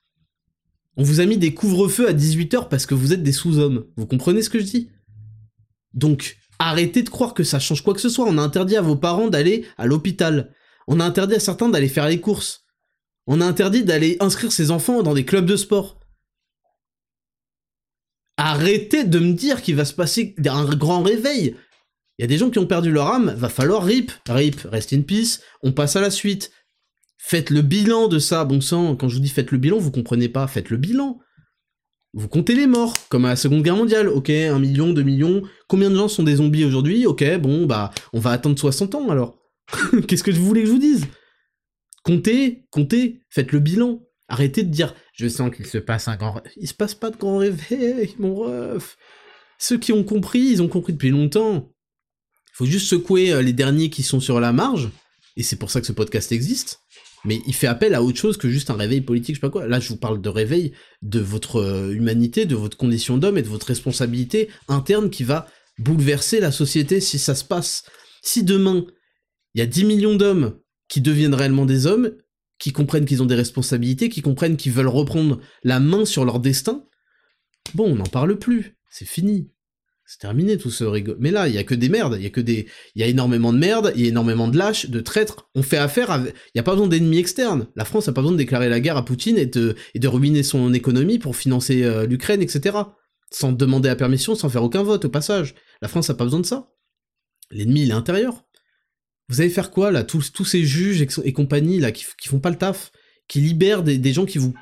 On vous a mis des couvre-feux à 18h parce que vous êtes des sous-hommes. Vous comprenez ce que je dis? Donc, arrêtez de croire que ça change quoi que ce soit. On a interdit à vos parents d'aller à l'hôpital. On a interdit à certains d'aller faire les courses on a interdit d'aller inscrire ses enfants dans des clubs de sport. Arrêtez de me dire qu'il va se passer un grand réveil. Il y a des gens qui ont perdu leur âme, va falloir rip, rip, rest in peace, on passe à la suite. Faites le bilan de ça, bon sang, quand je vous dis faites le bilan, vous comprenez pas, faites le bilan. Vous comptez les morts, comme à la Seconde Guerre mondiale, ok, un million, deux millions, combien de gens sont des zombies aujourd'hui, ok, bon, bah, on va attendre 60 ans alors. Qu'est-ce que vous voulez que je vous dise? Comptez, comptez, faites le bilan. Arrêtez de dire je sens qu'il se passe un grand Il se passe pas de grand réveil, mon ref. Ceux qui ont compris, ils ont compris depuis longtemps. Il faut juste secouer euh, les derniers qui sont sur la marge, et c'est pour ça que ce podcast existe. Mais il fait appel à autre chose que juste un réveil politique, je sais pas quoi. Là, je vous parle de réveil de votre euh, humanité, de votre condition d'homme et de votre responsabilité interne qui va bouleverser la société si ça se passe. Si demain, il y a 10 millions d'hommes qui deviennent réellement des hommes, qui comprennent qu'ils ont des responsabilités, qui comprennent qu'ils veulent reprendre la main sur leur destin, bon, on n'en parle plus, c'est fini. C'est terminé tout ce rigole. Mais là, il y a que des merdes, il y a que des, il y a énormément de merde, il y a énormément de lâches, de traîtres. On fait affaire il y a pas besoin d'ennemis externes. La France a pas besoin de déclarer la guerre à Poutine et de, ruiner son économie pour financer euh, l'Ukraine, etc. Sans demander la permission, sans faire aucun vote au passage. La France a pas besoin de ça. L'ennemi, il est intérieur. Vous allez faire quoi là, tous, ces juges et, compagnie là qui, font pas le taf, qui libèrent des, des gens qui vous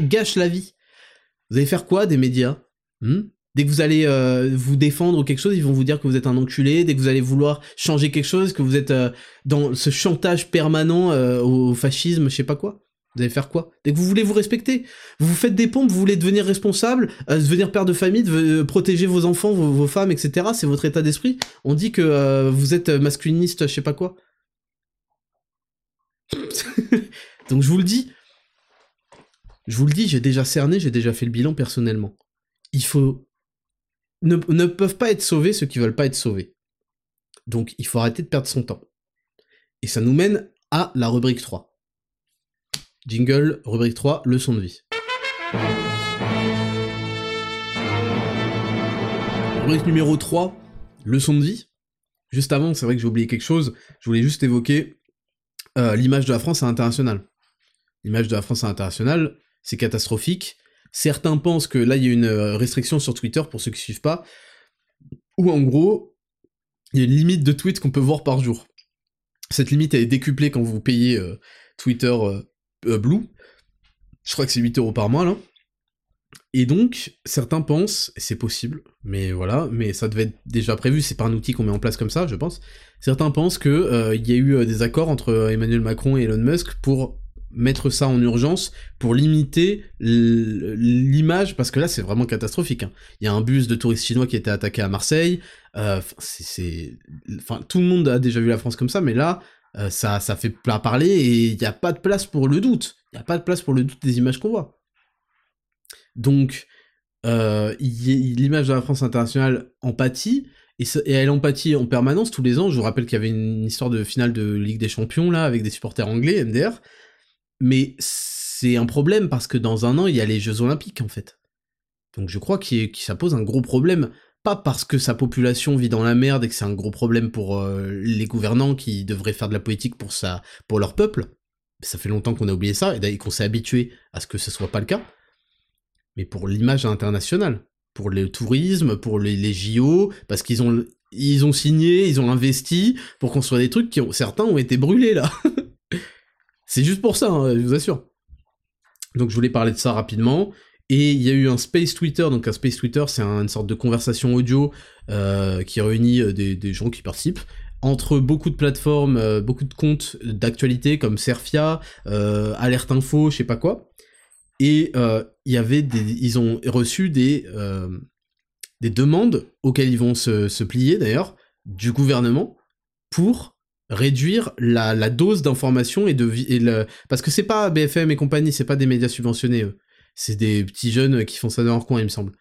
gâchent la vie. Vous allez faire quoi des médias? Hmm? Dès que vous allez euh, vous défendre ou quelque chose, ils vont vous dire que vous êtes un enculé. Dès que vous allez vouloir changer quelque chose, que vous êtes euh, dans ce chantage permanent euh, au fascisme, je sais pas quoi. Vous allez faire quoi? Dès que vous voulez vous respecter, vous faites des pompes, vous voulez devenir responsable, devenir père de famille, de, protéger vos enfants, vos, femmes, etc. C'est votre état d'esprit. On dit que vous êtes masculiniste, je sais pas quoi. Donc je vous le dis, je vous le dis, j'ai déjà cerné, j'ai déjà fait le bilan personnellement. Il faut ne, peuvent pas être sauvés ceux qui veulent pas être sauvés. Donc il faut arrêter de perdre son temps. Et ça nous mène à la rubrique 3. Jingle, rubrique 3, leçon de vie. Rubrique numéro 3, leçon de vie. Juste avant, c'est vrai que j'ai oublié quelque chose, je voulais juste évoquer euh, l'image de la France à l'international. L'image de la France à l'international, c'est catastrophique, Certains pensent que là, il y a une euh, restriction sur Twitter, pour ceux qui suivent pas, où en gros, il y a une limite de tweets qu'on peut voir par jour. Cette limite, elle est décuplée quand vous payez euh, Twitter Blue. Je crois que c'est 8 euros par mois, là. Et donc, certains pensent, c'est possible, mais voilà, mais ça devait être déjà prévu, c'est pas un outil qu'on met en place comme ça, je pense. Certains pensent que il y a eu des accords entre Emmanuel Macron et Elon Musk pour mettre ça en urgence pour limiter l'image, parce que là c'est vraiment catastrophique. Hein. Il y a un bus de touristes chinois qui a été attaqué à Marseille. Euh, tout le monde a déjà vu la France comme ça, mais là, euh, ça, ça fait plein parler et il n'y a pas de place pour le doute. Il n'y a pas de place pour le doute des images qu'on voit. Donc, euh, l'image de la France internationale empathie, et, et, elle empathie en permanence tous les ans. Je vous rappelle qu'il y avait une histoire de finale de Ligue des Champions là avec des supporters anglais, MDR. Mais c'est un problème parce que dans un an, il y a les Jeux Olympiques en fait. Donc je crois que ça pose un gros problème. Pas parce que sa population vit dans la merde et que c'est un gros problème pour euh, les gouvernants qui devraient faire de la politique pour, ça, pour leur peuple. Ça fait longtemps qu'on a oublié ça et qu'on s'est habitué à ce que ce soit pas le cas. Mais pour l'image internationale, pour le tourisme, pour les, JO, parce qu'ils ont, ils ont signé, ils ont investi pour construire des trucs qui ont, certains ont été brûlés là. C'est juste pour ça, hein, je vous assure. Donc je voulais parler de ça rapidement. Et il y a eu un Space Twitter, donc un Space Twitter, c'est une sorte de conversation audio euh, qui réunit euh, des, gens qui participent entre beaucoup de plateformes, euh, beaucoup de comptes d'actualité comme Serfia, Alerte Info, je sais pas quoi. Et il y avait ils ont reçu des des demandes auxquelles ils vont se, plier d'ailleurs du gouvernement pour réduire la, dose d'information et de parce que c'est pas BFM et compagnie, c'est pas des médias subventionnés eux. C'est des petits jeunes qui font ça dans leur coin, il me semble.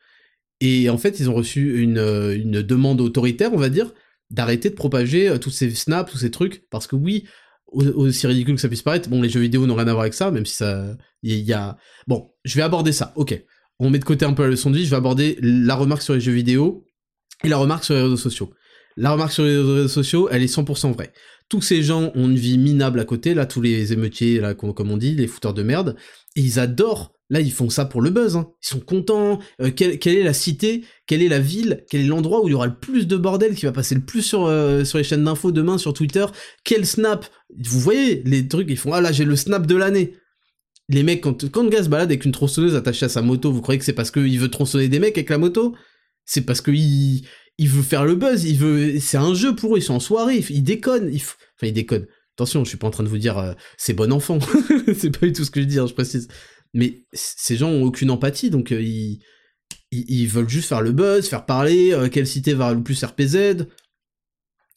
Et en fait, ils ont reçu une, une demande autoritaire, on va dire, d'arrêter de propager euh, tous ces snaps, tous ces trucs, parce que oui, aussi ridicule que ça puisse paraître, bon, les jeux vidéo n'ont rien à voir avec ça, même si ça, il y, bon, je vais aborder ça, ok. On met de côté un peu la leçon de vie, je vais aborder la remarque sur les jeux vidéo et la remarque sur les réseaux sociaux. La remarque sur les réseaux sociaux, elle est 100% vraie tous ces gens ont une vie minable à côté, là, tous les émeutiers, là, comme on dit, les fouteurs de merde, ils adorent. Là, ils font ça pour le buzz. Hein. Ils sont contents. Euh, quelle, est la cité? Quelle est la ville? Quel est l'endroit où il y aura le plus de bordel qui va passer le plus sur, euh, sur les chaînes d'infos demain, sur Twitter? Quel snap? Vous voyez les trucs, ils font Ah là, j'ai le snap de l'année. Les mecs, quand, quand se balade avec une tronçonneuse attachée à sa moto, vous croyez que c'est parce qu'il veut tronçonner des mecs avec la moto? C'est parce qu'il il veut faire le buzz, il veut, c'est un jeu pour eux, ils sont en soirée, ils, déconnent, enfin ils déconnent. Attention, je suis pas en train de vous dire euh, c'est bon enfant, c'est pas du tout ce que je dis, hein, je précise. Mais ces gens ont aucune empathie, donc euh, ils, veulent juste faire le buzz, faire parler, euh, quelle cité va le plus RPZ.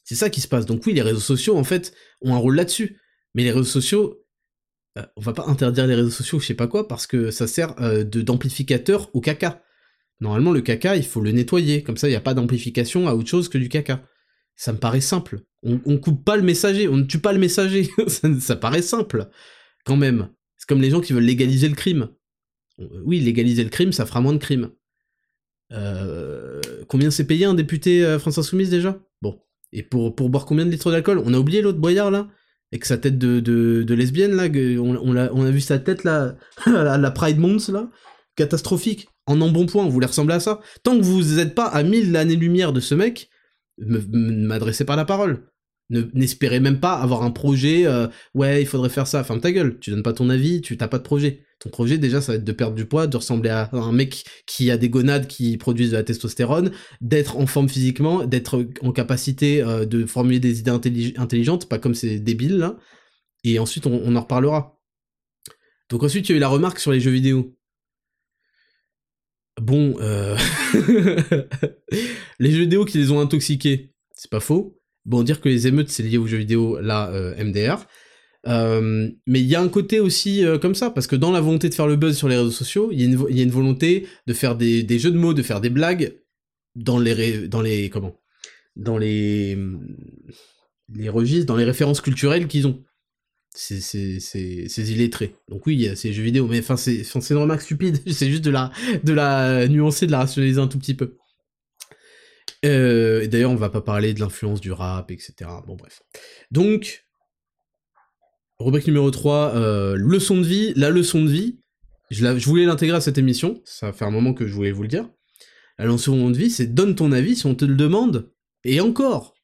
C'est ça qui se passe. Donc oui, les réseaux sociaux en fait ont un rôle là-dessus. Mais les réseaux sociaux, on va pas interdire les réseaux sociaux, je sais pas quoi, parce que ça sert de d'amplificateur au caca. Normalement, le caca, il faut le nettoyer, comme ça, il n'y a pas d'amplification à autre chose que du caca. Ça me paraît simple. On, on coupe pas le messager, on ne tue pas le messager. ça, paraît simple, quand même. Comme les gens qui veulent légaliser le crime. Oui, légaliser le crime, ça fera moins de crimes. Euh, combien s'est payé un député euh, France Insoumise déjà? Bon. Et pour, pour boire combien de litres d'alcool? On a oublié l'autre boyard là Avec sa tête de, de, lesbienne là on, on, a, vu sa tête là, la Pride Month là Catastrophique. En embonpoint, vous voulez ressembler à ça? Tant que vous n'êtes pas à mille années-lumière de ce mec, m'adressez pas la parole. N'espérez même pas avoir un projet, euh, ouais, il faudrait faire ça. Ferme ta gueule, tu donnes pas ton avis, tu t'as pas de projet. Ton projet, déjà, ça va être de perdre du poids, de ressembler à un mec qui a des gonades qui produisent de la testostérone, d'être en forme physiquement, d'être en capacité euh, de formuler des idées intelligentes, pas comme ces débiles là. Et ensuite, on, en reparlera. Donc ensuite, il y a eu la remarque sur les jeux vidéo. Bon, euh... les jeux vidéo qui les ont intoxiqués, c'est pas faux. Bon, dire que les émeutes, c'est lié aux jeux vidéo, là, euh, MDR. Euh, mais il y a un côté aussi euh, comme ça, parce que dans la volonté de faire le buzz sur les réseaux sociaux, il y, a une volonté de faire des, jeux de mots, de faire des blagues dans les, dans les, comment? Dans les, les registres, dans les références culturelles qu'ils ont. C'est ces illettrés. Donc oui, il y a ces jeux vidéo, mais enfin c'est une remarque stupide, c'est juste de la, de la nuancer, de la rationaliser un tout petit peu. Euh, et d'ailleurs, on va pas parler de l'influence du rap, etc. Bon, bref. Donc, rubrique numéro 3, euh, leçon de vie. La leçon de vie, je, voulais l'intégrer à cette émission, ça fait un moment que je voulais vous le dire. La leçon de vie, c'est donne ton avis si on te le demande. Et encore.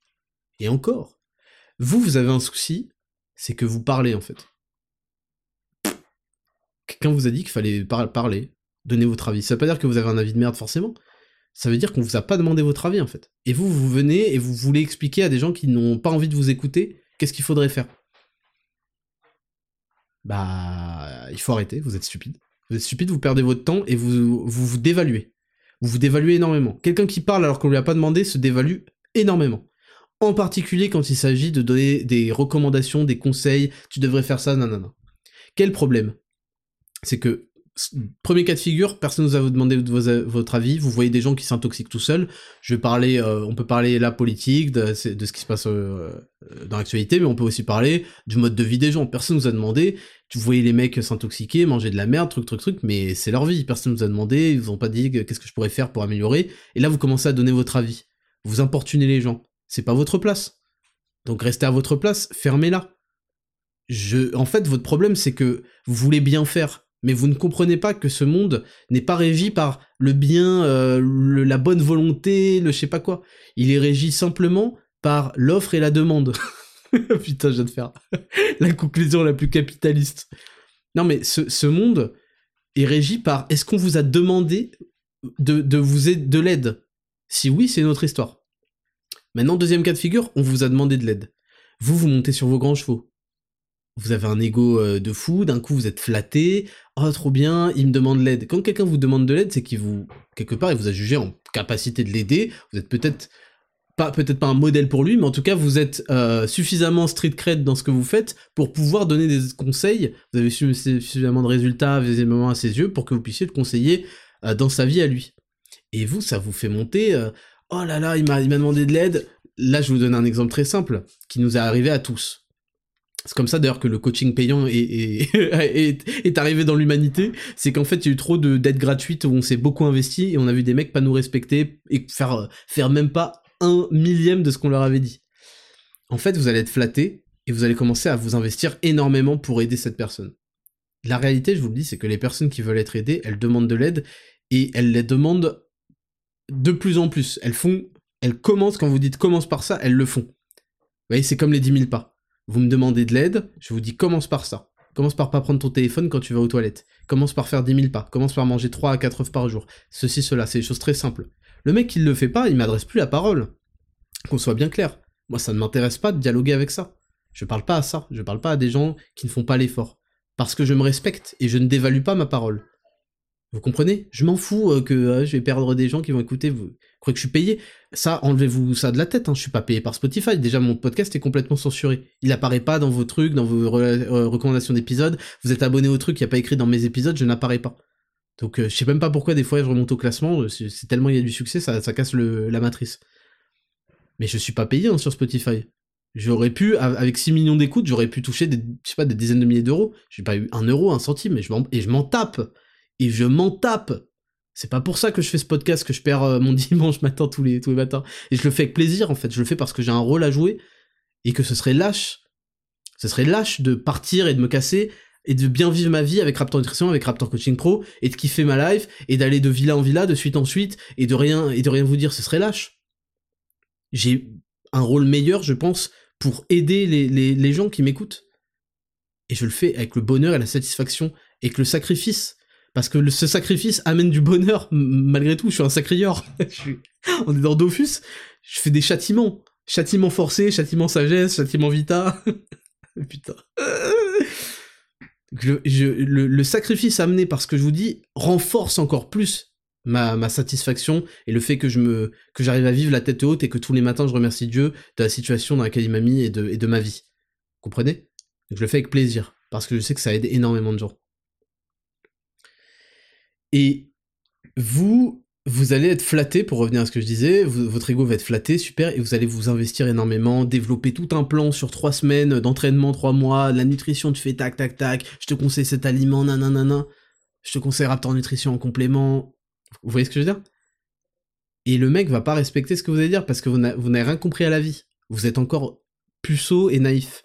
Et encore. Vous, vous avez un souci, c'est que vous parlez, en fait. Quelqu'un vous a dit qu'il fallait parler, donner votre avis. Ça veut pas dire que vous avez un avis de merde, forcément ça veut dire qu'on vous a pas demandé votre avis en fait. Et vous, vous venez et vous voulez expliquer à des gens qui n'ont pas envie de vous écouter qu'est-ce qu'il faudrait faire. Bah, il faut arrêter, vous êtes stupide. Vous êtes stupide, vous perdez votre temps et vous vous, dévaluez. Vous vous dévaluez énormément. Quelqu'un qui parle alors qu'on lui a pas demandé se dévalue énormément. En particulier quand il s'agit de donner des recommandations, des conseils, tu devrais faire ça, non. Quel problème? C'est que premier cas de figure, personne ne vous a demandé votre avis, vous voyez des gens qui s'intoxiquent tout seuls. Je vais parler, euh, on peut parler de la politique, de, ce qui se passe euh, dans l'actualité, mais on peut aussi parler du mode de vie des gens. Personne ne vous a demandé, vous voyez les mecs s'intoxiquer, manger de la merde, truc, truc, truc, mais c'est leur vie, personne ne vous a demandé, ils vous ont pas dit qu'est-ce que je pourrais faire pour améliorer, et là vous commencez à donner votre avis. Vous importunez les gens. C'est pas votre place. Donc restez à votre place, fermez-la. Je, en fait, votre problème, c'est que vous voulez bien faire mais vous ne comprenez pas que ce monde n'est pas régi par le bien, euh, la bonne volonté, le je sais pas quoi. Il est régi simplement par l'offre et la demande. Putain, je viens de faire la conclusion la plus capitaliste. Non, mais ce, monde est régi par est-ce qu'on vous a demandé de, vous aider de l'aide? Si oui, c'est notre histoire. Maintenant, deuxième cas de figure, on vous a demandé de l'aide. Vous, vous montez sur vos grands chevaux vous avez un ego euh, de fou, d'un coup vous êtes flatté, oh trop bien, il me demande l'aide. Quand quelqu'un vous demande de l'aide, c'est qu'il vous, quelque part, il vous a jugé en capacité de l'aider, vous êtes peut-être pas peut-être pas un modèle pour lui, mais en tout cas vous êtes euh, suffisamment street cred dans ce que vous faites pour pouvoir donner des conseils. Vous avez suffisamment de résultats visiblement à ses yeux pour que vous puissiez le conseiller euh, dans sa vie à lui. Et vous, ça vous fait monter. oh là là, il m'a il m'a demandé de l'aide. Là, je vous donne un exemple très simple qui nous est arrivé à tous. C'est comme ça d'ailleurs que le coaching payant est, est, arrivé dans l'humanité. C'est qu'en fait, il y a eu trop d'aides gratuites où on s'est beaucoup investi et on a vu des mecs pas nous respecter et faire, faire même pas un millième de ce qu'on leur avait dit. En fait, vous allez être flatté et vous allez commencer à vous investir énormément pour aider cette personne. La réalité, je vous le dis, c'est que les personnes qui veulent être aidées, elles demandent de l'aide et elles les demandent de plus en plus. Elles font, elles commencent, quand vous dites commence par ça, elles le font. Vous voyez, c'est comme les 10 000 pas vous me demandez de l'aide, je vous dis commence par ça. Commence par pas prendre ton téléphone quand tu vas aux toilettes. Commence par faire 10 000 pas. Commence par manger 3 à 4 œufs par jour. Ceci, cela, c'est des choses très simples. Le mec, il le fait pas, il m'adresse plus la parole. Qu'on soit bien clair. Moi, ça ne m'intéresse pas de dialoguer avec ça. Je parle pas à ça. Je parle pas à des gens qui ne font pas l'effort. Parce que je me respecte et je ne dévalue pas ma parole. Vous comprenez? Je m'en fous euh, que euh, je vais perdre des gens qui vont écouter. Vous croyez que je suis payé? Ça, enlevez-vous ça de la tête. Hein. Je suis pas payé par Spotify. Déjà, mon podcast est complètement censuré. Il apparaît pas dans vos trucs, dans vos euh, recommandations d'épisodes. Vous êtes abonné au truc, il n'y a pas écrit dans mes épisodes, je n'apparais pas. Donc, je sais même pas pourquoi des fois je remonte au classement. C'est tellement il y a du succès, ça, casse la matrice. Mais je suis pas payé hein, sur Spotify. J'aurais pu, avec 6 millions d'écoutes, j'aurais pu toucher des, je sais pas, des dizaines de milliers d'euros. J'ai pas eu un euro, un centime, et je m'en tape et je m'en tape. C'est pas pour ça que je fais ce podcast, que je perds euh, mon dimanche matin tous les, tous les matins. Et je le fais avec plaisir, en fait. Je le fais parce que j'ai un rôle à jouer et que ce serait lâche. Ce serait lâche de partir et de me casser et de bien vivre ma vie avec Raptor Nutrition, avec Raptor Coaching Pro et de kiffer ma life et d'aller de villa en villa, de suite en suite et de rien, et de rien vous dire. Ce serait lâche. J'ai un rôle meilleur, je pense, pour aider les, les, les gens qui m'écoutent. Et je le fais avec le bonheur et la satisfaction et que le sacrifice parce que ce sacrifice amène du bonheur, malgré tout, je suis un sacrieur. On est dans Dofus, je fais des châtiments. Châtiments forcés, châtiments sagesse, châtiments vita. Putain. le, sacrifice amené par ce que je vous dis renforce encore plus ma, satisfaction et le fait que je me que j'arrive à vivre la tête haute et que tous les matins je remercie Dieu de la situation dans laquelle il m'a mis et de, et de ma vie. Vous comprenez? Je le fais avec plaisir parce que je sais que ça aide énormément de gens. Et vous, vous allez être flatté, pour revenir à ce que je disais, votre ego va être flatté, super, et vous allez vous investir énormément, développer tout un plan sur trois semaines d'entraînement, trois mois, la nutrition, tu fais tac, tac, tac, je te conseille cet aliment, nanana, je te conseille Raptor Nutrition en complément. Vous voyez ce que je veux dire? Et le mec va pas respecter ce que vous allez dire parce que vous n'avez rien compris à la vie. Vous êtes encore puceau et naïf.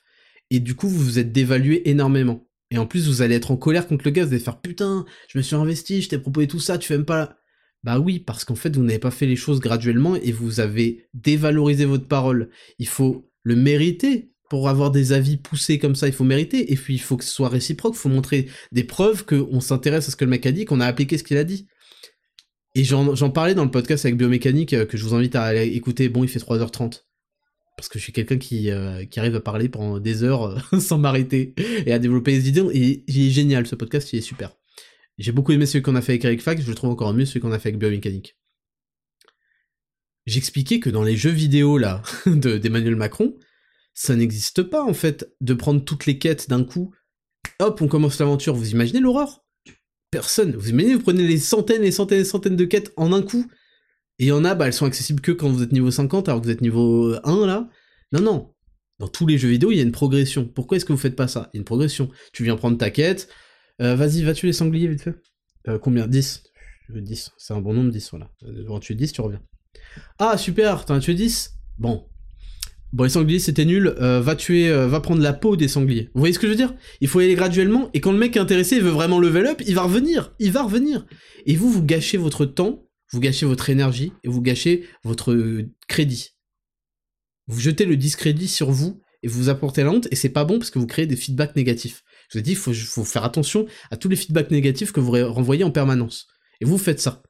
Et du coup, vous vous êtes dévalué énormément. Et en plus, vous allez être en colère contre le gars, vous allez faire putain, je me suis investi, je t'ai proposé tout ça, tu fais même pas. Bah oui, parce qu'en fait, vous n'avez pas fait les choses graduellement et vous avez dévalorisé votre parole. Il faut le mériter pour avoir des avis poussés comme ça, il faut mériter. Et puis, il faut que ce soit réciproque, il faut montrer des preuves qu'on s'intéresse à ce que le mec a dit, qu'on a appliqué ce qu'il a dit. Et j'en parlais dans le podcast avec Biomécanique, euh, que je vous invite à aller écouter. Bon, il fait 3h30 parce que je suis quelqu'un qui, euh, qui arrive à parler pendant des heures euh, sans m'arrêter et à développer des idées. Et il est génial, ce podcast, il est super. J'ai beaucoup aimé celui qu'on a fait avec Eric Fax, je le trouve encore mieux celui qu'on a fait avec Biomécanique. J'expliquais que dans les jeux vidéo là d'Emmanuel Macron, ça n'existe pas en fait de prendre toutes les quêtes d'un coup. Hop, on commence l'aventure. Vous imaginez l'horreur? Personne. Vous imaginez, vous prenez les centaines et centaines et centaines de quêtes en un coup et il y en a, bah, elles sont accessibles que quand vous êtes niveau 50, alors que vous êtes niveau 1, là. Non, non. Dans tous les jeux vidéo, il y a une progression. Pourquoi est-ce que vous faites pas ça? Il y a une progression. Tu viens prendre ta quête. Euh, vas-y, va tuer les sangliers, vite fait? Euh, combien? 10 10. C'est un bon nombre, 10, voilà. Euh, tu 10, tu reviens. Ah, super, t'en as tué 10 Bon. Bon, les sangliers, c'était nul. va tuer, va prendre la peau des sangliers. Vous voyez ce que je veux dire? Il faut y aller graduellement, et quand le mec est intéressé, il veut vraiment level up, il va revenir. Il va revenir. Et vous, vous gâchez votre temps vous gâchez votre énergie et vous gâchez votre crédit. Vous jetez le discrédit sur vous et vous apportez la honte et c'est pas bon parce que vous créez des feedbacks négatifs. Je vous ai dit, il faut, faut, faire attention à tous les feedbacks négatifs que vous renvoyez en permanence. Et vous faites ça.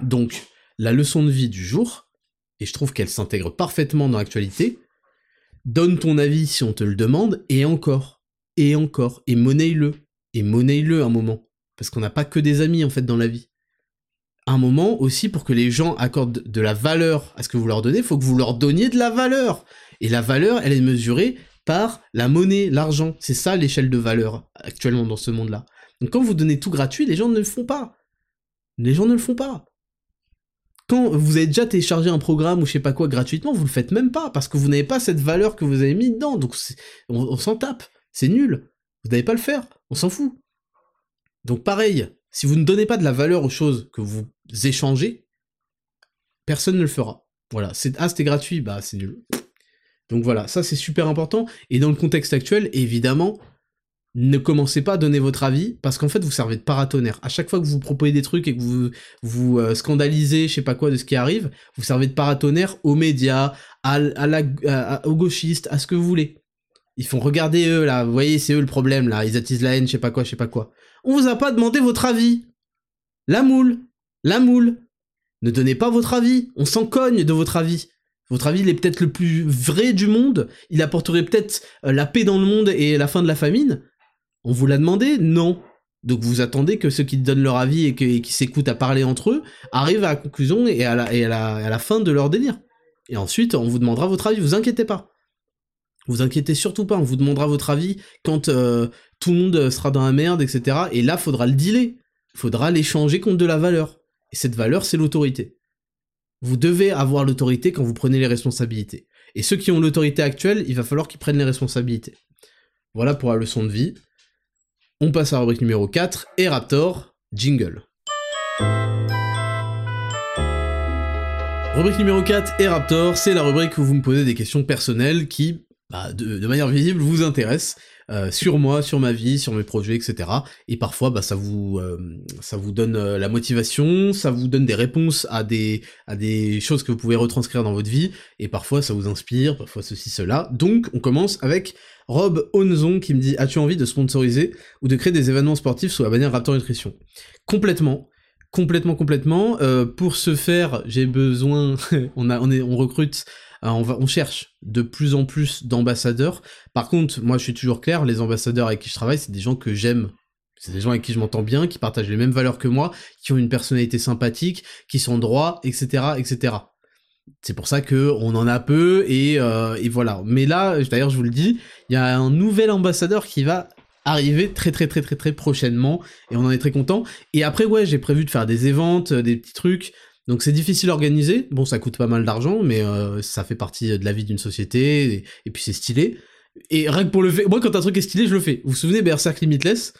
Donc, la leçon de vie du jour, et je trouve qu'elle s'intègre parfaitement dans l'actualité, donne ton avis si on te le demande, et encore, et encore, et monnaie-le, et monnaie-le un moment. Parce qu'on n'a pas que des amis en fait dans la vie un moment aussi pour que les gens accordent de la valeur à ce que vous leur donnez, il faut que vous leur donniez de la valeur. Et la valeur, elle est mesurée par la monnaie, l'argent. C'est ça l'échelle de valeur actuellement dans ce monde-là. Donc quand vous donnez tout gratuit, les gens ne le font pas. Les gens ne le font pas. Quand vous avez déjà téléchargé un programme ou je sais pas quoi gratuitement, vous le faites même pas parce que vous n'avez pas cette valeur que vous avez mis dedans. Donc on, on s'en tape. C'est nul. Vous n'allez pas le faire. On s'en fout. Donc pareil, si vous ne donnez pas de la valeur aux choses que vous échangez, personne ne le fera. Voilà, c'est ah c'était gratuit, bah c'est nul. Donc voilà, ça c'est super important. Et dans le contexte actuel, évidemment, ne commencez pas à donner votre avis parce qu'en fait vous servez de paratonnerre. À chaque fois que vous proposez des trucs et que vous vous euh, scandalisez, je sais pas quoi de ce qui arrive, vous servez de paratonnerre aux médias, aux gauchistes, à ce que vous voulez. Ils font regarder eux là, vous voyez, c'est eux le problème là, ils attisent la haine, je sais pas quoi, je sais pas quoi. On vous a pas demandé votre avis. La moule, la moule. Ne donnez pas votre avis, on s'en cogne de votre avis. Votre avis, il est peut-être le plus vrai du monde, il apporterait peut-être euh, la paix dans le monde et la fin de la famine. On vous l'a demandé? Non. Donc vous attendez que ceux qui donnent leur avis et, qui s'écoutent à parler entre eux arrivent à la conclusion et à la, fin de leur délire. Et ensuite, on vous demandera votre avis, vous inquiétez pas. Vous inquiétez surtout pas, on vous demandera votre avis quand euh, tout le monde sera dans la merde, etc. Et là, faudra le dealer. Faudra l'échanger contre de la valeur. Et cette valeur, c'est l'autorité. Vous devez avoir l'autorité quand vous prenez les responsabilités. Et ceux qui ont l'autorité actuelle, il va falloir qu'ils prennent les responsabilités. Voilà pour la leçon de vie. On passe à la rubrique numéro 4, et jingle. Rubrique numéro 4 et Raptor, c'est la rubrique où vous me posez des questions personnelles qui, bah, de, manière visible, vous intéressent. Euh, sur moi, sur ma vie, sur mes projets, etc. Et parfois, bah, ça vous, euh, ça vous donne euh, la motivation, ça vous donne des réponses à des, à des choses que vous pouvez retranscrire dans votre vie, et parfois ça vous inspire, parfois ceci, cela. Donc, on commence avec Rob Onzon qui me dit As-tu envie de sponsoriser ou de créer des événements sportifs sous la bannière Raptor Nutrition? Complètement. Complètement, complètement. pour ce faire, j'ai besoin, on, a, on, est, on recrute euh, on, va, on cherche de plus en plus d'ambassadeurs. Par contre, moi je suis toujours clair, les ambassadeurs avec qui je travaille, c'est des gens que j'aime. C'est des gens avec qui je m'entends bien, qui partagent les mêmes valeurs que moi, qui ont une personnalité sympathique, qui sont droits, etc., etc. C'est pour ça que on en a peu et, euh, et voilà. Mais là, d'ailleurs, je vous le dis, il y a un nouvel ambassadeur qui va arriver très très très très très prochainement et on en est très content. Et après, ouais, j'ai prévu de faire des événements, des petits trucs. Donc c'est difficile à organiser, bon ça coûte pas mal d'argent, mais euh, ça fait partie de la vie d'une société, et, puis c'est stylé. Et rien que pour le fait, moi quand un truc est stylé, je le fais. Vous vous souvenez Berserk Limitless?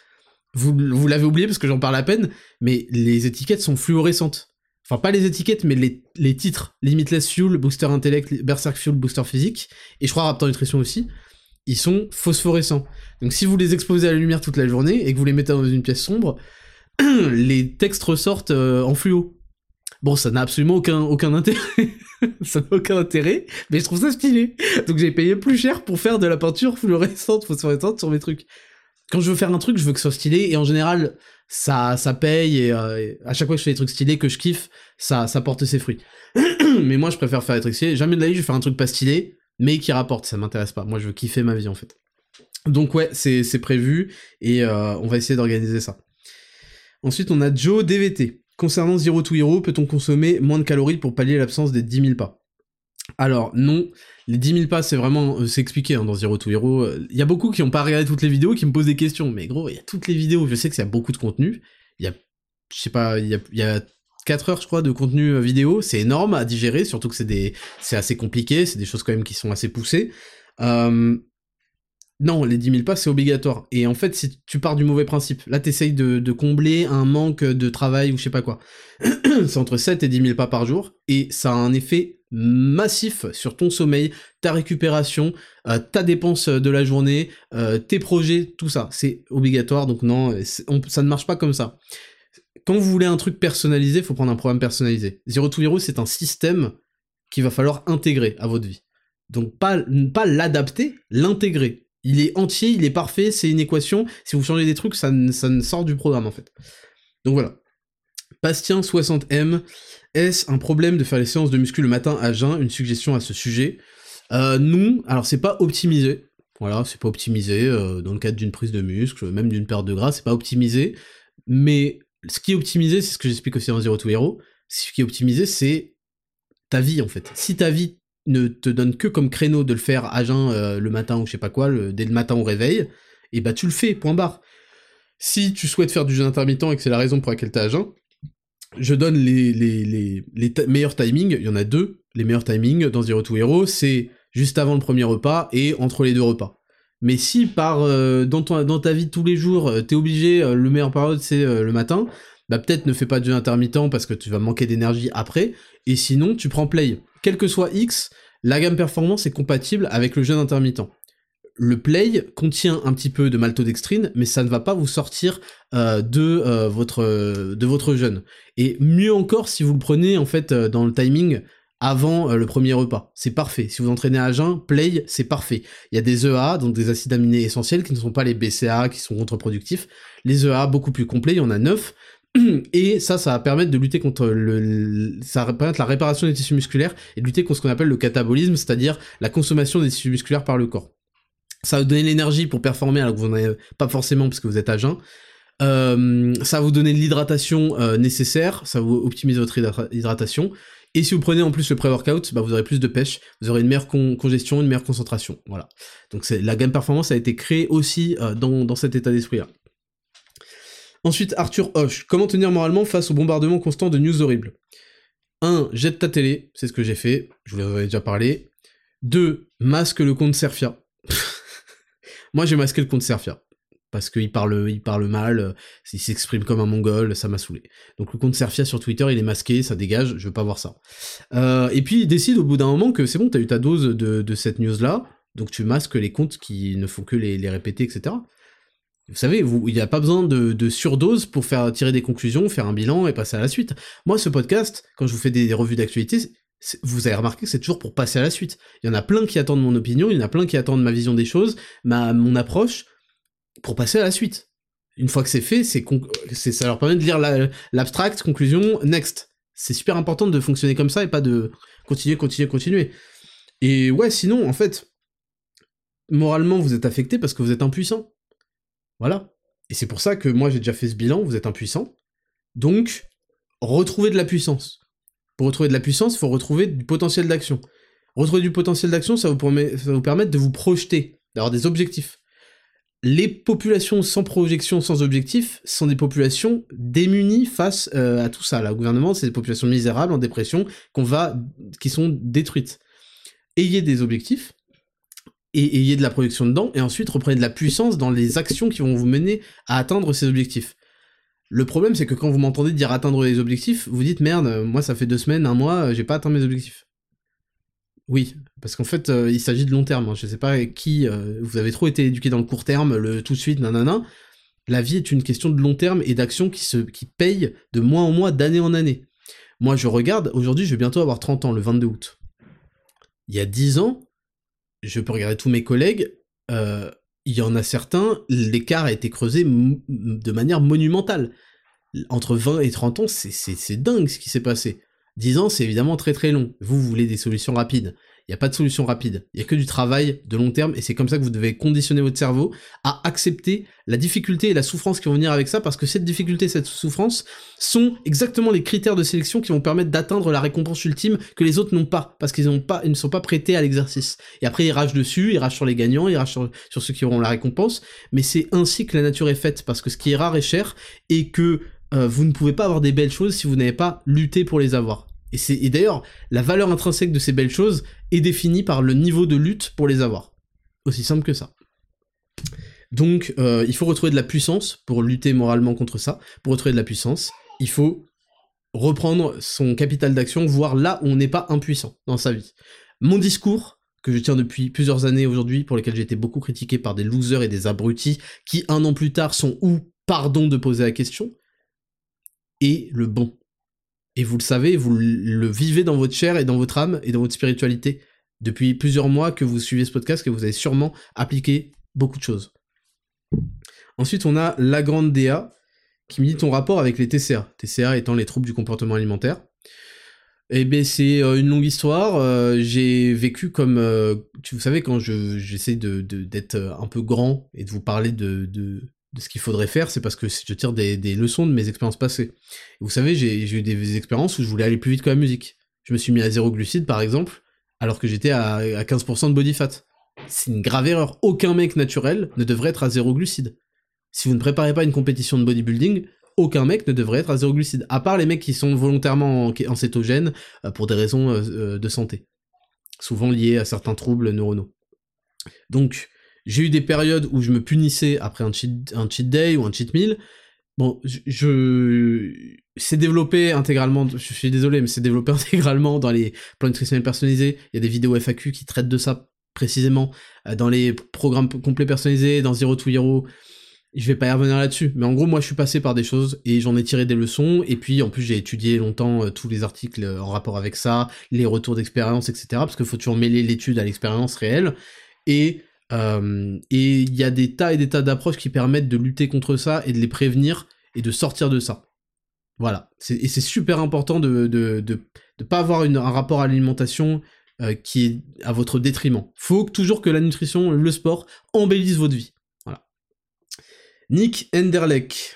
Vous, l'avez oublié parce que j'en parle à peine, mais les étiquettes sont fluorescentes. Enfin pas les étiquettes, mais les, les titres. Limitless Fuel, Booster Intellect, Berserk Fuel, Booster Physique, et je crois Raptor Nutrition aussi, ils sont phosphorescents. Donc si vous les exposez à la lumière toute la journée, et que vous les mettez dans une pièce sombre, les textes ressortent euh, en fluo. Bon, ça n'a absolument aucun, aucun intérêt. ça n'a aucun intérêt, mais je trouve ça stylé. Donc j'ai payé plus cher pour faire de la peinture fluorescente, phosphorescente sur mes trucs. Quand je veux faire un truc, je veux que ce soit stylé, et en général, ça, ça paye, et, euh, à chaque fois que je fais des trucs stylés, que je kiffe, ça, ça porte ses fruits. mais moi, je préfère faire des trucs stylés. Jamais de la vie, je vais faire un truc pas stylé, mais qui rapporte, ça m'intéresse pas. Moi, je veux kiffer ma vie, en fait. Donc ouais, c'est prévu, et euh, on va essayer d'organiser ça. Ensuite, on a Joe DVT. Concernant Zero to Hero, peut-on consommer moins de calories pour pallier l'absence des 10 000 pas? Alors non, les 10 000 pas c'est vraiment, euh, c'est expliqué hein, dans Zero to Hero. Il y a beaucoup qui n'ont pas regardé toutes les vidéos qui me posent des questions, mais gros, il y a toutes les vidéos, je sais que y a beaucoup de contenu, il y a, je sais pas, il y a, 4 heures je crois de contenu euh, vidéo, c'est énorme à digérer, surtout que c'est des, c'est assez compliqué, c'est des choses quand même qui sont assez poussées. Euh, non, les 10 000 pas, c'est obligatoire. Et en fait, si tu pars du mauvais principe, là, t'essayes de, de combler un manque de travail ou je sais pas quoi. c'est entre 7 et 10 000 pas par jour, et ça a un effet massif sur ton sommeil, ta récupération, euh, ta dépense de la journée, euh, tes projets, tout ça. C'est obligatoire, donc non, ça ne marche pas comme ça. Quand vous voulez un truc personnalisé, il faut prendre un programme personnalisé. Zero to Hero, c'est un système qu'il va falloir intégrer à votre vie. Donc pas, pas l'adapter, l'intégrer il est entier, il est parfait, c'est une équation. Si vous changez des trucs, ça ne, sort du programme en fait. Donc voilà. Bastien 60M, est-ce un problème de faire les séances de muscu le matin à jeun? Une suggestion à ce sujet euh, Non, alors c'est pas optimisé. Voilà, c'est pas optimisé euh, dans le cadre d'une prise de muscle, même d'une perte de gras, c'est pas optimisé. Mais ce qui est optimisé, c'est ce que j'explique aussi dans Zero to Hero. Ce qui est optimisé, c'est ta vie en fait. Si ta vie ne te donne que comme créneau de le faire à jeun euh, le matin ou je sais pas quoi, dès le matin au réveil, et bah tu le fais, point barre. Si tu souhaites faire du jeûne intermittent et que c'est la raison pour laquelle t'es à jeun, je donne les, les, les, les meilleurs timings, il y en a deux, les meilleurs timings dans Zero to Hero, c'est juste avant le premier repas et entre les deux repas. Mais si par euh, dans, ton, dans ta vie tous les jours, euh, t'es obligé, le meilleur période c'est le matin, bah peut-être ne fais pas de jeûne intermittent parce que tu vas manquer d'énergie après, et sinon tu prends play quel que soit X, la gamme performance est compatible avec le jeûne intermittent. Le play contient un petit peu de maltodextrine, mais ça ne va pas vous sortir euh, de, euh, votre, de votre jeûne. Et mieux encore si vous le prenez en fait euh, dans le timing avant le premier repas. C'est parfait. Si vous entraînez à jeun, play, c'est parfait. Il y a des EA, donc des acides aminés essentiels, qui ne sont pas les BCA, qui sont contre-productifs. Les EA beaucoup plus complets, il y en a 9. Et ça, ça va permettre de lutter contre le, ça va permettre la réparation des tissus musculaires et de lutter contre ce qu'on appelle le catabolisme, c'est-à-dire la consommation des tissus musculaires par le corps. Ça va vous donner l'énergie pour performer alors que vous n'en avez pas forcément parce que vous êtes à jeun. Euh, ça va vous donner l'hydratation euh, nécessaire, ça vous optimiser votre hydratation. Et si vous prenez en plus le pré-workout, bah vous aurez plus de pêche, vous aurez une meilleure congestion, une meilleure concentration. Voilà. Donc la gamme performance a été créée aussi euh, dans, dans cet état d'esprit-là. Ensuite, Arthur Hoche. Comment tenir moralement face au bombardement constant de news horribles? 1. Jette ta télé, c'est ce que j'ai fait, je vous en avais déjà parlé. 2. Masque le compte Serfia. Moi j'ai masqué le compte Serfia. parce qu'il parle, il parle mal, il s'exprime comme un mongol, ça m'a saoulé. Donc le compte Serfia sur Twitter, il est masqué, ça dégage, je veux pas voir ça. Euh, et puis il décide au bout d'un moment que c'est bon, t'as eu ta dose de, cette news-là, donc tu masques les comptes qui ne font que les, répéter, etc. Vous savez, il n'y a pas besoin de, surdose pour faire tirer des conclusions, faire un bilan et passer à la suite. Moi, ce podcast, quand je vous fais des revues d'actualité, vous avez remarqué que c'est toujours pour passer à la suite. Il y en a plein qui attendent mon opinion, il y en a plein qui attendent ma vision des choses, ma, mon approche, pour passer à la suite. Une fois que c'est fait, c'est, ça leur permet de lire l'abstract, conclusion, next. C'est super important de fonctionner comme ça et pas de continuer, continuer, continuer. Et ouais, sinon, en fait, moralement, vous êtes affecté parce que vous êtes impuissant. Voilà. Et c'est pour ça que moi, j'ai déjà fait ce bilan, vous êtes impuissant. Donc, retrouvez de la puissance. Pour retrouver de la puissance, il faut retrouver du potentiel d'action. Retrouver du potentiel d'action, ça, ça va vous permettre de vous projeter, d'avoir des objectifs les populations sans projection, sans objectif, sont des populations démunies face euh, à tout ça. Le gouvernement, c'est des populations misérables, en dépression, va, qui sont détruites. Ayez des objectifs, et ayez de la projection dedans, et ensuite reprenez de la puissance dans les actions qui vont vous mener à atteindre ces objectifs. Le problème, c'est que quand vous m'entendez dire atteindre les objectifs, vous dites merde, moi ça fait deux semaines, un mois, j'ai pas atteint mes objectifs. Oui, parce qu'en fait, euh, il s'agit de long terme. Hein. Je sais pas qui. Euh, vous avez trop été éduqué dans le court terme, le tout de suite, nanana. La vie est une question de long terme et d'action qui se qui paye de mois en mois, d'année en année. Moi, je regarde. Aujourd'hui, je vais bientôt avoir 30 ans, le 22 août. Il y a 10 ans, je peux regarder tous mes collègues. Euh, il y en a certains, l'écart a été creusé de manière monumentale. Entre 20 et 30 ans, c'est dingue ce qui s'est passé. 10 ans, c'est évidemment très très long. Vous, vous voulez des solutions rapides. Il n'y a pas de solution rapide. Il n'y a que du travail de long terme et c'est comme ça que vous devez conditionner votre cerveau à accepter la difficulté et la souffrance qui vont venir avec ça parce que cette difficulté, cette souffrance sont exactement les critères de sélection qui vont permettre d'atteindre la récompense ultime que les autres n'ont pas parce qu'ils ne sont pas prêtés à l'exercice. Et après, ils ragent dessus, ils ragent sur les gagnants, ils sur, sur ceux qui auront la récompense. Mais c'est ainsi que la nature est faite parce que ce qui est rare est cher et que euh, vous ne pouvez pas avoir des belles choses si vous n'avez pas lutté pour les avoir. Et, d'ailleurs, la valeur intrinsèque de ces belles choses est définie par le niveau de lutte pour les avoir. Aussi simple que ça. Donc, euh, il faut retrouver de la puissance pour lutter moralement contre ça. Pour retrouver de la puissance, il faut reprendre son capital d'action, voir là où on n'est pas impuissant dans sa vie. Mon discours, que je tiens depuis plusieurs années aujourd'hui, pour lequel j'ai été beaucoup critiqué par des losers et des abrutis, qui un an plus tard sont où Pardon de poser la question, et le bon. Et vous le savez, vous le vivez dans votre chair et dans votre âme et dans votre spiritualité depuis plusieurs mois que vous suivez ce podcast, que vous avez sûrement appliqué beaucoup de choses. Ensuite, on a la grande DA qui me dit ton rapport avec les TCA. TCA étant les troubles du comportement alimentaire. Eh bien, c'est euh, une longue histoire. Euh, j'ai vécu comme, euh, vous savez, quand j'essaie de, d'être un peu grand et de vous parler de, de ce qu'il faudrait faire, c'est parce que je tire des, leçons de mes expériences passées. vous savez, j'ai eu des expériences où je voulais aller plus vite que la musique. Je me suis mis à zéro glucide, par exemple, alors que j'étais à, 15% de body fat. C'est une grave erreur. Aucun mec naturel ne devrait être à zéro glucide. Si vous ne préparez pas une compétition de bodybuilding, aucun mec ne devrait être à zéro glucide. À part les mecs qui sont volontairement en, cétogène euh, pour des raisons euh, euh, de santé. Souvent liées à certains troubles neuronaux. Donc, j'ai eu des périodes où je me punissais après un cheat, day ou un cheat meal. Bon, je, c'est développé intégralement, je suis désolé, mais c'est développé intégralement dans les plans nutritionnels personnalisés. Il y a des vidéos FAQ qui traitent de ça précisément euh, dans les programmes complets personnalisés, dans Zero to Hero. Je vais pas y revenir là-dessus, mais en gros, moi, je suis passé par des choses et j'en ai tiré des leçons. Et puis, en plus, j'ai étudié longtemps euh, tous les articles en rapport avec ça, les retours d'expérience, etc. Parce qu'il faut toujours mêler l'étude à l'expérience réelle. Et euh, et il y a des tas et des tas d'approches qui permettent de lutter contre ça et de les prévenir et de sortir de ça. Voilà. Et c'est super important de de, de, pas avoir un rapport à l'alimentation euh, qui est à votre détriment. Faut toujours que la nutrition, le sport, embellissent votre vie. Voilà. Nick Enderleck.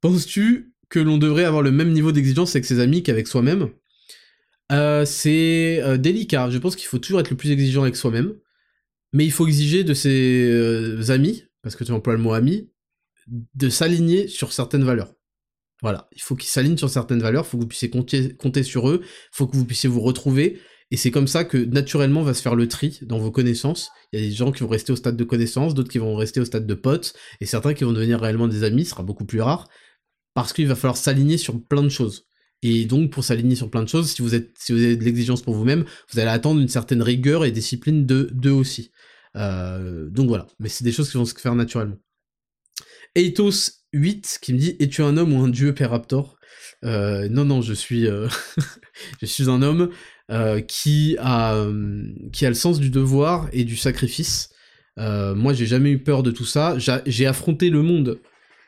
Penses-tu que l'on devrait avoir le même niveau d'exigence avec ses amis qu'avec soi-même? Euh, C'est délicat. Je pense qu'il faut toujours être le plus exigeant avec soi-même mais il faut exiger de ses euh, amis, parce que tu emploies le mot ami, de s'aligner sur certaines valeurs. Voilà, il faut qu'ils s'alignent sur certaines valeurs, il faut que vous puissiez compter, sur eux, il faut que vous puissiez vous retrouver, Et c'est comme ça que naturellement va se faire le tri dans vos connaissances. Il y a des gens qui vont rester au stade de connaissances, d'autres qui vont rester au stade de potes, et certains qui vont devenir réellement des amis, ce sera beaucoup plus rare, parce qu'il va falloir s'aligner sur plein de choses. Et donc, pour s'aligner sur plein de choses, si vous, êtes, si vous avez de l'exigence pour vous-même, vous allez attendre une certaine rigueur et discipline de d'eux aussi. Euh, donc voilà, mais c'est des choses qui vont se faire naturellement. Eitos 8 qui me dit Es-tu un homme ou un dieu, Père Raptor euh, Non, non, je suis, euh, je suis un homme qui, a, qui a le sens du devoir et du sacrifice. moi, j'ai jamais eu peur de tout ça. J'ai affronté le monde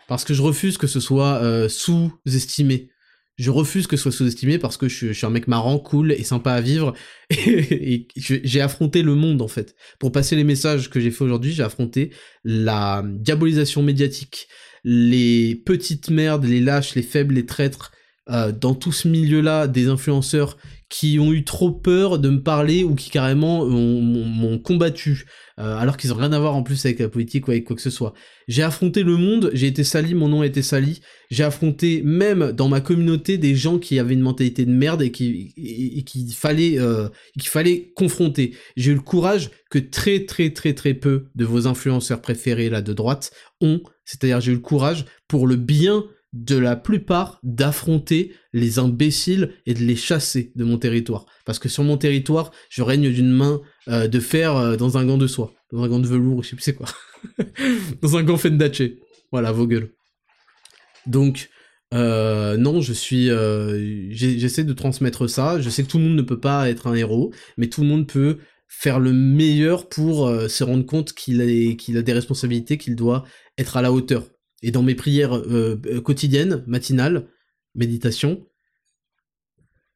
parce que je refuse que ce soit sous-estimé je refuse que ce soit sous-estimé parce que je, suis un mec marrant, cool et sympa à vivre. Et, j'ai affronté le monde en fait. Pour passer les messages que j'ai fait aujourd'hui, j'ai affronté la diabolisation médiatique, les petites merdes, les lâches, les faibles, les traîtres, euh, dans tout ce milieu-là, des influenceurs qui ont eu trop peur de me parler ou qui carrément m'ont combattu. Euh, alors qu'ils ont rien à voir en plus avec la politique ou avec quoi que ce soit. J'ai affronté le monde, j'ai été sali, mon nom a été sali. J'ai affronté même dans ma communauté des gens qui avaient une mentalité de merde et qui qu'il fallait euh, qu'il fallait confronter. J'ai eu le courage que très très très très peu de vos influenceurs préférés là de droite ont. C'est-à-dire j'ai eu le courage pour le bien de la plupart d'affronter les imbéciles et de les chasser de mon territoire. Parce que sur mon territoire, je règne d'une main euh, de fer euh, dans un gant de soie, dans un gant de velours, je sais plus c'est quoi. dans un gant Fendache. Voilà, vos gueules. Donc, euh, non, je suis, j'essaie de transmettre ça. Je sais que tout le monde ne peut pas être un héros, mais tout le monde peut faire le meilleur pour se rendre compte qu'il qu'il a des responsabilités, qu'il doit être à la hauteur et dans mes prières euh, euh, quotidiennes, matinales, méditation,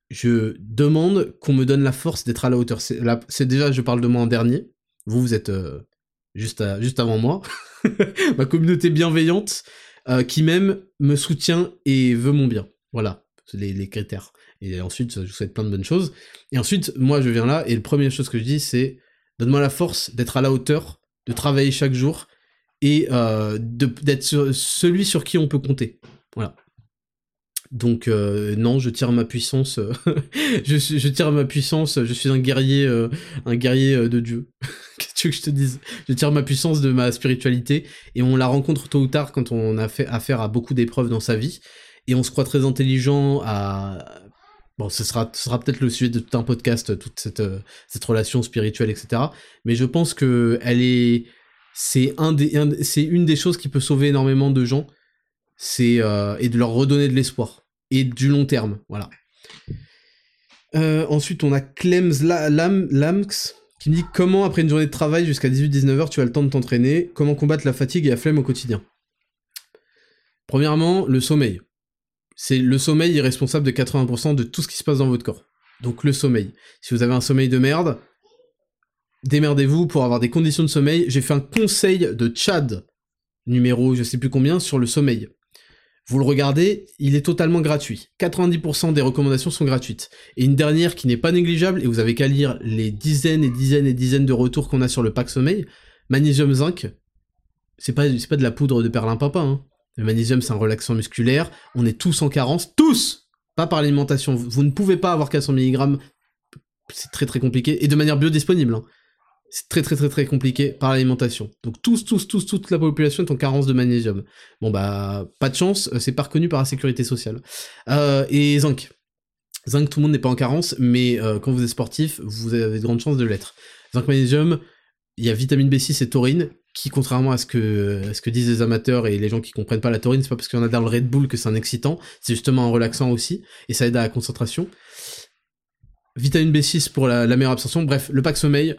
je demande qu'on me donne la force d'être à la hauteur. C'est déjà, je parle de moi en dernier. Vous, vous êtes euh, juste, juste avant moi. Ma communauté bienveillante qui même me soutient et veut mon bien. Voilà, les, les critères. Et ensuite, je vous souhaite plein de bonnes choses. Et ensuite, moi, je viens là et la première chose que je dis, c'est donne-moi la force d'être à la hauteur, de travailler chaque jour et euh, d'être celui sur qui on peut compter. Voilà. Donc euh, non, je tire ma puissance. Euh, je, tire ma puissance. Je suis un guerrier, un guerrier de Dieu. Qu'est-ce que tu veux que je te dise? Je tire ma puissance de ma spiritualité et on la rencontre tôt ou tard quand on a fait affaire à beaucoup d'épreuves dans sa vie et on se croit très intelligent. À bon, ce sera, ce sera peut-être le sujet de tout un podcast, toute cette cette relation spirituelle, etc. Mais je pense que elle est c'est un c'est une des choses qui peut sauver énormément de gens, c'est euh, et de leur redonner de l'espoir et du long terme, voilà. Euh, ensuite, on a Clems Lamx qui me dit comment après une journée de travail jusqu'à 18-19h tu as le temps de t'entraîner, comment combattre la fatigue et la flemme au quotidien? Premièrement, le sommeil. C'est le sommeil est responsable de 80% de tout ce qui se passe dans votre corps. Donc le sommeil. Si vous avez un sommeil de merde, démerdez-vous pour avoir des conditions de sommeil. J'ai fait un conseil de Chad, numéro je sais plus combien, sur le sommeil. Vous le regardez, il est totalement gratuit. 90% des recommandations sont gratuites. Et une dernière qui n'est pas négligeable, et vous avez qu'à lire les dizaines et dizaines et dizaines de retours qu'on a sur le pack sommeil, magnésium zinc, c'est pas, pas de la poudre de perlimpinpin. Hein. Le magnésium, c'est un relaxant musculaire. On est tous en carence. Tous Pas par l'alimentation. Vous ne pouvez pas avoir 400 mg. C'est très très compliqué. Et de manière biodisponible. Hein c'est très très très compliqué par l'alimentation. Donc tous, tous, tous, toute la population est en carence de magnésium. Bon bah, pas de chance, euh, c'est pas reconnu par la sécurité sociale. Euh, et zinc. Zinc, tout le monde n'est pas en carence, mais euh, quand vous êtes sportif, vous avez de grandes chances de l'être. Zinc, magnésium, il y a vitamine B6 et taurine, qui contrairement à ce que, à ce que disent les amateurs et les gens qui comprennent pas la taurine, c'est pas parce qu'il y en a dans le Red Bull que c'est un excitant, c'est justement un relaxant aussi, et ça aide à la concentration. Vitamine B6 pour la, la meilleure absorption, bref, le pack sommeil,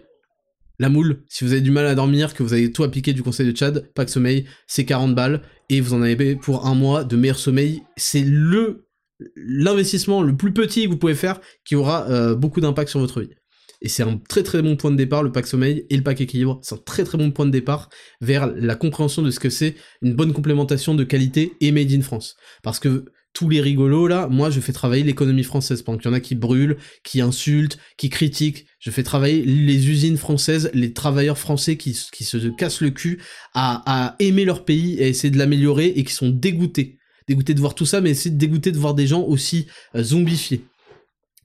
la moule, si vous avez du mal à dormir, que vous avez tout appliqué du conseil de Chad, pas de sommeil, c'est 40 balles, et vous en avez pour un mois de meilleur sommeil. C'est le l'investissement le plus petit que vous pouvez faire qui aura euh, beaucoup d'impact sur votre vie. Et c'est un très très bon point de départ, le pack sommeil et le pack équilibre. C'est un très très bon point de départ vers la compréhension de ce que c'est une bonne complémentation de qualité et made in France. Parce que tous les rigolos là, moi je fais travailler l'économie française pendant qu'il y en a qui brûlent, qui insultent, qui critiquent. Je fais travailler les usines françaises, les travailleurs français qui, se cassent le cul à, aimer leur pays et essayer de l'améliorer et qui sont dégoûtés. Dégoûtés de voir tout ça, mais c'est dégoûtés de voir des gens aussi euh, zombifiés.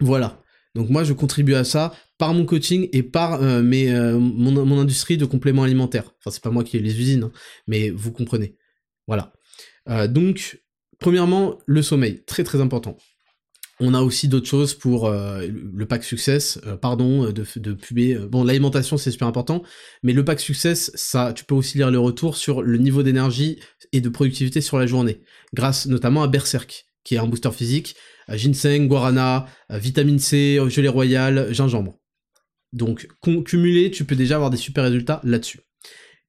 Voilà. Donc moi, je contribue à ça par mon coaching et par euh, euh, mon, industrie de compléments alimentaires. Enfin, c'est pas moi qui ai les usines, hein, mais vous comprenez. Voilà. Donc, premièrement, le sommeil, très très important. On a aussi d'autres choses pour le pack success, pardon de, de puber. Bon, l'alimentation c'est super important, mais le pack success, ça, tu peux aussi lire le retour sur le niveau d'énergie et de productivité sur la journée, grâce notamment à Berserk, qui est un booster physique, ginseng, guarana, vitamine C, gelée royale, gingembre. Donc, cumulé, tu peux déjà avoir des super résultats là-dessus.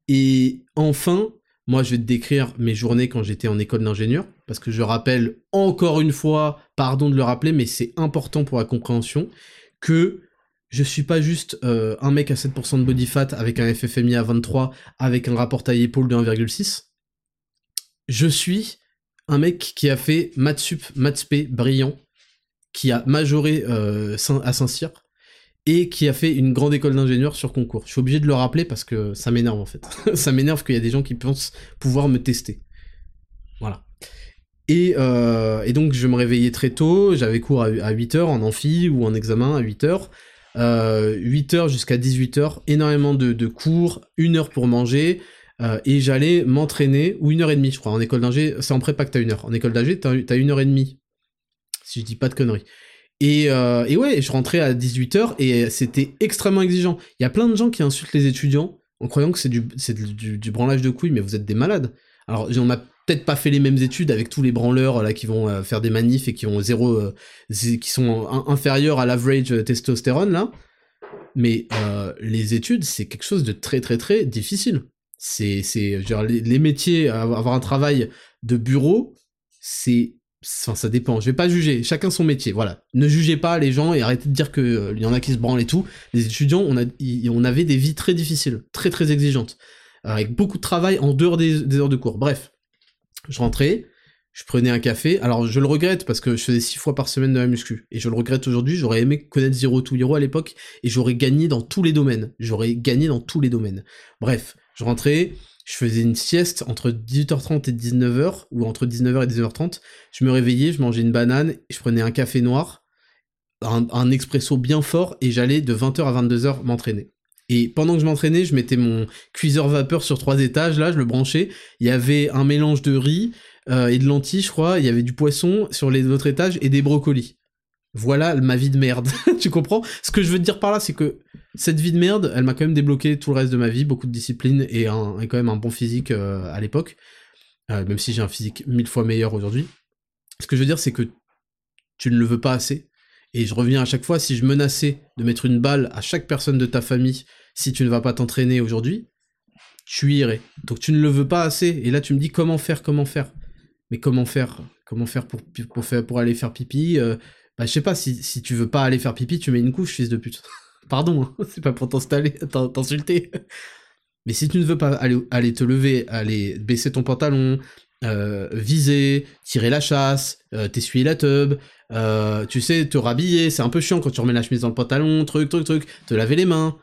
Et enfin, moi, je vais te décrire mes journées quand j'étais en école d'ingénieur, parce que je rappelle encore une fois, pardon de le rappeler, mais c'est important pour la compréhension, que je suis pas juste euh, un mec à 7% de body fat avec un FFMI à 23, avec un rapport taille-épaule de 1,6. Je suis un mec qui a fait maths sup, maths brillant, qui a majoré euh, à Saint-Cyr, et qui a fait une grande école d'ingénieur sur concours. Je suis obligé de le rappeler parce que ça m'énerve en fait. ça m'énerve qu'il y a des gens qui pensent pouvoir me tester. Voilà. Et, euh, donc je me réveillais très tôt, j'avais cours à, 8h en amphi ou en examen à 8h. 8h jusqu'à 18h, énormément de, cours, une heure pour manger, euh, et j'allais m'entraîner, ou une heure et demie je crois, en école d'ingé, c'est en prépa que t'as une heure, en école d'ingé t'as, as une heure et demie, si je dis pas de conneries. Et, euh, et ouais, je rentrais à 18h et c'était extrêmement exigeant. Il y a plein de gens qui insultent les étudiants en croyant que c'est du, du, du, branlage de couilles, mais vous êtes des malades. Alors, on n'a peut-être pas fait les mêmes études avec tous les branleurs là qui vont euh, faire des manifs et qui ont zéro, euh, qui sont inférieurs à l'average testostérone là. Mais les études, c'est quelque chose de très très très difficile. C'est, c'est, les, les métiers, avoir un travail de bureau, c'est Enfin, ça dépend. Je vais pas juger. Chacun son métier. Voilà. Ne jugez pas les gens et arrêtez de dire qu'il euh, y en a qui se branlent et tout. Les étudiants, on, a, on avait des vies très difficiles, très très exigeantes, avec beaucoup de travail en dehors des, heures de cours. Bref, je rentrais, je prenais un café. Alors je le regrette parce que je faisais six fois par semaine de la muscu et je le regrette aujourd'hui. J'aurais aimé connaître Zero to Hero à l'époque et j'aurais gagné dans tous les domaines. J'aurais gagné dans tous les domaines. Bref, je rentrais, je faisais une sieste entre 18h30 et 19h, ou entre 19h et 19h30. Je me réveillais, je mangeais une banane, je prenais un café noir, un, expresso bien fort, et j'allais de 20h à 22h m'entraîner. Et pendant que je m'entraînais, je mettais mon cuiseur vapeur sur trois étages, là, je le branchais. Il y avait un mélange de riz euh, et de lentilles, je crois. Il y avait du poisson sur les autres étages et des brocolis voilà ma vie de merde. tu comprends? Ce que je veux te dire par là, c'est que cette vie de merde, elle m'a quand même débloqué tout le reste de ma vie, beaucoup de discipline et, quand même un bon physique euh, à l'époque, euh, même si j'ai un physique mille fois meilleur aujourd'hui. Ce que je veux dire, c'est que tu ne le veux pas assez. Et je reviens à chaque fois, si je menaçais de mettre une balle à chaque personne de ta famille si tu ne vas pas t'entraîner aujourd'hui, tu irais. Donc tu ne le veux pas assez. Et là, tu me dis comment faire, comment faire? Mais comment faire Comment faire pour, pour, faire, pour aller faire pipi euh, bah, je sais pas, si, si tu veux pas aller faire pipi, tu mets une couche, fils de pute. Pardon, hein, c'est pas pour t'insulter. Mais si tu ne veux pas aller, te lever, aller baisser ton pantalon, euh, viser, tirer la chasse, euh, t'essuyer la tub, euh, tu sais, te rhabiller, c'est un peu chiant quand tu remets la chemise dans le pantalon, truc, truc, truc, te laver les mains.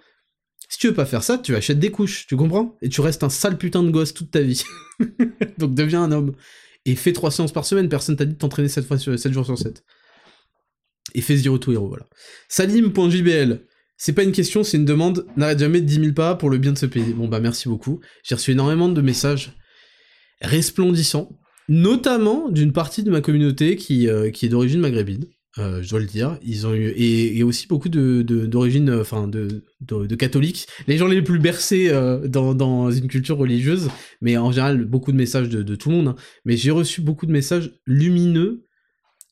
Si tu veux pas faire ça, tu achètes des couches, tu comprends? Et tu restes un sale putain de gosse toute ta vie. Donc deviens un homme. Et fais trois séances par semaine, personne t'a dit de t'entraîner 7, fois sur, 7 jours sur 7 et fait Zero to Hero, voilà. Salim.jbl, c'est pas une question, c'est une demande, n'arrête jamais de 10 000 pas pour le bien de ce pays. Bon bah merci beaucoup, j'ai reçu énormément de messages resplendissants, notamment d'une partie de ma communauté qui, euh, qui est d'origine maghrébine, euh, je dois le dire. Ils ont eu et, aussi beaucoup de d'origine, euh, enfin de, de, catholiques, les gens les plus bercés dans, dans une culture religieuse, mais en général beaucoup de messages de, de tout le monde. Hein. Mais j'ai reçu beaucoup de messages lumineux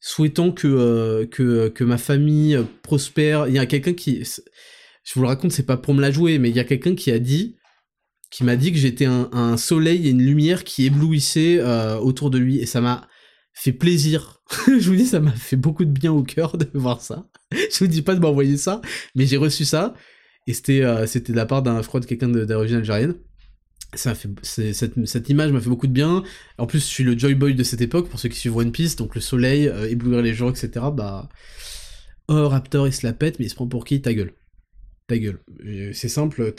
souhaitant que, euh, que, que ma famille prospère. Il y a quelqu'un qui, je vous le raconte, c'est pas pour me la jouer, mais il y a quelqu'un qui a dit, qui m'a dit que j'étais un, soleil et une lumière qui éblouissait euh, autour de lui, et ça m'a fait plaisir. je vous dis, ça m'a fait beaucoup de bien au cœur de voir ça. je vous dis pas de m'envoyer ça, mais j'ai reçu ça, et c'était euh, de la part d'un, je de quelqu'un d'origine algérienne cette, image m'a fait beaucoup de bien. En plus, je suis le Joy Boy de cette époque, pour ceux qui suivent One Piece, donc le soleil, euh, éblouir les gens, etc. Bah. Oh, Raptor, il se la pète, mais il se prend pour qui? Ta gueule. Ta gueule. C'est simple,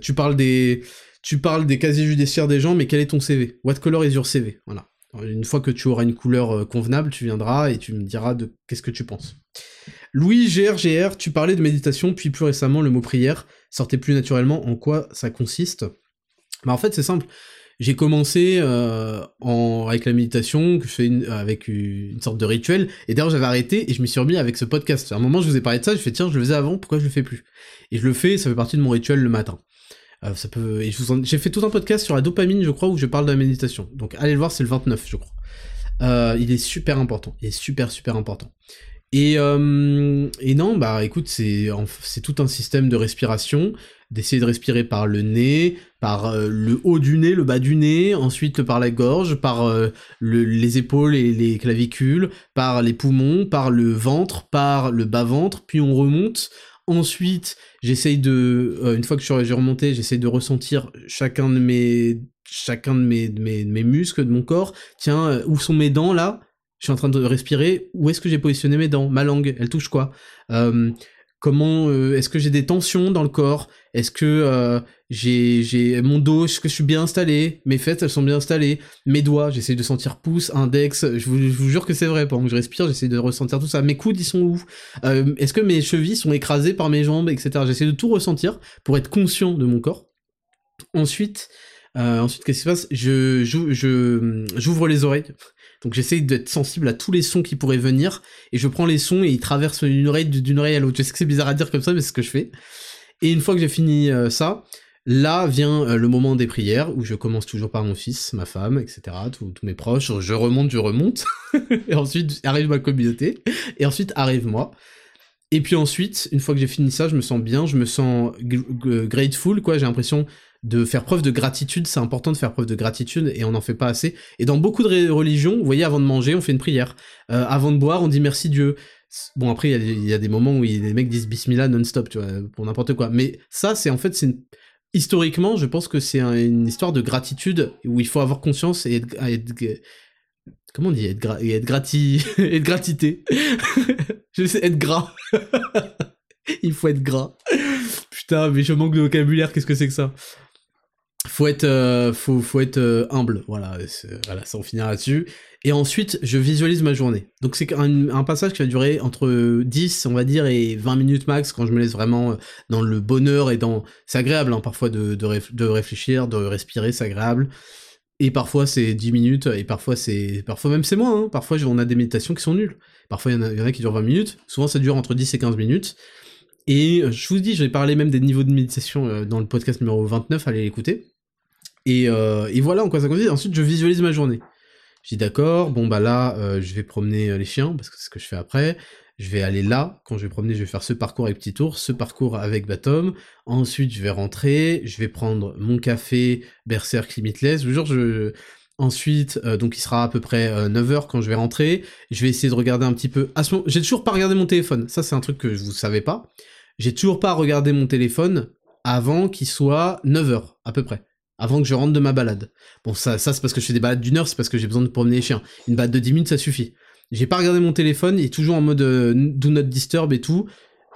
tu parles des. Tu parles des casiers judiciaires des gens, mais quel est ton CV What color is your CV Voilà. Une fois que tu auras une couleur euh, convenable, tu viendras et tu me diras de qu'est-ce que tu penses. Louis GRGR, tu parlais de méditation, puis plus récemment le mot prière sortait plus naturellement. En quoi ça consiste? Bah en fait c'est simple. J'ai commencé euh, avec la méditation, que je fais avec une, sorte de rituel, et d'ailleurs j'avais arrêté et je me suis remis avec ce podcast. À un moment je vous ai parlé de ça, je fais tiens je le faisais avant, pourquoi je le fais plus? Et je le fais, ça fait partie de mon rituel le matin. Euh, ça peut, j'ai fait tout un podcast sur la dopamine, je crois, où je parle de la méditation. Donc allez le voir, c'est le 29, je crois. Euh, il est super important, il est super super important. Et, euh, et non, bah écoute, c'est tout un système de respiration, d'essayer de respirer par le nez, par euh, le haut du nez, le bas du nez, ensuite par la gorge, par euh, le, les épaules et les clavicules, par les poumons, par le ventre, par le bas ventre, puis on remonte. Ensuite, j'essaye de, une fois que je suis remonté, j'essaye de ressentir chacun de mes chacun de mes, de mes, de mes muscles de mon corps. Tiens, où sont mes dents là? Je suis en train de respirer, où est-ce que j'ai positionné mes dents Ma langue, elle touche quoi? Euh, Comment euh, est-ce que j'ai des tensions dans le corps? Est-ce que euh, j'ai mon dos, est-ce que je suis bien installé? Mes fesses, elles sont bien installées Mes doigts, j'essaie de sentir pouce, index. Je vous, jure que c'est vrai. Pendant que je respire, j'essaie de ressentir tout ça. Mes coudes, ils sont où? Est-ce que mes chevilles sont écrasées par mes jambes, etc. J'essaie de tout ressentir pour être conscient de mon corps. Ensuite, ensuite, qu'est-ce qui se passe? Je j'ouvre les oreilles. Donc j'essaye d'être sensible à tous les sons qui pourraient venir, et je prends les sons et ils traversent une oreille d'une oreille à l'autre. Je sais que c'est bizarre à dire comme ça, mais c'est ce que je fais. Et une fois que j'ai fini euh, ça, là vient euh, le moment des prières, où je commence toujours par mon fils, ma femme, etc., tous mes proches, je remonte, je remonte, et ensuite arrive ma communauté, et ensuite arrive moi. Et puis ensuite, une fois que j'ai fini ça, je me sens bien, je me sens grateful, quoi, j'ai l'impression de faire preuve de gratitude, c'est important de faire preuve de gratitude et on n'en fait pas assez. Et dans beaucoup de religions, vous voyez, avant de manger, on fait une prière. Euh, avant de boire, on dit merci Dieu. Bon, après, il y, a des moments où les mecs disent bismillah non-stop, tu vois, pour n'importe quoi. Mais ça, c'est en fait, c'est historiquement, je pense que c'est une histoire de gratitude où il faut avoir conscience et être, comment on dit, être, gra... être grati, être gratité. je sais, être gras. il faut être gras. Putain, mais je manque de vocabulaire, qu'est-ce que c'est que ça? Faut être, euh, faut, faut être euh, humble, voilà, voilà, ça on finira là-dessus. Et ensuite, je visualise ma journée. Donc c'est un, passage qui va durer entre 10, on va dire, et 20 minutes max, quand je me laisse vraiment euh, dans le bonheur et dans... C'est agréable, hein, parfois, de, de, de, réfléchir, de respirer, c'est agréable. Et parfois c'est 10 minutes, et parfois c'est... Parfois même c'est moins, hein. parfois on a des méditations qui sont nulles. Parfois il y, y, en a qui durent 20 minutes, souvent ça dure entre 10 et 15 minutes. Et je vous dis, j'ai parlé même des niveaux de méditation dans le podcast numéro 29, allez l'écouter. Euh, et, voilà en quoi ça consiste. Ensuite, je visualise ma journée. Je dis d'accord, bon bah là, euh, je vais promener euh, les chiens, parce que c'est ce que je fais après. Je vais aller là, quand je vais promener, je vais faire ce parcours avec Petit Tour, ce parcours avec Batom. Ensuite, je vais rentrer, je vais prendre mon café Berserk Limitless. Je vous jure, je... Ensuite, donc il sera à peu près 9h quand je vais rentrer. Je vais essayer de regarder un petit peu. À ce moment, j'ai toujours pas regardé mon téléphone. Ça, c'est un truc que je vous savais pas. J'ai toujours pas regardé mon téléphone avant qu'il soit 9h, à peu près avant que je rentre de ma balade. Bon, ça, ça c'est parce que je fais des balades d'une heure, c'est parce que j'ai besoin de promener les chiens. Une balade de 10 minutes, ça suffit. J'ai pas regardé mon téléphone, il est toujours en mode euh, do not disturb et tout,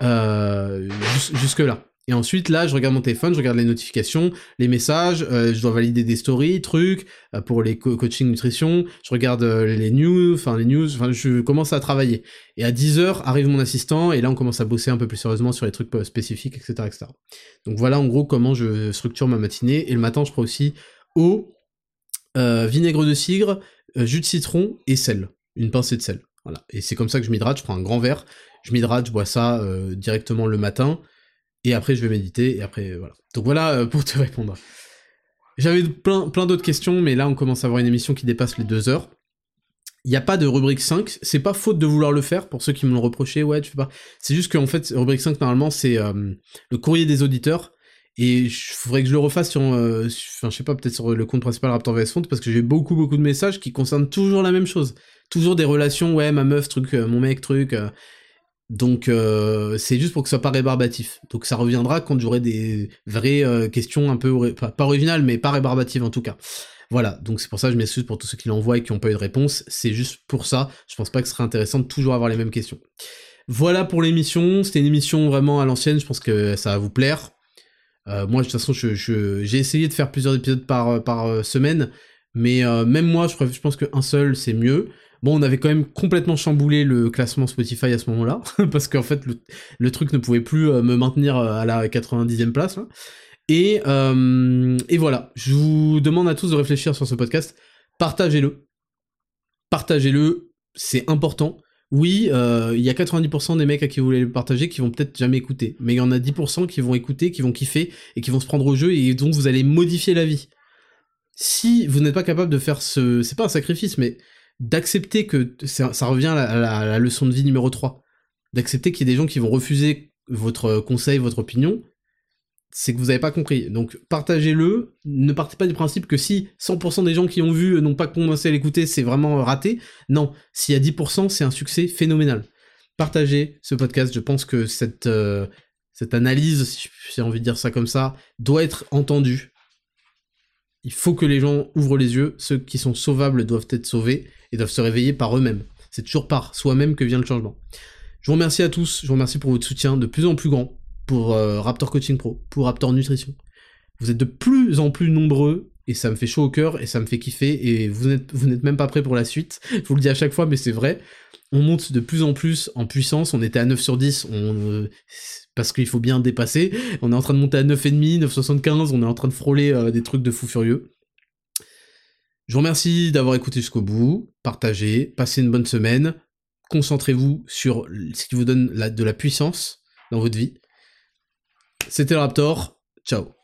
euh, jusque là. Et ensuite, là, je regarde mon téléphone, je regarde les notifications, les messages, euh, je dois valider des stories, trucs, euh, pour les coaching nutrition, je regarde euh, les news, enfin les news, enfin je commence à travailler. Et à 10h arrive mon assistant, et là on commence à bosser un peu plus sérieusement sur les trucs spécifiques, etc. etc. Donc voilà en gros comment je structure ma matinée, et le matin je prends aussi eau, vinaigre de cidre, jus de citron et sel, une pincée de sel. Voilà. Et c'est comme ça que je m'hydrate, je prends un grand verre, je m'hydrate, je bois ça directement le matin, et après je vais méditer, et après voilà. Donc voilà euh, pour te répondre. J'avais plein, plein d'autres questions, mais là on commence à avoir une émission qui dépasse les deux heures. Il n'y a pas de rubrique 5, c'est pas faute de vouloir le faire, pour ceux qui me l'ont reproché, ouais, tu fais pas. C'est juste qu'en fait, rubrique 5, normalement, c'est euh, le courrier des auditeurs, et il faudrait que je le refasse sur, euh, enfin, je sais pas, peut-être sur le compte principal Raptor VS Font, parce que j'ai beaucoup, beaucoup de messages qui concernent toujours la même chose. Toujours des relations, ouais, ma meuf, truc, mon mec, truc, donc euh, c'est juste pour que ce soit pas rébarbatif. Donc ça reviendra quand j'aurai des vraies euh, questions un peu pas, originales mais pas rébarbatives en tout cas. Voilà, donc c'est pour ça que je m'excuse pour tous ceux qui l'envoient et qui n'ont pas eu de réponse. C'est juste pour ça. Je pense pas que ce serait intéressant de toujours avoir les mêmes questions. Voilà pour l'émission. C'était une émission vraiment à l'ancienne. Je pense que ça va vous plaire. Euh, moi, de toute façon, j'ai essayé de faire plusieurs épisodes par, par semaine. Mais même moi, je, je pense qu'un seul, c'est mieux. Bon, on avait quand même complètement chamboulé le classement Spotify à ce moment-là, parce qu'en fait, le, truc ne pouvait plus euh, me maintenir euh, à la 90e place. Et, et voilà, je vous demande à tous de réfléchir sur ce podcast. Partagez-le. Partagez-le, c'est important. Oui, il y a 90% des mecs à qui vous voulez le partager qui vont peut-être jamais écouter, mais il y en a 10% qui vont écouter, qui vont kiffer et qui vont se prendre au jeu et dont vous allez modifier la vie. Si vous n'êtes pas capable de faire ce, c'est pas un sacrifice, mais d'accepter que ça, revient à la, leçon de vie numéro 3, d'accepter qu'il y ait des gens qui vont refuser votre conseil, votre opinion, c'est que vous n'avez pas compris. Donc partagez-le, ne partez pas du principe que si 100% des gens qui ont vu n'ont pas commencé à l'écouter, c'est vraiment raté. Non, s'il y a 10%, c'est un succès phénoménal. Partagez ce podcast, je pense que cette, euh, cette analyse, si j'ai envie de dire ça comme ça, doit être entendue. Il faut que les gens ouvrent les yeux, ceux qui sont sauvables doivent être sauvés, et doivent se réveiller par eux-mêmes. C'est toujours par soi-même que vient le changement. Je vous remercie à tous, je vous remercie pour votre soutien de plus en plus grand pour euh, Raptor Coaching Pro, pour Raptor Nutrition. Vous êtes de plus en plus nombreux et ça me fait chaud au cœur et ça me fait kiffer et vous n'êtes même pas prêts pour la suite. Je vous le dis à chaque fois mais c'est vrai. On monte de plus en plus en puissance, on était à 9 sur 10, on, euh, parce qu'il faut bien dépasser. On est en train de monter à 9,5, 9,75, on est en train de frôler euh, des trucs de fou furieux. Je vous remercie d'avoir écouté jusqu'au bout, partagez, passez une bonne semaine, concentrez-vous sur ce qui vous donne de la puissance dans votre vie. C'était le Raptor, ciao